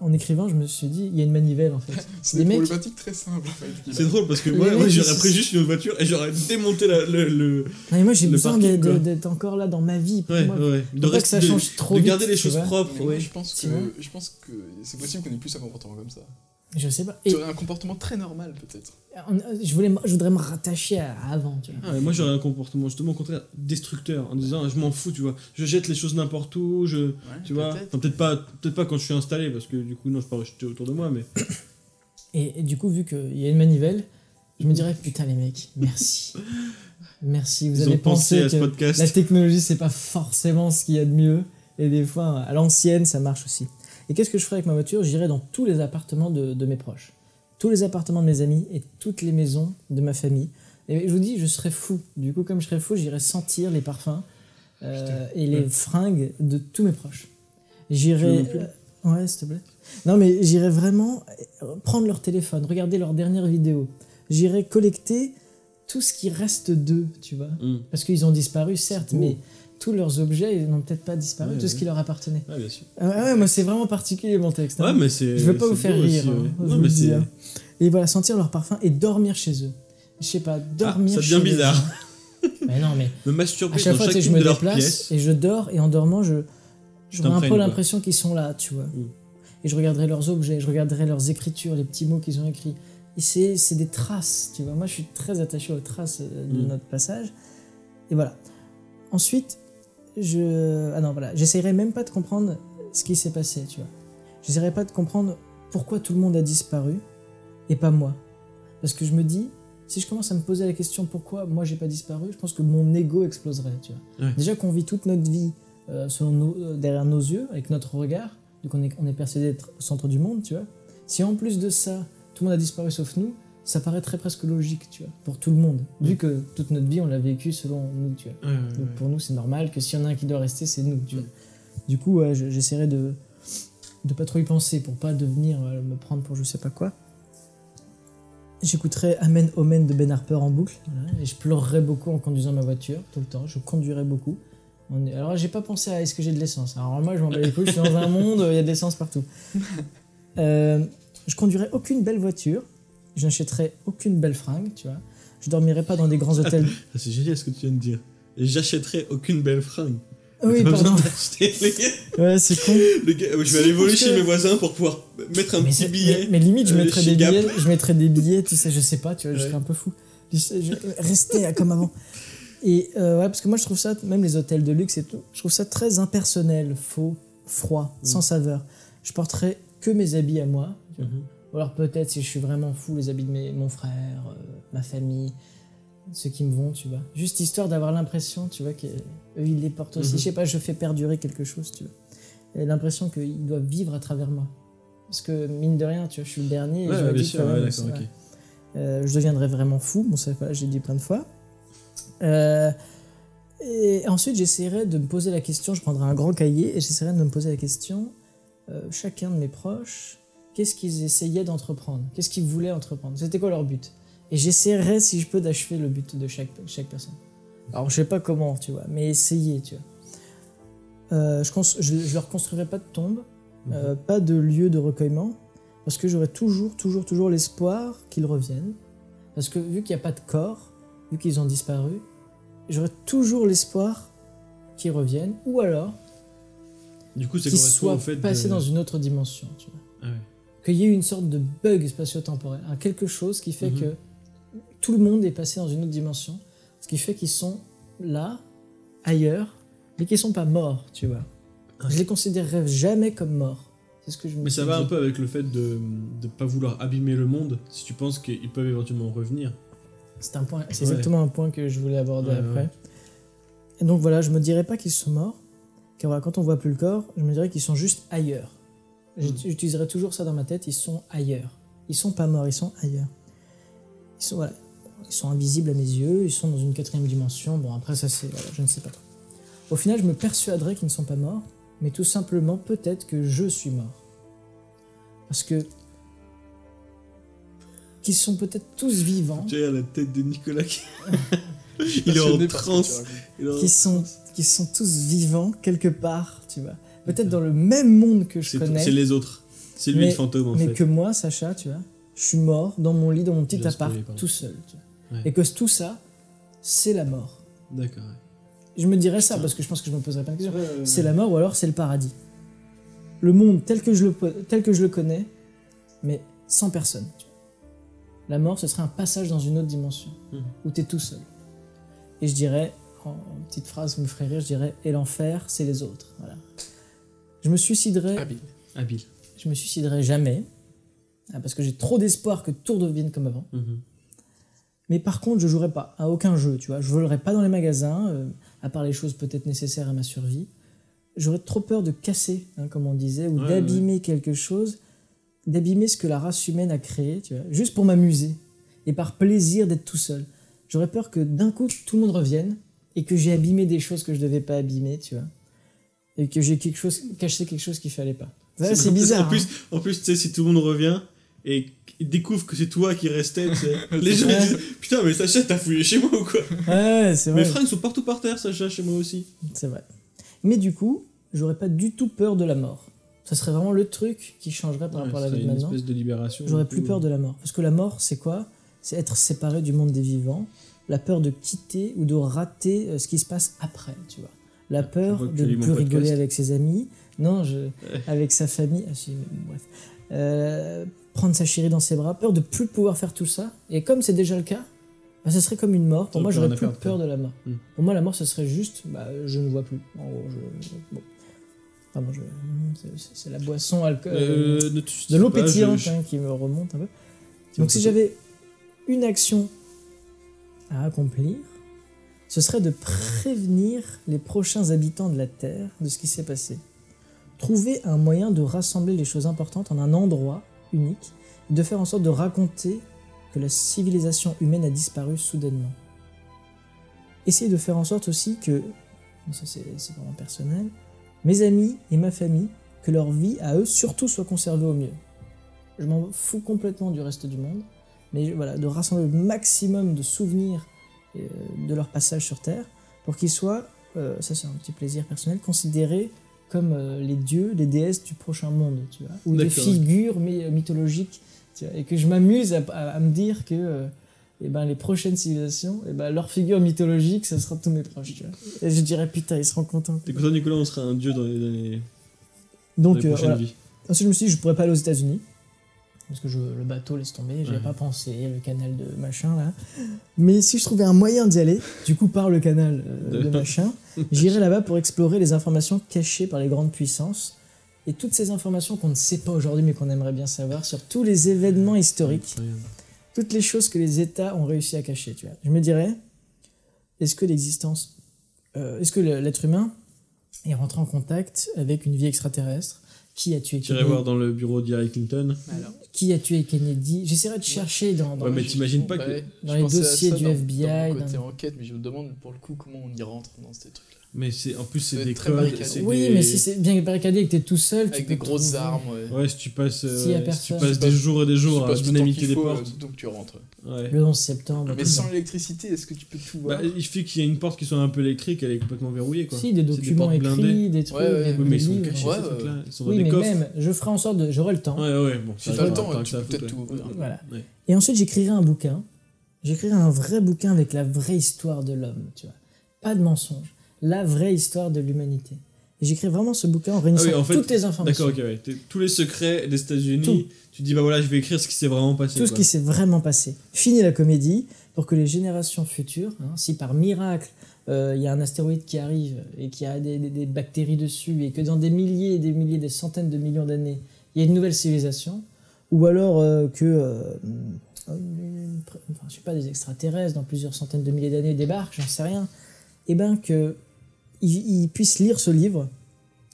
[SPEAKER 2] en écrivant, je me suis dit, il y a une manivelle en fait.
[SPEAKER 3] C'est des
[SPEAKER 2] mecs-
[SPEAKER 3] problématiques très simples.
[SPEAKER 1] C'est drôle parce que moi, moi,
[SPEAKER 2] mecs,
[SPEAKER 1] j'aurais pris juste une autre voiture et j'aurais démonté la- le. le-
[SPEAKER 2] Non, mais moi, j'ai
[SPEAKER 1] Le
[SPEAKER 2] besoin d'être- encore là dans ma vie. Pour
[SPEAKER 1] Ouais,
[SPEAKER 2] moi,
[SPEAKER 1] ouais.
[SPEAKER 2] faut pas que ça
[SPEAKER 1] de-
[SPEAKER 2] change trop
[SPEAKER 1] de
[SPEAKER 2] vite,
[SPEAKER 1] garder les choses propres,
[SPEAKER 3] Mais moi,
[SPEAKER 1] ouais.
[SPEAKER 3] je pense que
[SPEAKER 2] Sinon-
[SPEAKER 3] je pense que c'est possible qu'on ait plus un comportement comme ça.
[SPEAKER 2] Je sais pas.
[SPEAKER 3] Tu aurais un comportement très normal peut-être.
[SPEAKER 2] on- je, voulais, je voudrais me rattacher à, avant, tu vois.
[SPEAKER 1] Ah, moi j'aurais un comportement justement au contraire destructeur en disant je m'en fous tu vois je jette les choses n'importe où je tu vois
[SPEAKER 3] peut-être.
[SPEAKER 1] enfin, peut-être pas peut-être pas quand je suis installé parce que du coup non je peux pas jeter autour de moi mais
[SPEAKER 2] Et, et du coup, vu qu'il y a une manivelle, je me dirais, putain, les mecs, merci. merci, vous
[SPEAKER 1] ils
[SPEAKER 2] avez
[SPEAKER 1] pensé
[SPEAKER 2] pensé
[SPEAKER 1] à ce
[SPEAKER 2] que
[SPEAKER 1] podcast
[SPEAKER 2] la technologie, c'est pas forcément ce qu'il y a de mieux. Et des fois, à l'ancienne, ça marche aussi. Et qu'est-ce que je ferais avec ma voiture? J'irais dans tous les appartements de, de mes proches, tous les appartements de mes amis et toutes les maisons de ma famille. Et je vous dis, je serais fou. Du coup, comme je serais fou, j'irais sentir les parfums euh, et les fringues de tous mes proches. J'irais. euh, ouais, s'il te plaît. Non, mais j'irais vraiment euh, prendre leur téléphone, regarder leurs dernières vidéos. J'irais collecter tout ce qui reste d'eux, tu vois.
[SPEAKER 1] Hum.
[SPEAKER 2] Parce qu'ils ont disparu, certes, mais tous leurs objets, n'ont peut-être pas disparu,
[SPEAKER 1] Ouais,
[SPEAKER 2] tout ce qui leur appartenait.
[SPEAKER 1] ouais bien sûr
[SPEAKER 2] Ah ouais, moi, c'est vraiment particulier mon texte. hein.
[SPEAKER 1] ouais mais c'est
[SPEAKER 2] Je veux pas vous faire rire,
[SPEAKER 1] aussi,
[SPEAKER 2] hein,
[SPEAKER 1] non
[SPEAKER 2] vous
[SPEAKER 1] mais c'est
[SPEAKER 2] hein. Et voilà, sentir leur parfum et dormir chez eux. Je sais pas, dormir
[SPEAKER 1] Ah, ça
[SPEAKER 2] chez
[SPEAKER 1] devient bizarre.
[SPEAKER 2] Mais non, mais
[SPEAKER 1] me masturber
[SPEAKER 2] à chaque
[SPEAKER 1] dans
[SPEAKER 2] fois je me
[SPEAKER 1] de
[SPEAKER 2] déplace
[SPEAKER 1] pièces
[SPEAKER 2] et je dors et en dormant, je j'aurai un peu l'impression qu'ils sont là, tu vois.
[SPEAKER 1] Mm.
[SPEAKER 2] Et je regarderai leurs objets, je regarderai leurs écritures, les petits mots qu'ils ont écrits. Et c'est c'est des traces, tu vois. Moi, je suis très attaché aux traces euh, de
[SPEAKER 1] Mm.
[SPEAKER 2] notre passage. Et voilà. Ensuite, je ah non voilà, j'essaierai même pas de comprendre ce qui s'est passé, tu vois. J'essaierai pas de comprendre pourquoi tout le monde a disparu et pas moi. Parce que je me dis, si je commence à me poser la question pourquoi moi j'ai pas disparu, je pense que mon ego exploserait, tu vois.
[SPEAKER 1] Ouais.
[SPEAKER 2] Déjà qu'on vit toute notre vie euh, selon nos- euh, derrière nos yeux, avec notre regard, donc on est, on est persuadé d'être au centre du monde, tu vois. Si en plus de ça, tout le monde a disparu sauf nous, ça paraîtrait presque logique, tu vois, pour tout le monde. Vu que toute notre vie, on l'a vécu selon nous, tu vois.
[SPEAKER 1] Ouais, ouais,
[SPEAKER 2] Donc pour nous, c'est normal que s'il y en a un qui doit rester, c'est nous, tu vois.
[SPEAKER 1] Mm.
[SPEAKER 2] Du coup, ouais, j'essaierai de de pas trop y penser pour pas devenir euh, me prendre pour je sais pas quoi. J'écouterai Amen Omen de Ben Harper en boucle voilà, et je pleurerai beaucoup en conduisant ma voiture tout le temps. Je conduirai beaucoup. On est- Alors j'ai pas pensé à est-ce que j'ai de l'essence? Alors moi je m'en bats les couilles, je suis dans un monde, il y a de l'essence partout. Euh, je conduirai aucune belle voiture. Je n'achèterai aucune belle fringue, tu vois. Je dormirai pas dans des grands hôtels.
[SPEAKER 1] Ah, c'est génial ce que tu viens de dire j'achèterai aucune belle fringue
[SPEAKER 2] Oui,
[SPEAKER 1] pas
[SPEAKER 2] pardon.
[SPEAKER 1] les.
[SPEAKER 2] Ouais, c'est con.
[SPEAKER 1] Le gars, je vais aller voler chez mes voisins pour pouvoir mettre un
[SPEAKER 2] mais,
[SPEAKER 1] petit billet
[SPEAKER 2] mais- mais limite, je
[SPEAKER 1] euh,
[SPEAKER 2] mettrais des
[SPEAKER 1] Gap.
[SPEAKER 2] billets, je mettrais des billets, tu sais, je sais pas, tu vois, je serais un peu fou. Je je- rester comme avant. Et euh, ouais, parce que moi je trouve ça, même les hôtels de luxe et tout, je trouve ça très impersonnel, faux, froid,
[SPEAKER 1] Mm.
[SPEAKER 2] sans saveur. Je porterai que mes habits à moi. Ou alors peut-être si je suis vraiment fou, les habits de mes- mon frère, euh, ma famille, ceux qui me vont, tu vois. Juste histoire d'avoir l'impression, tu vois, qu'eux ils les portent aussi.
[SPEAKER 1] Mhm.
[SPEAKER 2] Je sais pas, je fais perdurer quelque chose, tu vois. L'impression qu'ils doivent vivre à travers moi. Parce que mine de rien, tu vois, je suis le dernier. et
[SPEAKER 1] Ouais,
[SPEAKER 2] je me
[SPEAKER 1] ouais, bien sûr, ouais, d'accord, ok.
[SPEAKER 2] euh, je deviendrais vraiment fou. Bon, ça, voilà, j'ai dit plein de fois. Euh, et ensuite, j'essaierai de me poser la question. Je prendrai un grand cahier et j'essaierai de me poser la question. euh, chacun de mes proches, qu'est-ce qu'ils essayaient d'entreprendre? Qu'est-ce qu'ils voulaient entreprendre? C'était quoi leur but? Et j'essaierai, si je peux, d'achever le but de chaque, chaque personne. Alors, je sais pas comment, tu vois, mais essayer, tu vois. Euh, je, je, je leur construirai pas de tombe, euh, pas de lieu de recueillement, parce que j'aurai toujours, toujours, toujours l'espoir qu'ils reviennent. Parce que vu qu'il n'y a pas de corps, vu qu'ils ont disparu, j'aurais toujours l'espoir qu'ils reviennent, ou alors
[SPEAKER 1] Du coup, ça
[SPEAKER 2] qu'ils soient
[SPEAKER 1] au fait
[SPEAKER 2] passés
[SPEAKER 1] de...
[SPEAKER 2] dans une autre dimension, tu vois.
[SPEAKER 1] Ah ouais.
[SPEAKER 2] Qu'il y ait eu une sorte de bug spatio-temporel, un quelque chose qui fait
[SPEAKER 1] Mhm.
[SPEAKER 2] que tout le monde est passé dans une autre dimension, ce qui fait qu'ils sont là, ailleurs, mais qu'ils sont pas morts, tu vois. Je les considérerais jamais comme morts. C'est ce que je me
[SPEAKER 1] Mais ça va un peu avec le fait de ne pas vouloir abîmer le monde si tu penses qu'ils peuvent éventuellement revenir.
[SPEAKER 2] C'est un point, c'est
[SPEAKER 1] Ouais.
[SPEAKER 2] exactement un point que je voulais aborder
[SPEAKER 1] Ouais,
[SPEAKER 2] après.
[SPEAKER 1] ouais.
[SPEAKER 2] Et donc voilà, je me dirais pas qu'ils sont morts, car voilà, quand on voit plus le corps, je me dirais qu'ils sont juste ailleurs. J'ut-
[SPEAKER 1] Mm.
[SPEAKER 2] J'utiliserai toujours ça dans ma tête, ils sont ailleurs. Ils sont pas morts, ils sont ailleurs. Ils sont, voilà, ils sont invisibles à mes yeux, ils sont dans une quatrième dimension. Bon, après ça, c'est, voilà, je ne sais pas trop. Au final, je me persuaderais qu'ils ne sont pas morts, mais tout simplement peut-être que je suis mort. Parce que qu'ils sont peut-être tous vivants.
[SPEAKER 1] Tu as la tête de Nicolas qui... Il est en transe.
[SPEAKER 3] racontes.
[SPEAKER 1] Il est en
[SPEAKER 2] qui sont, qui sont tous vivants quelque part, tu vois. Peut-être dans le même monde que je
[SPEAKER 1] C'est
[SPEAKER 2] connais,
[SPEAKER 1] c'est les autres. C'est lui
[SPEAKER 2] Mais-
[SPEAKER 1] le fantôme en
[SPEAKER 2] mais
[SPEAKER 1] fait.
[SPEAKER 2] que moi, Sacha, tu vois, je suis mort dans mon lit, dans mon petit appart, tout seul. tu vois.
[SPEAKER 1] Ouais.
[SPEAKER 2] Et que tout ça, c'est la mort.
[SPEAKER 1] D'accord. ouais.
[SPEAKER 2] Je me dirais ça parce que je pense que je me poserais pas de question.
[SPEAKER 1] Ouais, ouais,
[SPEAKER 2] C'est
[SPEAKER 1] ouais.
[SPEAKER 2] la mort ou alors c'est le paradis. Le monde tel que je le, tel que je le connais, mais sans personne. tu vois. La mort, ce serait un passage dans une autre dimension,
[SPEAKER 1] Mhm.
[SPEAKER 2] où tu es tout seul. Et je dirais, en, en petite phrase qui me ferait rire, je dirais, et l'enfer, c'est les autres. Voilà. Je me suiciderais,
[SPEAKER 3] Habile.
[SPEAKER 1] Habile.
[SPEAKER 2] je me suiciderais jamais, ah, parce que j'ai trop d'espoir que tout redevienne comme avant.
[SPEAKER 1] Mhm.
[SPEAKER 2] Mais par contre, je jouerai pas à aucun jeu, tu vois. Je volerai pas dans les magasins, euh, à part les choses peut-être nécessaires à ma survie. J'aurais trop peur de casser, hein, comme on disait, ou
[SPEAKER 1] Ouais,
[SPEAKER 2] d'abîmer quelque chose, d'abîmer ce que la race humaine a créé, tu vois, juste pour m'amuser et par plaisir d'être tout seul. J'aurais peur que d'un coup tout le monde revienne et que j'ai abîmé des choses que je devais pas abîmer, tu vois, et que j'ai quelque chose caché quelque chose qu'il fallait pas. Ouais, c'est bizarre.
[SPEAKER 1] En plus,
[SPEAKER 2] hein.
[SPEAKER 1] en plus, tu sais, si tout le monde revient et qu'ils découvrent que c'est toi qui restais, tu sais, les gens disent Putain, mais Sacha, t'as fouillé chez moi ou quoi?
[SPEAKER 2] Ouais, c'est vrai.
[SPEAKER 1] Mes fringues sont partout par terre, Sacha, chez moi aussi.
[SPEAKER 2] C'est vrai. Mais du coup, j'aurais pas du tout peur de la mort. Ça serait vraiment le truc qui changerait par
[SPEAKER 1] Ouais,
[SPEAKER 2] rapport à la vie de
[SPEAKER 1] serait une
[SPEAKER 2] maintenant.
[SPEAKER 1] espèce de libération.
[SPEAKER 2] J'aurais plus
[SPEAKER 1] coup.
[SPEAKER 2] peur de la mort. Parce que la mort, c'est quoi? C'est être séparé du monde des vivants. La peur de quitter ou de rater euh, ce qui se passe après, tu vois. La peur de ne plus rigoler avec ses amis. Non, je, avec sa famille. Ah, si, bref. Euh, prendre sa chérie dans ses bras. Peur de plus pouvoir faire tout ça. Et comme c'est déjà le cas, bah, ce serait comme une mort. Pour moi, j'aurais plus peur de la mort.
[SPEAKER 1] Hmm.
[SPEAKER 2] Pour moi, la mort, ce serait juste, bah, je ne vois plus. En gros, je, bon. Pardon, je- c'est- la boisson alcool,
[SPEAKER 1] Euh, te-
[SPEAKER 2] de l'eau pétillante
[SPEAKER 1] je-
[SPEAKER 2] hein, qui me remonte un peu. Donc si j'avais une action à accomplir, ce serait de prévenir les prochains habitants de la Terre de ce qui s'est passé. Trouver un moyen de rassembler les choses importantes en un endroit unique et de faire en sorte de raconter que la civilisation humaine a disparu soudainement. Essayer de faire en sorte aussi que, ça c'est vraiment personnel, mes amis et ma famille, que leur vie à eux surtout soit conservée au mieux. Je m'en fous complètement du reste du monde, mais voilà, de rassembler le maximum de souvenirs de leur passage sur Terre pour qu'ils soient, euh, ça c'est un petit plaisir personnel, considérés comme euh, les dieux, les déesses du prochain monde, tu vois, ou des figures my- mythologiques, tu vois, et que je m'amuse à, à- à me dire que euh, eh ben, les prochaines civilisations, eh ben, leur figure mythologique, ça sera tous mes proches, tu vois. Et je dirais, putain, ils seront contents.
[SPEAKER 1] T'es content, Nicolas, on sera un dieu dans les, dans les,
[SPEAKER 2] Donc,
[SPEAKER 1] dans les
[SPEAKER 2] euh,
[SPEAKER 1] prochaines
[SPEAKER 2] voilà.
[SPEAKER 1] vies.
[SPEAKER 2] Ensuite, je me suis dit, je pourrais pas aller aux États-Unis. Parce que je, le bateau laisse tomber, j'avais
[SPEAKER 1] Ouais.
[SPEAKER 2] pas pensé, le canal de machin là. Mais si je trouvais un moyen d'y aller, du coup par le canal euh,
[SPEAKER 1] De-
[SPEAKER 2] de machin, j'irais là-bas pour explorer les informations cachées par les grandes puissances et toutes ces informations qu'on ne sait pas aujourd'hui mais qu'on aimerait bien savoir sur tous les événements historiques, toutes les choses que les États ont réussi à cacher. Tu vois. Je me dirais, est-ce que l'existence, euh, est-ce que l'être humain est rentré en contact avec une vie extraterrestre Qui a tué
[SPEAKER 1] J'irai
[SPEAKER 2] Kennedy
[SPEAKER 1] voir dans le bureau d'Hillary Clinton.
[SPEAKER 3] Alors,
[SPEAKER 2] Qui a tué Kennedy J'essaierai de chercher dans, dans
[SPEAKER 1] Ouais, mais
[SPEAKER 2] les-
[SPEAKER 1] t'imagines pas que-
[SPEAKER 2] dans les dossiers du
[SPEAKER 3] dans-
[SPEAKER 2] FBI,
[SPEAKER 3] Dans mon côté
[SPEAKER 2] dans-
[SPEAKER 3] enquête, mais je me demande pour le coup comment on y rentre dans ces trucs-là.
[SPEAKER 1] Mais c'est en plus, c'est des codes.
[SPEAKER 2] Oui,
[SPEAKER 1] des-
[SPEAKER 2] mais si c'est bien barricadé et que t'es tout seul, tu
[SPEAKER 3] Avec
[SPEAKER 2] peux
[SPEAKER 3] des grosses
[SPEAKER 2] trouver-
[SPEAKER 3] armes, ouais.
[SPEAKER 1] Ouais, si tu passes, euh,
[SPEAKER 2] y a
[SPEAKER 1] si tu passes
[SPEAKER 3] Tu
[SPEAKER 1] des jours et des jours
[SPEAKER 3] Tu
[SPEAKER 1] à dynamiter
[SPEAKER 3] qu'il
[SPEAKER 1] des portes.
[SPEAKER 3] euh, donc tu rentres.
[SPEAKER 1] Ouais.
[SPEAKER 2] Le 11 septembre.
[SPEAKER 3] Mais sans l'électricité, est-ce que tu peux tout voir
[SPEAKER 1] Bah, il suffit qu'il y ait une porte qui soit un peu électrique, elle est complètement verrouillée quoi.
[SPEAKER 2] Si, des documents
[SPEAKER 1] blindées.
[SPEAKER 2] écrits, des trucs,
[SPEAKER 3] Ouais, ouais.
[SPEAKER 2] des,
[SPEAKER 1] Oui, mais ils
[SPEAKER 2] des
[SPEAKER 1] sont cachés
[SPEAKER 3] Ouais,
[SPEAKER 1] ces
[SPEAKER 3] ouais.
[SPEAKER 1] trucs-là. Ils sont dans
[SPEAKER 2] Oui,
[SPEAKER 1] des
[SPEAKER 2] mais
[SPEAKER 1] coffres.
[SPEAKER 2] même, je ferai en sorte de. J'aurai le temps.
[SPEAKER 1] Ouais, ouais, bon.
[SPEAKER 3] Si t'as le temps, tu peux peut-être tout.
[SPEAKER 2] Voilà. Et ensuite, j'écrirai un bouquin. J'écrirai un vrai bouquin avec la vraie histoire de l'homme, tu vois. pas de mensonge. La vraie histoire de l'humanité. Et j'écris vraiment ce bouquin en réunissant
[SPEAKER 1] Ah oui, en fait,
[SPEAKER 2] toutes les informations.
[SPEAKER 1] D'accord, ok, ouais. Tous les secrets des États-Unis, tu dis bah voilà, je vais écrire ce qui s'est vraiment passé.
[SPEAKER 2] Tout ce qui s'est vraiment passé. Fini la comédie pour que les générations futures, hein, si par miracle euh, il y a un astéroïde qui arrive et qu'il y a des, des- des bactéries dessus et que dans des milliers et des milliers, des centaines de millions d'années, il y a une nouvelle civilisation, ou alors euh, que, euh, enfin, je sais pas, des extraterrestres dans plusieurs centaines de milliers d'années débarquent, j'en sais rien, et ben que ils, ils puissent lire ce livre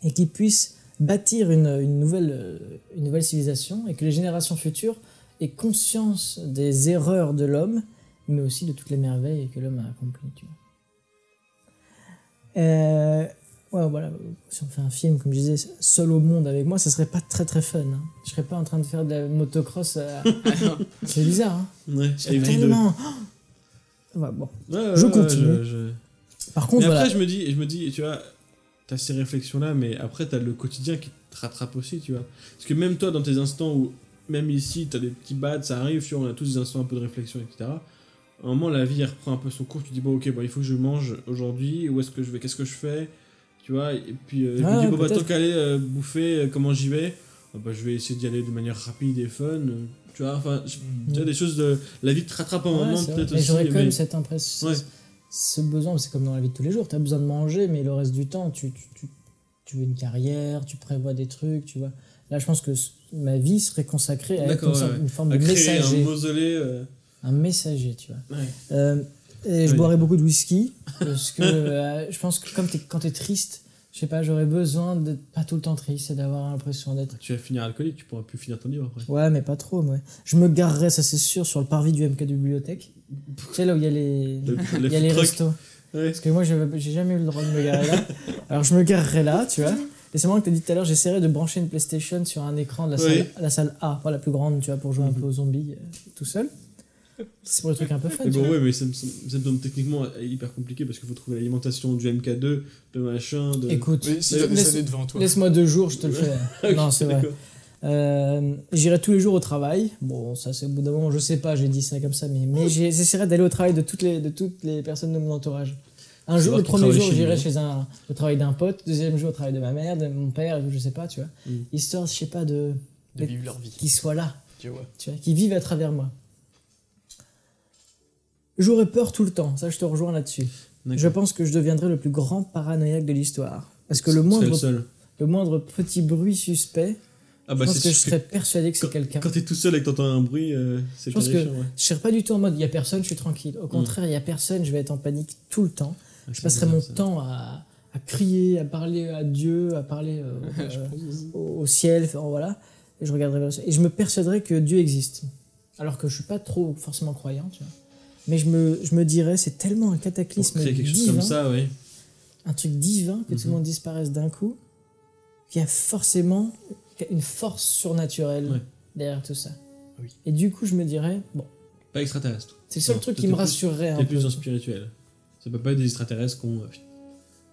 [SPEAKER 2] et qu'ils puissent bâtir une, une nouvelle, euh, une nouvelle civilisation et que les générations futures aient conscience des erreurs de l'homme, mais aussi de toutes les merveilles que l'homme a accomplies. Tu vois. Euh, ouais, voilà. Si on fait un film, comme je disais, seul au monde avec moi, ça serait pas très très fun. hein. Je serais pas en train de faire de la motocross. à- C'est bizarre, hein.
[SPEAKER 1] Ouais,
[SPEAKER 2] Je bon.
[SPEAKER 1] Ouais, ouais,
[SPEAKER 2] Je continue.
[SPEAKER 1] je- je-
[SPEAKER 2] Par contre,
[SPEAKER 1] Mais après,
[SPEAKER 2] voilà.
[SPEAKER 1] je me dis, je me dis, tu vois, t'as ces réflexions-là, mais après, t'as le quotidien qui te rattrape aussi, tu vois. Parce que même toi, dans tes instants où, même ici, t'as des petits bads, ça arrive, tu vois, on a tous des instants un peu de réflexion, etc. À un moment, la vie, elle reprend un peu son cours, tu dis, bon, ok, bon, il faut que je mange aujourd'hui, où est-ce que je vais, qu'est-ce que je fais, tu vois, et puis euh, je me dis, bon, bah, tant qu'aller euh, bouffer, euh, comment j'y vais, Ah bah, je vais essayer d'y aller de manière rapide et fun, euh, tu vois, enfin, tu vois, des choses de. La vie te rattrape un
[SPEAKER 2] Ouais,
[SPEAKER 1] moment, peut-être
[SPEAKER 2] Mais
[SPEAKER 1] aussi.
[SPEAKER 2] j'aurais quand
[SPEAKER 1] mais-
[SPEAKER 2] même cette impression,
[SPEAKER 1] Ouais.
[SPEAKER 2] Ce besoin, c'est comme dans la vie de tous les jours, tu as besoin de manger, mais le reste du temps, tu, tu, tu, tu veux une carrière, tu prévois des trucs, tu vois. Là, je pense que ma vie serait consacrée à être une, sorte-
[SPEAKER 1] ouais,
[SPEAKER 2] une forme
[SPEAKER 1] à
[SPEAKER 2] de messager.
[SPEAKER 1] un mausolée. euh,
[SPEAKER 2] Un messager, tu vois.
[SPEAKER 1] ouais.
[SPEAKER 2] Euh, et je
[SPEAKER 1] Oui.
[SPEAKER 2] boirais beaucoup de whisky, parce que euh, je pense que comme t'es- quand tu es triste, je sais pas, j'aurais besoin d'être pas tout le temps triste et d'avoir l'impression d'être.
[SPEAKER 1] Tu vas finir alcoolique, tu pourras plus finir ton livre après.
[SPEAKER 2] Ouais, mais pas trop, moi. Je me garerais, ça c'est sûr, sur le parvis du MK de bibliothèque. Tu sais, là où il y a les,
[SPEAKER 1] Le-
[SPEAKER 2] il y a les restos.
[SPEAKER 1] Ouais.
[SPEAKER 2] Parce que moi, j'ai jamais eu le droit de me garer là. Alors, je me garerais là, tu vois. Et c'est moi que t'as dit tout à l'heure, j'essaierais de brancher une PlayStation sur un écran de la,
[SPEAKER 1] Oui.
[SPEAKER 2] salle, la salle A, pas la plus grande, tu vois, pour jouer un
[SPEAKER 1] Mhm.
[SPEAKER 2] peu aux zombies euh, tout seul. C'est pour le truc un peu fun.
[SPEAKER 1] Mais
[SPEAKER 2] tu
[SPEAKER 1] bon, ouais, mais ça me, semble techniquement hyper compliqué parce qu'il faut trouver l'alimentation du MK2, de machin, de.
[SPEAKER 2] Écoute,
[SPEAKER 3] si t'as des
[SPEAKER 2] laisse-
[SPEAKER 3] années devant toi.
[SPEAKER 2] laisse-moi deux jours, je te le fais. Non, c'est vrai. Euh, J'irai tous les jours au travail. Bon, ça c'est au bout d'un moment, je sais pas, j'ai dit ça comme ça, mais, j'essaierai d'aller au travail de toutes les, de toutes les personnes de mon entourage. Un jour, le premier jour, j'irai chez un, au travail d'un pote. Deuxième jour, au travail de ma mère, de mon père, je sais pas, tu vois.
[SPEAKER 1] Mm.
[SPEAKER 2] Histoire, je sais pas, de
[SPEAKER 3] De vivre leur vie.
[SPEAKER 2] qu'ils soient là,
[SPEAKER 3] Tu vois.
[SPEAKER 2] tu vois, qu'ils vivent à travers moi. J'aurais peur tout le temps, ça je te rejoins là-dessus. Je pense que je deviendrai le plus grand paranoïaque de l'histoire. Parce que le moindre,
[SPEAKER 1] le seul.
[SPEAKER 2] le moindre petit bruit suspect,
[SPEAKER 1] Ah
[SPEAKER 2] je
[SPEAKER 1] bah
[SPEAKER 2] pense que je serais persuadé que c'est quelqu'un.
[SPEAKER 1] quand t'es tout seul et que t'entends un bruit, euh, c'est
[SPEAKER 2] Je pense que-
[SPEAKER 1] ouais.
[SPEAKER 2] Je serais pas du tout en mode il y a personne, je suis tranquille. Au contraire, il y a personne, je vais être en panique tout le temps.
[SPEAKER 1] Ah,
[SPEAKER 2] Je passerai mon
[SPEAKER 1] ça.
[SPEAKER 2] temps à, à crier, à parler à Dieu, à parler euh, euh, au, ciel, enfin, voilà. Et je regarderai. Et je me persuaderai que Dieu existe. Alors que je suis pas trop forcément croyant, tu vois. Mais je me, je me dirais, c'est tellement un
[SPEAKER 1] Pour
[SPEAKER 2] cataclysme
[SPEAKER 1] créer quelque chose comme ça, oui.
[SPEAKER 2] un truc divin, que tout
[SPEAKER 1] Mhm.
[SPEAKER 2] le monde disparaisse d'un coup, qu'il y a forcément une force surnaturelle
[SPEAKER 1] Ouais.
[SPEAKER 2] derrière tout ça.
[SPEAKER 3] Oui.
[SPEAKER 2] Et du coup, je me dirais, bon,
[SPEAKER 1] Pas extraterrestre.
[SPEAKER 2] c'est le seul
[SPEAKER 1] Non,
[SPEAKER 2] truc qui me
[SPEAKER 1] plus-
[SPEAKER 2] rassurerait un peu.
[SPEAKER 1] plus dans spirituel. Ça peut pas être des extraterrestres qui ont euh,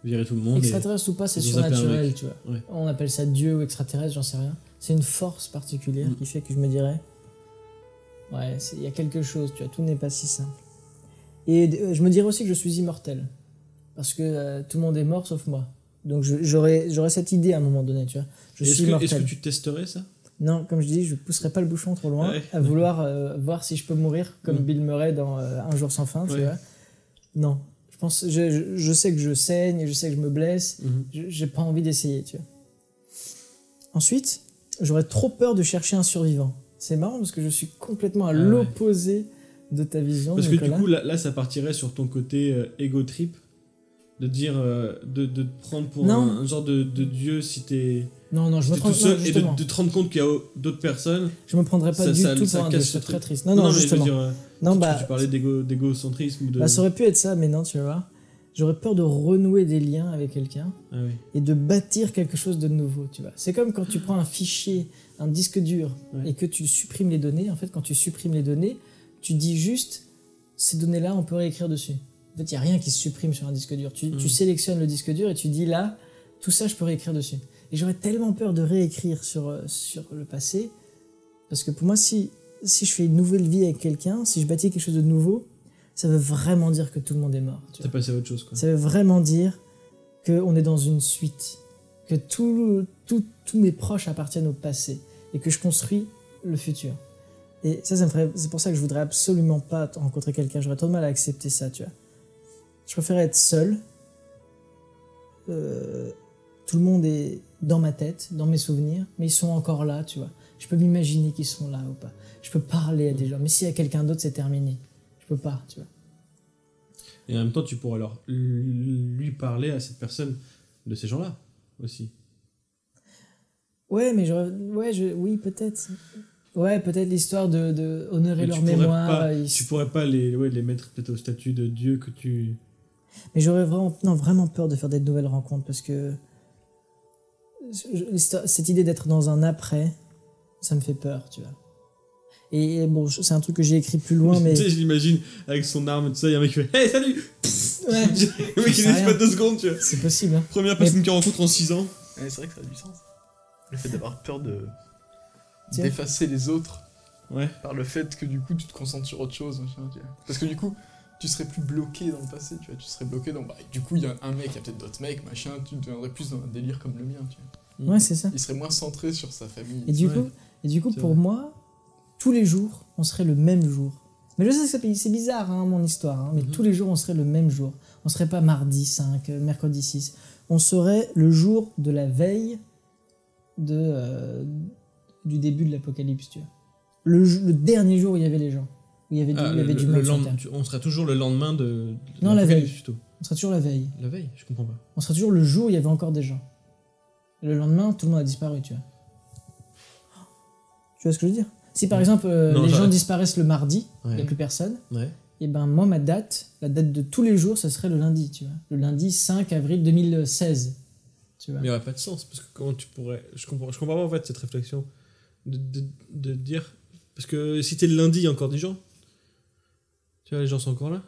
[SPEAKER 1] viré tout le monde. et-
[SPEAKER 2] Extraterrestre ou pas, c'est surnaturel, tu vois.
[SPEAKER 1] Ouais.
[SPEAKER 2] On appelle ça Dieu ou extraterrestre, j'en sais rien. C'est une force particulière
[SPEAKER 1] Mm.
[SPEAKER 2] qui fait que je me dirais, ouais, il y a quelque chose, tu vois, tout n'est pas si simple. Et euh, je me dirais aussi que je suis immortel. Parce que euh, tout le monde est mort sauf moi. Donc j'aurais cette idée à un moment donné, tu vois. Je
[SPEAKER 1] Est-ce
[SPEAKER 2] suis
[SPEAKER 1] que, tu testerais ça?
[SPEAKER 2] Non, comme je dis, je pousserai pas le bouchon trop loin
[SPEAKER 1] Ouais,
[SPEAKER 2] à vouloir euh, voir si je peux mourir comme
[SPEAKER 1] Mm.
[SPEAKER 2] Bill Murray dans euh, Un jour sans fin, tu vois. Non, je pense, je, je, je sais que je saigne, je sais que je me blesse,
[SPEAKER 1] Mhm.
[SPEAKER 2] je- j'ai pas envie d'essayer, tu vois. Ensuite, j'aurais trop peur de chercher un survivant. C'est marrant parce que je suis complètement à
[SPEAKER 1] Ah ouais.
[SPEAKER 2] l'opposé de ta vision,
[SPEAKER 1] Parce que du coup, là, là, ça partirait sur ton côté euh, ego trip? De dire. euh, de, de te prendre pour un, un genre de, de dieu si t'es
[SPEAKER 2] non, non, je me prends,
[SPEAKER 1] tout seul
[SPEAKER 2] non,
[SPEAKER 1] et
[SPEAKER 2] justement,
[SPEAKER 1] de, de te rendre compte qu'il y a d'autres personnes.
[SPEAKER 2] je me prendrais pas
[SPEAKER 1] ça-
[SPEAKER 2] du
[SPEAKER 1] ça-
[SPEAKER 2] tout
[SPEAKER 1] ça
[SPEAKER 2] pour un dieu,
[SPEAKER 1] ce
[SPEAKER 2] c'est très triste. Non, non,
[SPEAKER 1] mais je veux
[SPEAKER 2] justement.
[SPEAKER 1] dire, euh,
[SPEAKER 2] non,
[SPEAKER 1] tu,
[SPEAKER 2] bah,
[SPEAKER 1] tu parlais d'égo- d'égocentrisme de.
[SPEAKER 2] bah, ça aurait pu être ça, mais non, tu vois. J'aurais peur de renouer des liens avec quelqu'un.
[SPEAKER 1] Ah oui.
[SPEAKER 2] et de bâtir quelque chose de nouveau, tu vois. C'est comme quand tu prends un fichier, un disque dur,
[SPEAKER 1] Ouais.
[SPEAKER 2] et que tu supprimes les données. En fait, quand tu supprimes les données, tu dis juste, ces données-là, on peut réécrire dessus. En fait, il n'y a rien qui se supprime sur un disque dur. Tu, tu
[SPEAKER 1] Mm.
[SPEAKER 2] sélectionnes le disque dur et tu dis, là, tout ça, je peux réécrire dessus. Et j'aurais tellement peur de réécrire sur, euh, sur le passé, parce que pour moi, si, si je fais une nouvelle vie avec quelqu'un, si je bâtis quelque chose de nouveau, ça veut vraiment dire que tout le monde est mort. tu
[SPEAKER 1] passé à autre chose, quoi.
[SPEAKER 2] Ça veut vraiment dire qu'on est dans une suite, que tous mes proches appartiennent au passé et que je construis le futur. Et ça, ça me ferait, c'est pour ça que je voudrais absolument pas rencontrer quelqu'un. J'aurais trop de mal à accepter ça, tu vois. Je préférerais être seul. Euh, tout le monde est dans ma tête, dans mes souvenirs, mais ils sont encore là, tu vois. Je peux m'imaginer qu'ils sont là ou pas. Je peux parler à des gens. Mais s'il y a quelqu'un d'autre, c'est terminé. Je peux pas, tu vois.
[SPEAKER 1] Et en même temps, tu pourras alors lui parler à cette personne de ces gens-là aussi.
[SPEAKER 2] Ouais, mais j'aurais- ouais, je, oui, peut-être. Ouais, peut-être l'histoire de, de honorer
[SPEAKER 1] Mais
[SPEAKER 2] leur
[SPEAKER 1] tu pourrais
[SPEAKER 2] mémoire.
[SPEAKER 1] pas-
[SPEAKER 2] ils-
[SPEAKER 1] Tu pourrais pas les, ouais, les mettre peut-être au statut de Dieu que tu.
[SPEAKER 2] Mais j'aurais vraiment, non, vraiment peur de faire des nouvelles rencontres parce que cette idée d'être dans un après, ça me fait peur, tu vois. Et, bon, c'est un truc que j'ai écrit plus loin, mais
[SPEAKER 1] tu sais, je l'imagine avec son arme, tout ça, il y a un mec qui fait Hey, salut
[SPEAKER 2] Ouais,
[SPEAKER 1] Le mec il pas deux secondes, tu vois.
[SPEAKER 2] c'est possible. hein.
[SPEAKER 1] Première personne qu'il rencontre en 6 ans.
[SPEAKER 3] Ouais, c'est vrai que ça a du sens. Le fait d'avoir peur de d'effacer les autres
[SPEAKER 1] Ouais.
[SPEAKER 3] par le fait que du coup tu te concentres sur autre chose. machin, tu vois. Parce que du coup, tu serais plus bloqué dans le passé, tu vois. Tu serais bloqué dans. Bah, du coup, il y a un mec, il y a peut-être d'autres mecs, machin. Tu deviendrais plus dans un délire comme le mien, tu vois.
[SPEAKER 2] Ouais, c'est ça.
[SPEAKER 3] Il serait moins centré sur sa famille.
[SPEAKER 2] Et du coup, et du coup pour
[SPEAKER 1] vrai.
[SPEAKER 2] moi, tous les jours, on serait le même jour. Mais je sais que c'est- c'est bizarre, hein, mon histoire, hein, mais
[SPEAKER 1] Mhm.
[SPEAKER 2] tous les jours, on serait le même jour. On serait pas mardi 5, euh, mercredi 6. On serait le jour de la veille de, euh, du début de l'apocalypse, tu vois. Le, le dernier jour où il y avait les gens. Il y avait du,
[SPEAKER 1] Ah,
[SPEAKER 2] il y avait
[SPEAKER 1] le-
[SPEAKER 2] du
[SPEAKER 1] le
[SPEAKER 2] monde sur
[SPEAKER 1] lendemain-
[SPEAKER 2] Terre.
[SPEAKER 1] tu- on sera toujours le lendemain de. de
[SPEAKER 2] Non, la veille.
[SPEAKER 1] plutôt.
[SPEAKER 2] On serait toujours la veille.
[SPEAKER 1] La veille Je comprends pas.
[SPEAKER 2] On serait toujours le jour où il y avait encore des gens. Le lendemain, tout le monde a disparu, tu vois. Tu vois ce que je veux dire? Si par exemple, euh,
[SPEAKER 1] Non,
[SPEAKER 2] les gens disparaissent le mardi, il n'y a plus personne,
[SPEAKER 1] Ouais.
[SPEAKER 2] et ben moi, ma date, la date de tous les jours, ça serait le lundi, tu vois. Le lundi 5 avril 2016. Tu vois.
[SPEAKER 1] Mais il n'y aurait pas de sens, parce que comment tu pourrais. Je comprends, je comprends pas en fait cette réflexion de, de, de dire. Parce que si t'es le lundi, il y a encore des gens. Tu vois, les gens sont encore là?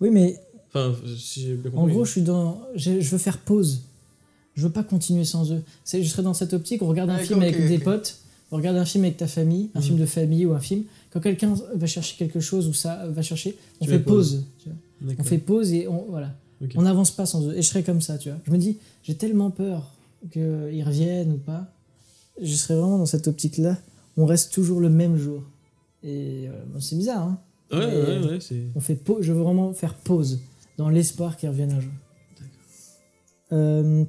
[SPEAKER 2] Oui, mais
[SPEAKER 1] Enfin, si j'ai bien
[SPEAKER 2] en
[SPEAKER 1] compris.
[SPEAKER 2] gros, je suis dans. Je, je veux faire pause. Je veux pas continuer sans eux. Je serais dans cette optique, on regarde un film avec
[SPEAKER 3] ok,
[SPEAKER 2] des potes, on regarde un film avec ta famille, un
[SPEAKER 1] Mhm.
[SPEAKER 2] film de famille ou un film. Quand quelqu'un va chercher quelque chose ou ça va chercher, on
[SPEAKER 1] Tu
[SPEAKER 2] fait
[SPEAKER 1] pause.
[SPEAKER 2] pause. tu vois. On fait pause et on voilà. On n'avance pas sans eux. Et je serais comme ça, tu vois. Je me dis, j'ai tellement peur qu'ils reviennent ou pas. Je serais vraiment dans cette optique-là. On reste toujours le même jour. Et euh, bon, c'est bizarre, hein.
[SPEAKER 1] Ouais, ouais, ouais.
[SPEAKER 2] On fait pause. Je veux vraiment faire pause dans l'espoir qu'ils reviennent un jour. Euh,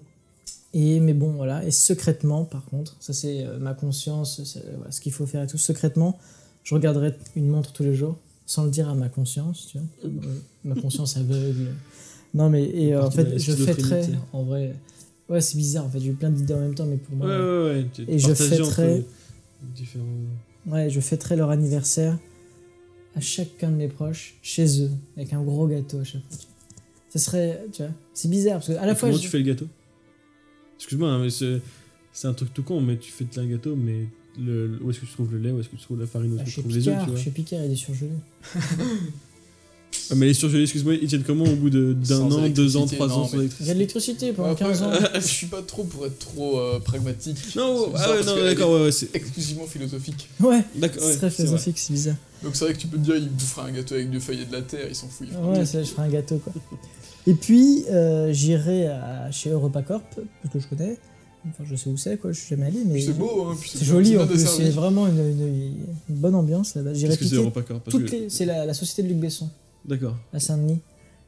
[SPEAKER 2] et mais bon, voilà. Et secrètement, par contre, ça c'est euh, ma conscience, euh, voilà, ce qu'il faut faire et tout. Secrètement, je regarderai une montre tous les jours, sans le dire à ma conscience, tu vois. Ma conscience aveugle. Non, mais et, euh, en fait, je fêterai, en vrai. Ouais, c'est bizarre, en fait. J'ai eu plein d'idées en même temps, mais pour moi.
[SPEAKER 1] Ouais, ouais, ouais. tu-
[SPEAKER 2] Et je fêterai-
[SPEAKER 1] Différents.
[SPEAKER 2] Ouais, je fêterai leur anniversaire à chacun de mes proches, chez eux, avec un gros gâteau à chaque fois. Ça serait, tu vois, c'est bizarre parce que à la
[SPEAKER 1] Et
[SPEAKER 2] fois.
[SPEAKER 1] comment
[SPEAKER 2] je-
[SPEAKER 1] tu fais le gâteau? Excuse-moi, hein, mais c'est c'est un truc tout con, mais tu fais un gâteau, mais le, le- où est-ce que tu trouves le lait? Où est-ce que tu trouves la farine? Où
[SPEAKER 2] Ah,
[SPEAKER 1] est-ce que
[SPEAKER 2] chez
[SPEAKER 1] tu trouves les œufs tu vois?
[SPEAKER 2] chez Picard, il est surgelé.
[SPEAKER 1] Ah, Mais les surgelés, excuse-moi, ils tiennent comment au bout de- d'un
[SPEAKER 3] Sans
[SPEAKER 1] an, deux ans,
[SPEAKER 3] électricité,
[SPEAKER 1] trois
[SPEAKER 3] non,
[SPEAKER 1] ans sans
[SPEAKER 3] mais-
[SPEAKER 2] Il y a de
[SPEAKER 1] électricité
[SPEAKER 2] l'électricité pendant
[SPEAKER 3] Après,
[SPEAKER 2] 15 ans.
[SPEAKER 3] je suis pas trop pour être trop euh, pragmatique.
[SPEAKER 1] Non,
[SPEAKER 3] C'est
[SPEAKER 1] ah ouais, non, d'accord, ouais, ouais, c'est.
[SPEAKER 3] Exclusivement philosophique.
[SPEAKER 2] Ouais,
[SPEAKER 1] D'accord,
[SPEAKER 2] c'est
[SPEAKER 1] ouais,
[SPEAKER 2] très philosophique, c'est bizarre.
[SPEAKER 3] Donc c'est vrai que tu peux te dire, il bouffera un gâteau avec deux feuilles et de la terre, il s'en fout. il
[SPEAKER 2] Ouais, ça, je ferai un gâteau quoi. Et puis, euh, j'irai chez EuropaCorp, parce que je connais. Enfin, je sais où c'est, quoi, je suis jamais allé, mais.
[SPEAKER 3] C'est beau, hein.
[SPEAKER 2] C'est joli en plus, c'est vraiment une, une- une bonne ambiance là-bas. J'irai
[SPEAKER 1] c'est
[SPEAKER 2] piquer
[SPEAKER 1] EuropaCorp? Parce
[SPEAKER 2] toutes
[SPEAKER 1] que-
[SPEAKER 2] les. C'est la, la société de Luc Besson.
[SPEAKER 1] D'accord.
[SPEAKER 2] à Saint-Denis.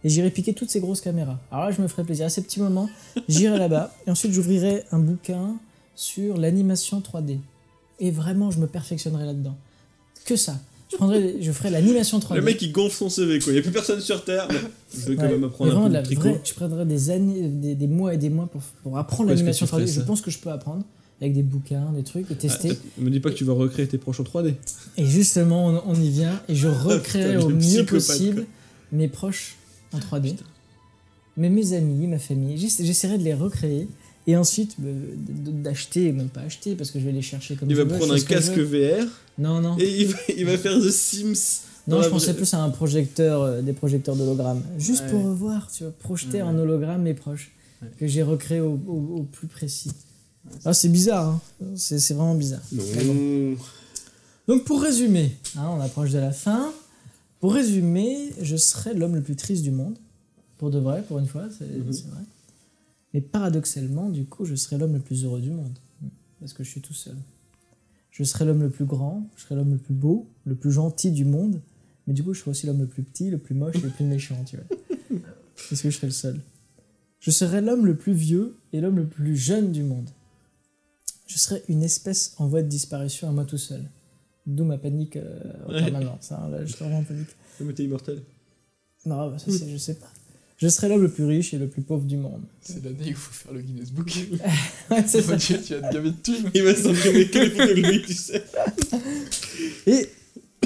[SPEAKER 2] Et j'irai piquer toutes ces grosses caméras. Alors là, je me ferai plaisir. À ces petits moments, j'irai là-bas. Et ensuite, j'ouvrirai un bouquin sur l'animation 3D. Et vraiment, je me perfectionnerai là-dedans. Que ça. Je, prendrai, je ferai l'animation 3D.
[SPEAKER 1] Le mec il gonfle son CV quoi, il n'y a plus personne sur Terre. mais Je vais quand
[SPEAKER 2] Ouais.
[SPEAKER 1] même apprendre un peu de tricot.
[SPEAKER 2] vraie- je prendrai des années, des, des mois et des mois pour, pour apprendre l'animation
[SPEAKER 1] tu ferais
[SPEAKER 2] 3D. Je
[SPEAKER 1] ça
[SPEAKER 2] pense que je peux apprendre avec des bouquins, des trucs et tester.
[SPEAKER 1] ah, me dis pas que tu vas recréer tes proches en 3D.
[SPEAKER 2] Et justement, on, on y vient et je recréerai au mieux possible mes proches en 3D.
[SPEAKER 1] Putain.
[SPEAKER 2] Mais mes amis, ma famille, j'essa- j'essaierai de les recréer et ensuite euh, d'acheter, même pas acheter parce que je vais les chercher comme
[SPEAKER 1] Il va prendre un casque. VR
[SPEAKER 2] Non, non.
[SPEAKER 1] et il va, il va faire The Sims.
[SPEAKER 2] Non, je pensais plus à un projecteur, euh, des projecteurs d'hologramme. Juste pour revoir, tu vois, projeter en hologramme mes proches. Que j'ai recréé au, au- au plus précis. Ah, c'est bizarre, hein. c'est vraiment bizarre. Donc pour résumer, hein, on approche de la fin. Pour résumer, je serais l'homme le plus triste du monde. Pour de vrai, pour une fois, c'est
[SPEAKER 1] Mhm.
[SPEAKER 2] c'est vrai. Mais paradoxalement, du coup, je serais l'homme le plus heureux du monde. Parce que je suis tout seul. Je serais l'homme le plus grand, je serais l'homme le plus beau, le plus gentil du monde. Mais du coup, je serais aussi l'homme le plus petit, le plus moche et le plus méchant, tu vois. Parce que je serais le seul. Je serais l'homme le plus vieux et l'homme le plus jeune du monde. Je serais une espèce en voie de disparition à moi tout seul. D'où ma panique euh,
[SPEAKER 1] Ouais.
[SPEAKER 2] permanence. hein. Là, je suis vraiment en panique.
[SPEAKER 1] Mais t'es immortel.
[SPEAKER 2] Non, bah, ça, je sais pas. Je serais l'homme le plus riche et le plus pauvre du monde.
[SPEAKER 3] C'est l'année où il faut faire le Guinness Book.
[SPEAKER 2] Ouais, c'est ça.
[SPEAKER 3] tu, tu vas te gaver de thunes.
[SPEAKER 1] Il va s'imprimer que les photos de lui, tu sais.
[SPEAKER 2] Et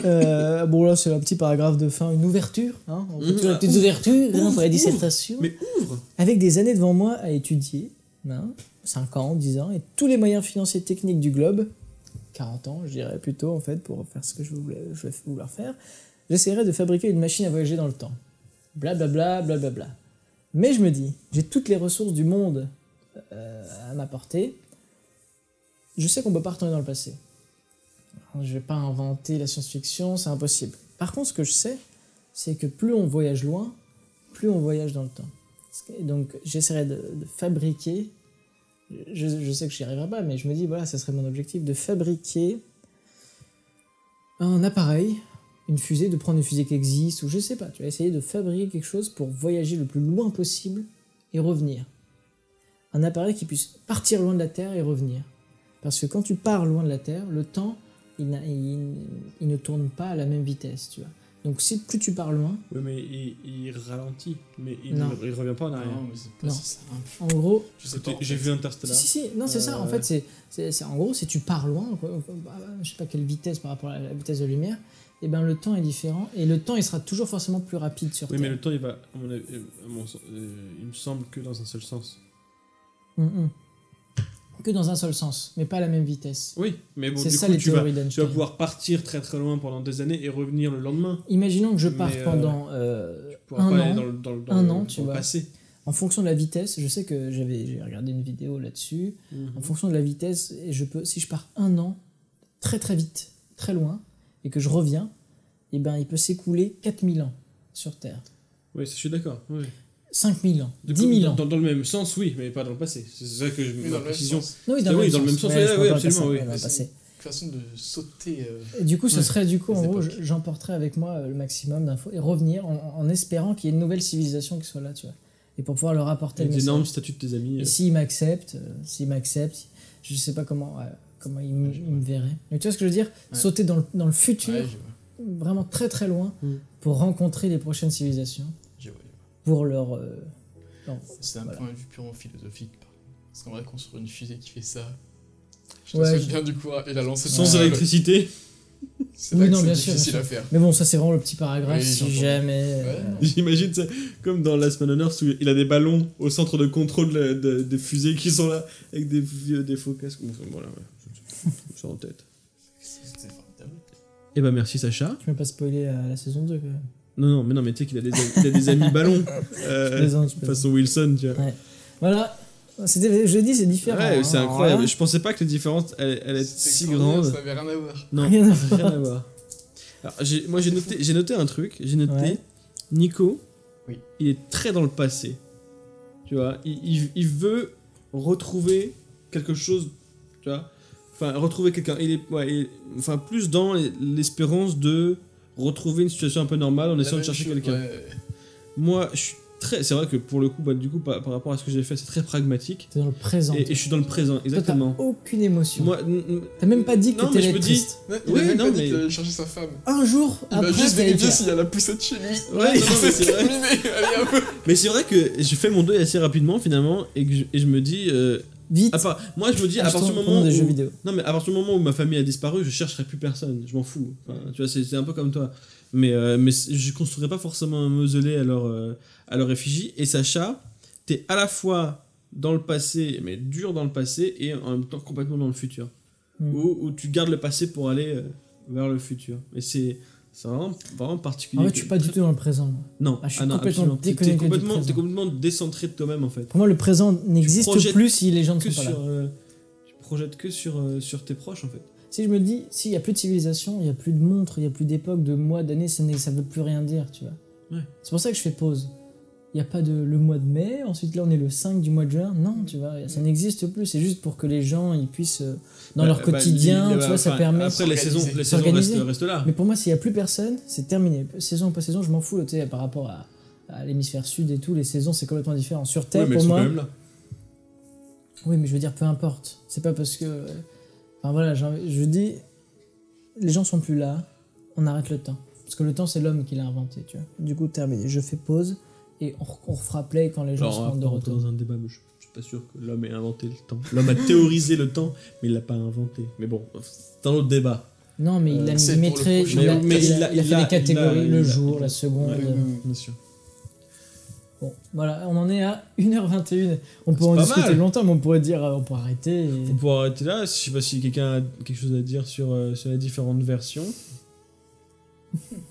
[SPEAKER 2] euh, bon, là, c'est un petit paragraphe de fin, une ouverture. Hein, on fait
[SPEAKER 1] Mhm.
[SPEAKER 2] toujours les petites ouvertures hein, pour la
[SPEAKER 1] Ouvre,
[SPEAKER 2] dissertation.
[SPEAKER 1] Mais ouvre
[SPEAKER 2] Avec des années devant moi à étudier, hein, 5 ans, 10 ans, et tous les moyens financiers et techniques du globe, 40 ans, je dirais plutôt, en fait, pour faire ce que je voulais, je vais vouloir faire, j'essaierai de fabriquer une machine à voyager dans le temps. Blablabla, blablabla. Mais je me dis, j'ai toutes les ressources du monde euh, à ma portée. Je sais qu'on peut pas retourner dans le passé. Je vais pas inventer la science-fiction, c'est impossible. Par contre, ce que je sais, c'est que plus on voyage loin, plus on voyage dans le temps. Donc, j'essaierai de, fabriquer. Je, je sais que j'y arriverai pas, mais je me dis, voilà, ça serait mon objectif de fabriquer un appareil, une fusée, de prendre une fusée qui existe, ou je sais pas, tu vas essayer de fabriquer quelque chose pour voyager le plus loin possible et revenir. Un appareil qui puisse partir loin de la Terre et revenir. Parce que quand tu pars loin de la Terre, le temps, il, n'a- il- il ne tourne pas à la même vitesse, tu vois. Donc, si plus tu pars loin,
[SPEAKER 1] Oui, mais il, il ralentit, mais il,
[SPEAKER 2] Non.
[SPEAKER 1] ne il revient pas en arrière.
[SPEAKER 3] Non, mais c'est pas
[SPEAKER 2] Non.
[SPEAKER 3] si simple.
[SPEAKER 2] en gros,
[SPEAKER 1] J'ai
[SPEAKER 3] fait.
[SPEAKER 1] vu Interstellar.
[SPEAKER 2] Si, si, non, c'est ça. En
[SPEAKER 1] Euh,
[SPEAKER 2] fait, c'est, en gros, si tu pars loin, quoi, bah, je sais pas quelle vitesse par rapport à la vitesse de la lumière, et ben le temps est différent et le temps il sera toujours forcément plus rapide sur
[SPEAKER 1] Oui,
[SPEAKER 2] Terre.
[SPEAKER 1] mais le temps, il va. à mon avis, euh, à mon sens, euh, il me semble que dans un seul sens.
[SPEAKER 2] Mm, mm. Que dans un seul sens, mais pas à la même vitesse.
[SPEAKER 1] Oui, mais bon,
[SPEAKER 2] c'est
[SPEAKER 1] du
[SPEAKER 2] ça
[SPEAKER 1] coup,
[SPEAKER 2] les
[SPEAKER 1] tu vas,
[SPEAKER 2] théories
[SPEAKER 1] tu vas
[SPEAKER 2] d'Einstein.
[SPEAKER 1] pouvoir partir très très loin pendant des années et revenir le lendemain.
[SPEAKER 2] Imaginons que je parte
[SPEAKER 1] Mais, euh,
[SPEAKER 2] pendant euh,
[SPEAKER 1] Tu pourras
[SPEAKER 2] un
[SPEAKER 1] pas aller
[SPEAKER 2] an.
[SPEAKER 1] dans le, dans le- dans
[SPEAKER 2] un
[SPEAKER 1] le-
[SPEAKER 2] an,
[SPEAKER 1] dans
[SPEAKER 2] tu
[SPEAKER 1] le
[SPEAKER 2] vois.
[SPEAKER 1] passé.
[SPEAKER 2] En fonction de la vitesse, je sais que j'avais j'ai regardé une vidéo là-dessus.
[SPEAKER 1] Mhm.
[SPEAKER 2] En fonction de la vitesse, et je peux, si je pars un an très très vite, très loin, et que je reviens, et ben il peut s'écouler 4000 ans sur Terre.
[SPEAKER 1] Oui, je suis d'accord. oui.
[SPEAKER 2] 5000 ans,
[SPEAKER 1] Du
[SPEAKER 2] 10
[SPEAKER 1] coup,
[SPEAKER 2] 000
[SPEAKER 1] dans,
[SPEAKER 2] ans.
[SPEAKER 1] dans- dans le même sens, oui, mais pas dans le passé. C'est ça que je
[SPEAKER 3] Oui,
[SPEAKER 1] ma précision.
[SPEAKER 2] Non, oui, dans,
[SPEAKER 1] Ah
[SPEAKER 2] le,
[SPEAKER 1] oui, dans le même
[SPEAKER 2] sens. Ouais,
[SPEAKER 1] oui, absolument,
[SPEAKER 2] de
[SPEAKER 1] oui.
[SPEAKER 2] ça, dans le
[SPEAKER 3] C'est
[SPEAKER 2] passé.
[SPEAKER 3] une façon de sauter. euh,
[SPEAKER 2] Et du coup, ce
[SPEAKER 1] Ouais.
[SPEAKER 2] serait du coup, en gros, j'emporterais avec moi euh, le maximum d'infos et revenir en, en espérant qu'il y ait une nouvelle civilisation qui soit là, tu vois. Et pour pouvoir leur apporter message.
[SPEAKER 1] énormes statues de tes amis.
[SPEAKER 2] Et
[SPEAKER 1] euh.
[SPEAKER 2] s'ils m'acceptent, euh, s'ils m'acceptent, je sais pas comment, ouais, comment ils, me- verraient. Mais tu vois ce que je veux dire?
[SPEAKER 3] Ouais.
[SPEAKER 2] Sauter dans le, dans le futur,
[SPEAKER 3] Ouais,
[SPEAKER 2] vraiment très très loin,
[SPEAKER 1] Mm.
[SPEAKER 2] pour rencontrer les prochaines civilisations,
[SPEAKER 3] Je vois.
[SPEAKER 2] pour leur. euh, leur-
[SPEAKER 3] C'est un
[SPEAKER 2] Voilà.
[SPEAKER 3] point de vue purement philosophique. Parce qu'en vrai, construire une fusée qui fait ça. Je te
[SPEAKER 2] Ouais,
[SPEAKER 3] souhaite
[SPEAKER 2] je-
[SPEAKER 3] bien du courage et la lancer
[SPEAKER 1] Sans électricité.
[SPEAKER 3] C'est
[SPEAKER 2] Oui, non, bien sûr,
[SPEAKER 3] difficile
[SPEAKER 2] bien
[SPEAKER 3] à faire.
[SPEAKER 2] Mais bon, ça c'est vraiment le petit paragraphe,
[SPEAKER 3] Oui,
[SPEAKER 2] si jamais. euh.
[SPEAKER 1] J'imagine, ça comme dans Last Man on Earth, où il a des ballons au centre de contrôle de- de- des fusées qui sont là, avec des, vieux- des faux casques. Voilà, ouais. Ça en tête.
[SPEAKER 3] C'est formidable.
[SPEAKER 1] Eh ben merci Sacha.
[SPEAKER 2] Tu m'as pas spoilé à la saison 2 quand même.
[SPEAKER 1] Non, non, mais non, mais tu sais qu'il a des, il a des amis ballons.
[SPEAKER 2] Je
[SPEAKER 1] Euh,
[SPEAKER 2] plaisante, je plaisante.
[SPEAKER 1] façon Wilson, tu vois.
[SPEAKER 2] Voilà. C'était, je dis, c'est différent.
[SPEAKER 1] Ouais, c'est
[SPEAKER 2] hein,
[SPEAKER 1] incroyable.
[SPEAKER 2] voilà.
[SPEAKER 1] Je pensais pas que les différences allaient, allaient être si grandes.
[SPEAKER 3] Ça n'avait rien à voir.
[SPEAKER 1] Non,
[SPEAKER 2] Rien à
[SPEAKER 1] rien à voir. Alors, moi, j'ai noté, j'ai noté un truc. J'ai noté
[SPEAKER 2] Ouais.
[SPEAKER 1] Nico.
[SPEAKER 3] Oui.
[SPEAKER 1] Il est très dans le passé. Tu vois, il, il- il veut retrouver quelque chose. Tu vois, enfin retrouver quelqu'un. Il est, ouais, il enfin plus dans l'espérance de retrouver une situation un peu normale en
[SPEAKER 3] La
[SPEAKER 1] essayant de chercher quelqu'un.
[SPEAKER 3] ouais.
[SPEAKER 1] Moi, je suis très. C'est vrai que pour le coup, bah, du coup, par, par rapport à ce que j'ai fait, c'est très pragmatique.
[SPEAKER 2] T'es dans le présent.
[SPEAKER 1] Et, et je suis dans le présent,
[SPEAKER 2] Toi, t'as
[SPEAKER 1] exactement.
[SPEAKER 2] aucune émotion.
[SPEAKER 1] Moi,
[SPEAKER 2] T'as même pas dit que t'étais
[SPEAKER 1] dis-
[SPEAKER 2] triste.
[SPEAKER 3] Il
[SPEAKER 1] Oui,
[SPEAKER 3] a même
[SPEAKER 1] non,
[SPEAKER 3] pas dit
[SPEAKER 1] mais-
[SPEAKER 3] qu'il allait chercher sa femme.
[SPEAKER 2] Un jour,
[SPEAKER 3] Il
[SPEAKER 2] après,
[SPEAKER 3] va juste vérifier s'il y a la poussette chez lui.
[SPEAKER 1] Ouais, non, non, mais c'est vrai. Mais c'est vrai que j'ai fait mon deuil assez rapidement finalement et que je, et je me dis euh,
[SPEAKER 2] Vite,
[SPEAKER 1] part- moi je me dis à partir du moment
[SPEAKER 2] jeux
[SPEAKER 1] où,
[SPEAKER 2] vidéo.
[SPEAKER 1] non mais à partir du moment où ma famille a disparu je chercherai plus personne. Je m'en fous. Enfin, tu vois c'est un peu comme toi. Mais euh, mais je construirai pas forcément un mausolée à leur euh, à leur effigie. Et Sacha t'es à la fois dans le passé mais dur dans le passé et en même temps complètement dans le futur.
[SPEAKER 2] Mm.
[SPEAKER 1] où, où tu gardes le passé pour aller euh, vers le futur. Et c'est c'est vraiment, vraiment particulier
[SPEAKER 2] En fait, je suis pas du tout dans le présent.
[SPEAKER 1] non,
[SPEAKER 2] Ah, je suis
[SPEAKER 1] non,
[SPEAKER 2] complètement déconnecté
[SPEAKER 1] T'es complètement, t'es complètement décentré de toi-même en fait.
[SPEAKER 2] Pour moi, le présent n'existe plus si les gens ne sont pas là.
[SPEAKER 1] sur, euh, tu projettes que sur, euh, sur tes proches en fait.
[SPEAKER 2] Si je me dis, s'il y a plus de civilisation, il y a plus de montres, il y a plus d'époque, de mois, d'années, ça, ça veut plus rien dire, tu vois.
[SPEAKER 1] Ouais.
[SPEAKER 2] C'est pour ça que je fais pause. Il n'y a pas de le mois de mai, ensuite là on est le 5 du mois de juin. Non, tu vois, ça n'existe plus. C'est juste pour que les gens ils puissent, euh, dans
[SPEAKER 1] Bah,
[SPEAKER 2] leur
[SPEAKER 1] bah,
[SPEAKER 2] quotidien, tu vois, ça permet.
[SPEAKER 1] Après, les saisons, les saisons restent, restent là.
[SPEAKER 2] Mais pour moi, s'il n'y a plus personne, c'est terminé. Saison ou pas saison, je m'en fous, tu sais, par rapport à, à l'hémisphère sud et tout, les saisons c'est complètement différent. Sur Terre,
[SPEAKER 1] Oui, mais
[SPEAKER 2] pour
[SPEAKER 1] elles sont
[SPEAKER 2] moi.
[SPEAKER 1] quand même là.
[SPEAKER 2] Oui, mais je veux dire, peu importe. C'est pas parce que. Enfin voilà, envie- je dis, les gens sont plus là, on arrête le temps. Parce que le temps, c'est l'homme qui l'a inventé, tu vois. Du coup, terminé. Je fais pause et on, on refera play quand les gens seront de retour.
[SPEAKER 1] dans un débat, mais je, je suis pas sûr que l'homme ait inventé le temps. L'homme a théorisé le temps, mais il l'a pas inventé. Mais bon, c'est un autre débat.
[SPEAKER 2] Non, mais il
[SPEAKER 1] Euh,
[SPEAKER 2] a millimétré, il,
[SPEAKER 1] Mais-
[SPEAKER 2] il a-
[SPEAKER 1] il a-
[SPEAKER 2] il a fait des catégories,
[SPEAKER 1] il a-
[SPEAKER 2] le
[SPEAKER 1] il a-
[SPEAKER 2] jour, la seconde.
[SPEAKER 1] Ouais.
[SPEAKER 2] euh,
[SPEAKER 1] Bien sûr.
[SPEAKER 2] Bon, voilà, on en est à 1h21. On peut
[SPEAKER 1] C'est
[SPEAKER 2] en discuter
[SPEAKER 1] mal.
[SPEAKER 2] longtemps, mais on pourrait dire, on pourrait arrêter. et-
[SPEAKER 1] On pourra arrêter là. Je sais pas si quelqu'un a quelque chose à dire sur, euh, sur les différentes versions.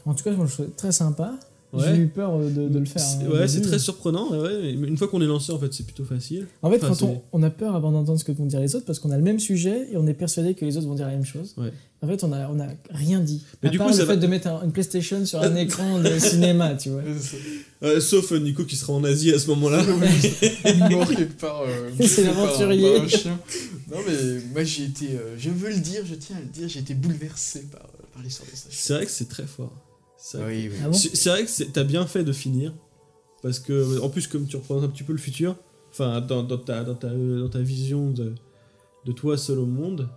[SPEAKER 2] En tout cas, je trouve très sympa.
[SPEAKER 1] Ouais.
[SPEAKER 2] J'ai eu peur euh, de, de le faire.
[SPEAKER 1] C'est-
[SPEAKER 2] hein,
[SPEAKER 1] ouais, c'est très surprenant. ouais, mais une fois qu'on est lancé, en fait, c'est plutôt facile.
[SPEAKER 2] En fait,
[SPEAKER 1] Enfin,
[SPEAKER 2] quand on, a peur avant d'entendre ce que vont dire les autres, parce qu'on a le même sujet et on est persuadé que les autres vont dire la même chose.
[SPEAKER 1] Ouais.
[SPEAKER 2] En fait, on a, on a rien dit.
[SPEAKER 1] Mais
[SPEAKER 2] à
[SPEAKER 1] du
[SPEAKER 2] part
[SPEAKER 1] coup,
[SPEAKER 2] le
[SPEAKER 1] ça
[SPEAKER 2] fait
[SPEAKER 1] va-
[SPEAKER 2] de mettre un- une PlayStation sur un écran de cinéma, tu vois.
[SPEAKER 1] Euh, sauf euh, Nico qui sera en Asie à ce moment-là.
[SPEAKER 3] mort quelque part. euh,
[SPEAKER 2] C'est l'aventurier.
[SPEAKER 3] Non mais moi j'ai été, euh, je veux le dire, je tiens à le dire, j'ai été bouleversé par, euh, par l'histoire de ça.
[SPEAKER 1] C'est vrai que c'est très fort. C'est vrai,
[SPEAKER 3] Oui, oui.
[SPEAKER 2] Ah bon
[SPEAKER 1] que t'as bien fait de finir. Parce que, en plus, comme tu représentes un petit peu le futur, enfin, dans, dans ta, dans, ta, dans ta vision de, de toi seul au monde,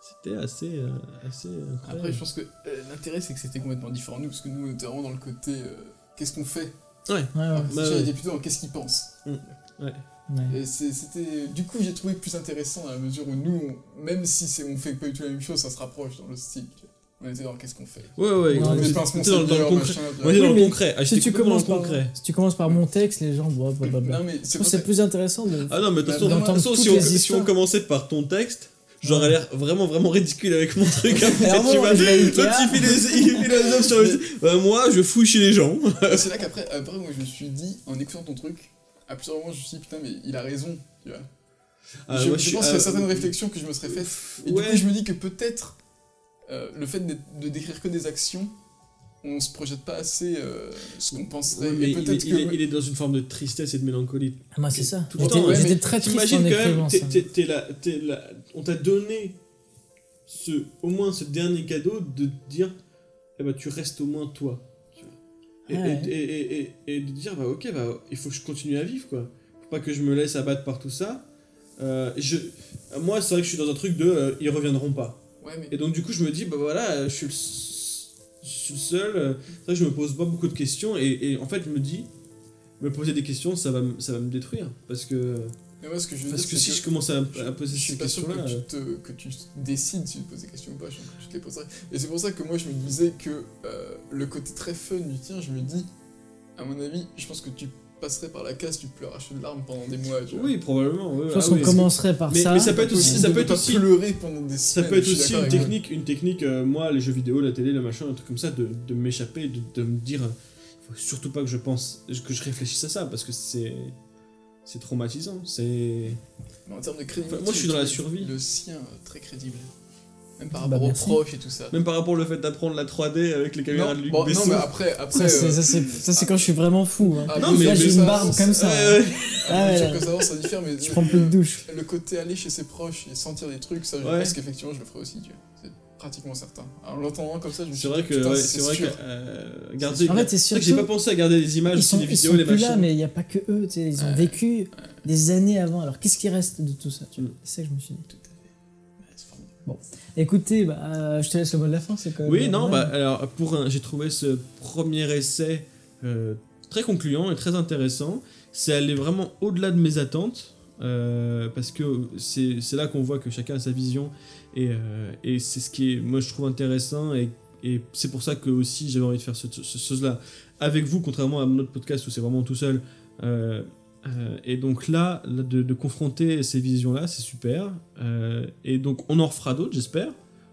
[SPEAKER 1] c'était assez, euh, assez incroyable.
[SPEAKER 3] Après je pense que euh, l'intérêt c'est que c'était complètement différent de nous, parce que nous on était vraiment dans le côté euh, qu'est-ce qu'on fait?
[SPEAKER 1] Ouais.
[SPEAKER 2] Ouais, ouais.
[SPEAKER 3] Alors,
[SPEAKER 1] bah ouais.
[SPEAKER 3] était plutôt dans qu'est-ce qu'il pense.
[SPEAKER 2] ouais.
[SPEAKER 3] Et c'est- c'était du coup j'ai trouvé plus intéressant à la mesure où nous, on- même si on fait pas du tout la même chose, ça se rapproche dans le style. On était dans qu'est-ce qu'on fait.
[SPEAKER 1] Ouais, ouais, on était dans, dans le concret.
[SPEAKER 3] machin,
[SPEAKER 1] On était dans le concret. Ah,
[SPEAKER 2] Si tu, commences par, si tu commences par mon texte, les gens. Bon.
[SPEAKER 3] Non mais
[SPEAKER 2] Je
[SPEAKER 3] c'est
[SPEAKER 2] trouve
[SPEAKER 3] pour
[SPEAKER 2] que
[SPEAKER 3] ça
[SPEAKER 2] c'est plus intéressant de.
[SPEAKER 1] Ah non, mais
[SPEAKER 2] toutes
[SPEAKER 1] si, on, commençait par ton texte, j'aurais l'air vraiment, vraiment ridicule avec mon truc. Après,
[SPEAKER 2] Alors
[SPEAKER 1] tu
[SPEAKER 2] bon,
[SPEAKER 1] il philosophe sur le. Euh, moi, je fouille chez les gens.
[SPEAKER 3] c'est là qu'après, après, moi, je me suis dit, en écoutant ton truc, à plusieurs moments, je me suis dit, putain, mais il a raison, tu vois.
[SPEAKER 1] Ah,
[SPEAKER 3] je,
[SPEAKER 1] moi,
[SPEAKER 3] je
[SPEAKER 1] suis-
[SPEAKER 3] pense qu'il y
[SPEAKER 1] ah,
[SPEAKER 3] a certaines réflexions que je me serais faites. Et
[SPEAKER 1] ouais.
[SPEAKER 3] du coup, je me dis que peut-être, euh, le fait de, décrire que des actions, on se projette pas assez euh, ce qu'on penserait.
[SPEAKER 1] Ouais, mais
[SPEAKER 3] et
[SPEAKER 1] il, est,
[SPEAKER 3] que.
[SPEAKER 1] il est- il est dans une forme de tristesse et de mélancolie.
[SPEAKER 2] Ah, moi, c'est ça.
[SPEAKER 1] Tout le
[SPEAKER 2] J'étais
[SPEAKER 1] temps, ouais,
[SPEAKER 2] j'étais très triste en
[SPEAKER 1] quand même, là- on t'a donné ce, au moins ce dernier cadeau de te dire, eh ben, tu restes au moins toi. vois. Et,
[SPEAKER 2] Ouais.
[SPEAKER 1] et, et, et, et de dire, bah ok, bah, il faut que je continue à vivre, quoi. Faut pas que je me laisse abattre par tout ça. Euh, je, moi, c'est vrai que je suis dans un truc de, euh, ils reviendront pas.
[SPEAKER 3] Ouais, mais.
[SPEAKER 1] Et donc du coup je me dis bah voilà euh, je suis le, s- je suis le seul, euh, vrai que je me pose pas beaucoup de questions et, et en fait je me dis me poser des questions ça va me, ça va me détruire parce que
[SPEAKER 3] mais moi, ce que je veux
[SPEAKER 1] parce
[SPEAKER 3] dire,
[SPEAKER 1] que si je commence à, à poser
[SPEAKER 3] Je suis
[SPEAKER 1] ces
[SPEAKER 3] pas sûr
[SPEAKER 1] questions
[SPEAKER 3] que tu, te, que tu décides si tu te poses des questions ou pas, je pense que tu te les poserais. Et c'est pour ça que moi je me disais que euh, le côté très fun du tien, je me dis, à mon avis, je pense que tu passerais par la case, tu pleures à chaudes larmes pendant des mois. tu vois.
[SPEAKER 1] oui probablement ouais,
[SPEAKER 2] Je
[SPEAKER 1] ah
[SPEAKER 2] pense qu'on
[SPEAKER 1] oui.
[SPEAKER 2] commencerait par
[SPEAKER 1] Mais-
[SPEAKER 2] ça.
[SPEAKER 1] mais ça peut être aussi- ça
[SPEAKER 3] de
[SPEAKER 1] peut être aussi-
[SPEAKER 3] pleurer pendant des
[SPEAKER 1] ça
[SPEAKER 3] semaines.
[SPEAKER 1] peut être aussi une technique une technique euh, moi les jeux vidéo la télé le machin un truc comme ça de, de m'échapper de, de me dire il faut surtout pas que je pense que je réfléchisse à ça parce que c'est c'est traumatisant c'est
[SPEAKER 3] en termes de crédibilité,
[SPEAKER 1] Enfin, moi, je suis dans la survie.
[SPEAKER 3] Le sien, euh, très crédible. Même par
[SPEAKER 2] Bah,
[SPEAKER 3] rapport aux
[SPEAKER 2] merci.
[SPEAKER 3] proches et tout ça.
[SPEAKER 1] Même par rapport au fait d'apprendre la 3D avec les caméras
[SPEAKER 3] Non,
[SPEAKER 1] de Luc
[SPEAKER 3] bon,
[SPEAKER 1] Besson.
[SPEAKER 3] non, mais après, après
[SPEAKER 2] Ça, c'est-
[SPEAKER 3] euh,
[SPEAKER 2] ça, c'est quand je suis vraiment fou. hein.
[SPEAKER 3] ah,
[SPEAKER 1] Non, mais-
[SPEAKER 2] là, j'ai une barbe comme ça.
[SPEAKER 1] Ouais, ouais.
[SPEAKER 2] Ah ouais,
[SPEAKER 3] ça diffère, mais
[SPEAKER 2] Je prends plus de douche.
[SPEAKER 3] le côté aller chez ses proches et sentir des trucs, ça, je
[SPEAKER 1] Ouais.
[SPEAKER 3] pense qu'effectivement, je le ferai aussi, tu vois. C'est pratiquement certain. En l'entendant comme ça, je me suis
[SPEAKER 1] C'est vrai
[SPEAKER 3] dit,
[SPEAKER 1] que, ouais,
[SPEAKER 3] c'est
[SPEAKER 1] vrai que
[SPEAKER 3] sûr.
[SPEAKER 1] euh, garder.
[SPEAKER 2] En fait, c'est
[SPEAKER 1] c'est vrai que
[SPEAKER 2] surtout.
[SPEAKER 1] j'ai pas pensé à garder les images,
[SPEAKER 2] Ils sont,
[SPEAKER 1] les
[SPEAKER 2] ils
[SPEAKER 1] vidéos,
[SPEAKER 2] sont
[SPEAKER 1] les
[SPEAKER 2] plus là, mais il n'y a pas que eux. tu sais, Ils ont
[SPEAKER 3] Ouais.
[SPEAKER 2] vécu des années avant. Alors qu'est-ce qui reste de tout ça tu vois?
[SPEAKER 1] Mm.
[SPEAKER 2] C'est ça que je me suis dit.
[SPEAKER 3] Tout formidable.
[SPEAKER 2] Écoutez, bah, euh, je te laisse le mot de la fin. C'est.
[SPEAKER 1] Oui, non, bah alors pour j'ai trouvé ce premier essai euh, très concluant et très intéressant. C'est allé vraiment au-delà de mes attentes euh, parce que c'est là qu'on voit que chacun a sa vision et, et c'est ce qui est, moi je trouve intéressant et, et c'est pour ça que aussi j'avais envie de faire ce, ce, chose-là avec vous, contrairement à notre podcast où c'est vraiment tout seul. Euh, et donc là, là, de, de confronter ces visions-là, c'est super. Euh, et donc on en refera d'autres, j'espère.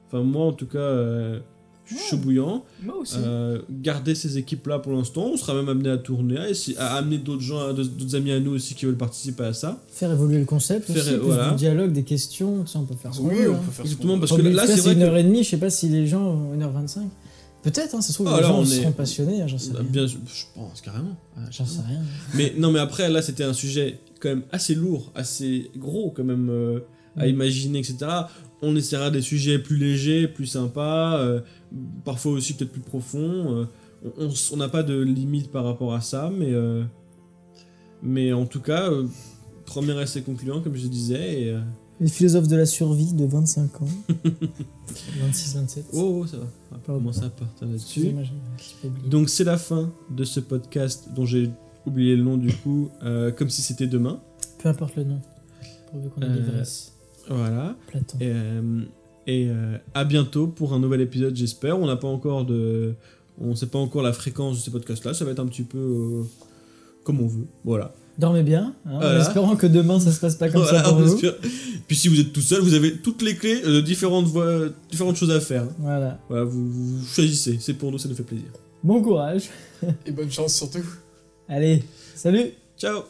[SPEAKER 1] Enfin moi en tout cas, euh, je suis chaud bouillant.
[SPEAKER 2] Moi aussi.
[SPEAKER 1] Euh, garder ces équipes-là pour l'instant. On sera même amené à tourner, à, essayer- à amener d'autres gens, d'autres amis à nous aussi qui veulent participer à ça.
[SPEAKER 2] Faire évoluer le concept
[SPEAKER 1] Faire,
[SPEAKER 2] aussi, plus
[SPEAKER 1] voilà.
[SPEAKER 2] du dialogue, des questions, tu sais, on peut faire ce qu'on
[SPEAKER 3] Oui, on
[SPEAKER 2] hein.
[SPEAKER 3] peut faire ce
[SPEAKER 1] Exactement,
[SPEAKER 3] qu'on
[SPEAKER 1] parce que là, c'est vrai
[SPEAKER 2] une
[SPEAKER 1] que-
[SPEAKER 2] heure et demie, je sais pas si les gens ont 1h25. Peut-être, hein, ça se trouve,
[SPEAKER 1] Ah,
[SPEAKER 2] les
[SPEAKER 1] là,
[SPEAKER 2] gens
[SPEAKER 1] on
[SPEAKER 2] seront
[SPEAKER 1] est-
[SPEAKER 2] passionnés, hein, j'en sais
[SPEAKER 1] Bah,
[SPEAKER 2] rien.
[SPEAKER 1] bien, je pense carrément.
[SPEAKER 2] J'en sais rien.
[SPEAKER 1] Mais non, mais après, là, c'était un sujet quand même assez lourd, assez gros quand même euh, à
[SPEAKER 2] Mm.
[SPEAKER 1] imaginer, etc. On essaiera des sujets plus légers, plus sympas, euh, parfois aussi peut-être plus profonds. euh, on- n'a pas de limite par rapport à ça, mais, mais en tout cas, premier essai concluant, comme je disais. Et,
[SPEAKER 2] Les philosophes de la survie de 25 ans. 26-27.
[SPEAKER 1] oh, ça va, on va pas commencer à partir là-dessus. Donc c'est la fin de ce podcast dont j'ai oublié le nom du coup, euh, comme si c'était demain.
[SPEAKER 2] Peu importe le nom. Pourvu qu'on ait
[SPEAKER 1] Euh. Voilà.
[SPEAKER 2] Platon.
[SPEAKER 1] Et, euh, et, euh, à bientôt pour un nouvel épisode, j'espère. On n'a pas encore de, on sait pas encore la fréquence de ces podcasts-là. Ça va être un petit peu comme on veut. Voilà.
[SPEAKER 2] Dormez bien, hein, en espérant que demain ça se passe pas comme
[SPEAKER 1] Voilà,
[SPEAKER 2] ça pour
[SPEAKER 1] on
[SPEAKER 2] vous.
[SPEAKER 1] espère. Puis si vous êtes tout seul, vous avez toutes les clés de différentes voies, différentes choses à faire.
[SPEAKER 2] Voilà.
[SPEAKER 1] Voilà, vous, vous choisissez. C'est pour nous, ça nous fait plaisir.
[SPEAKER 2] Bon courage.
[SPEAKER 3] Et bonne chance surtout.
[SPEAKER 2] Allez, salut
[SPEAKER 1] Ciao.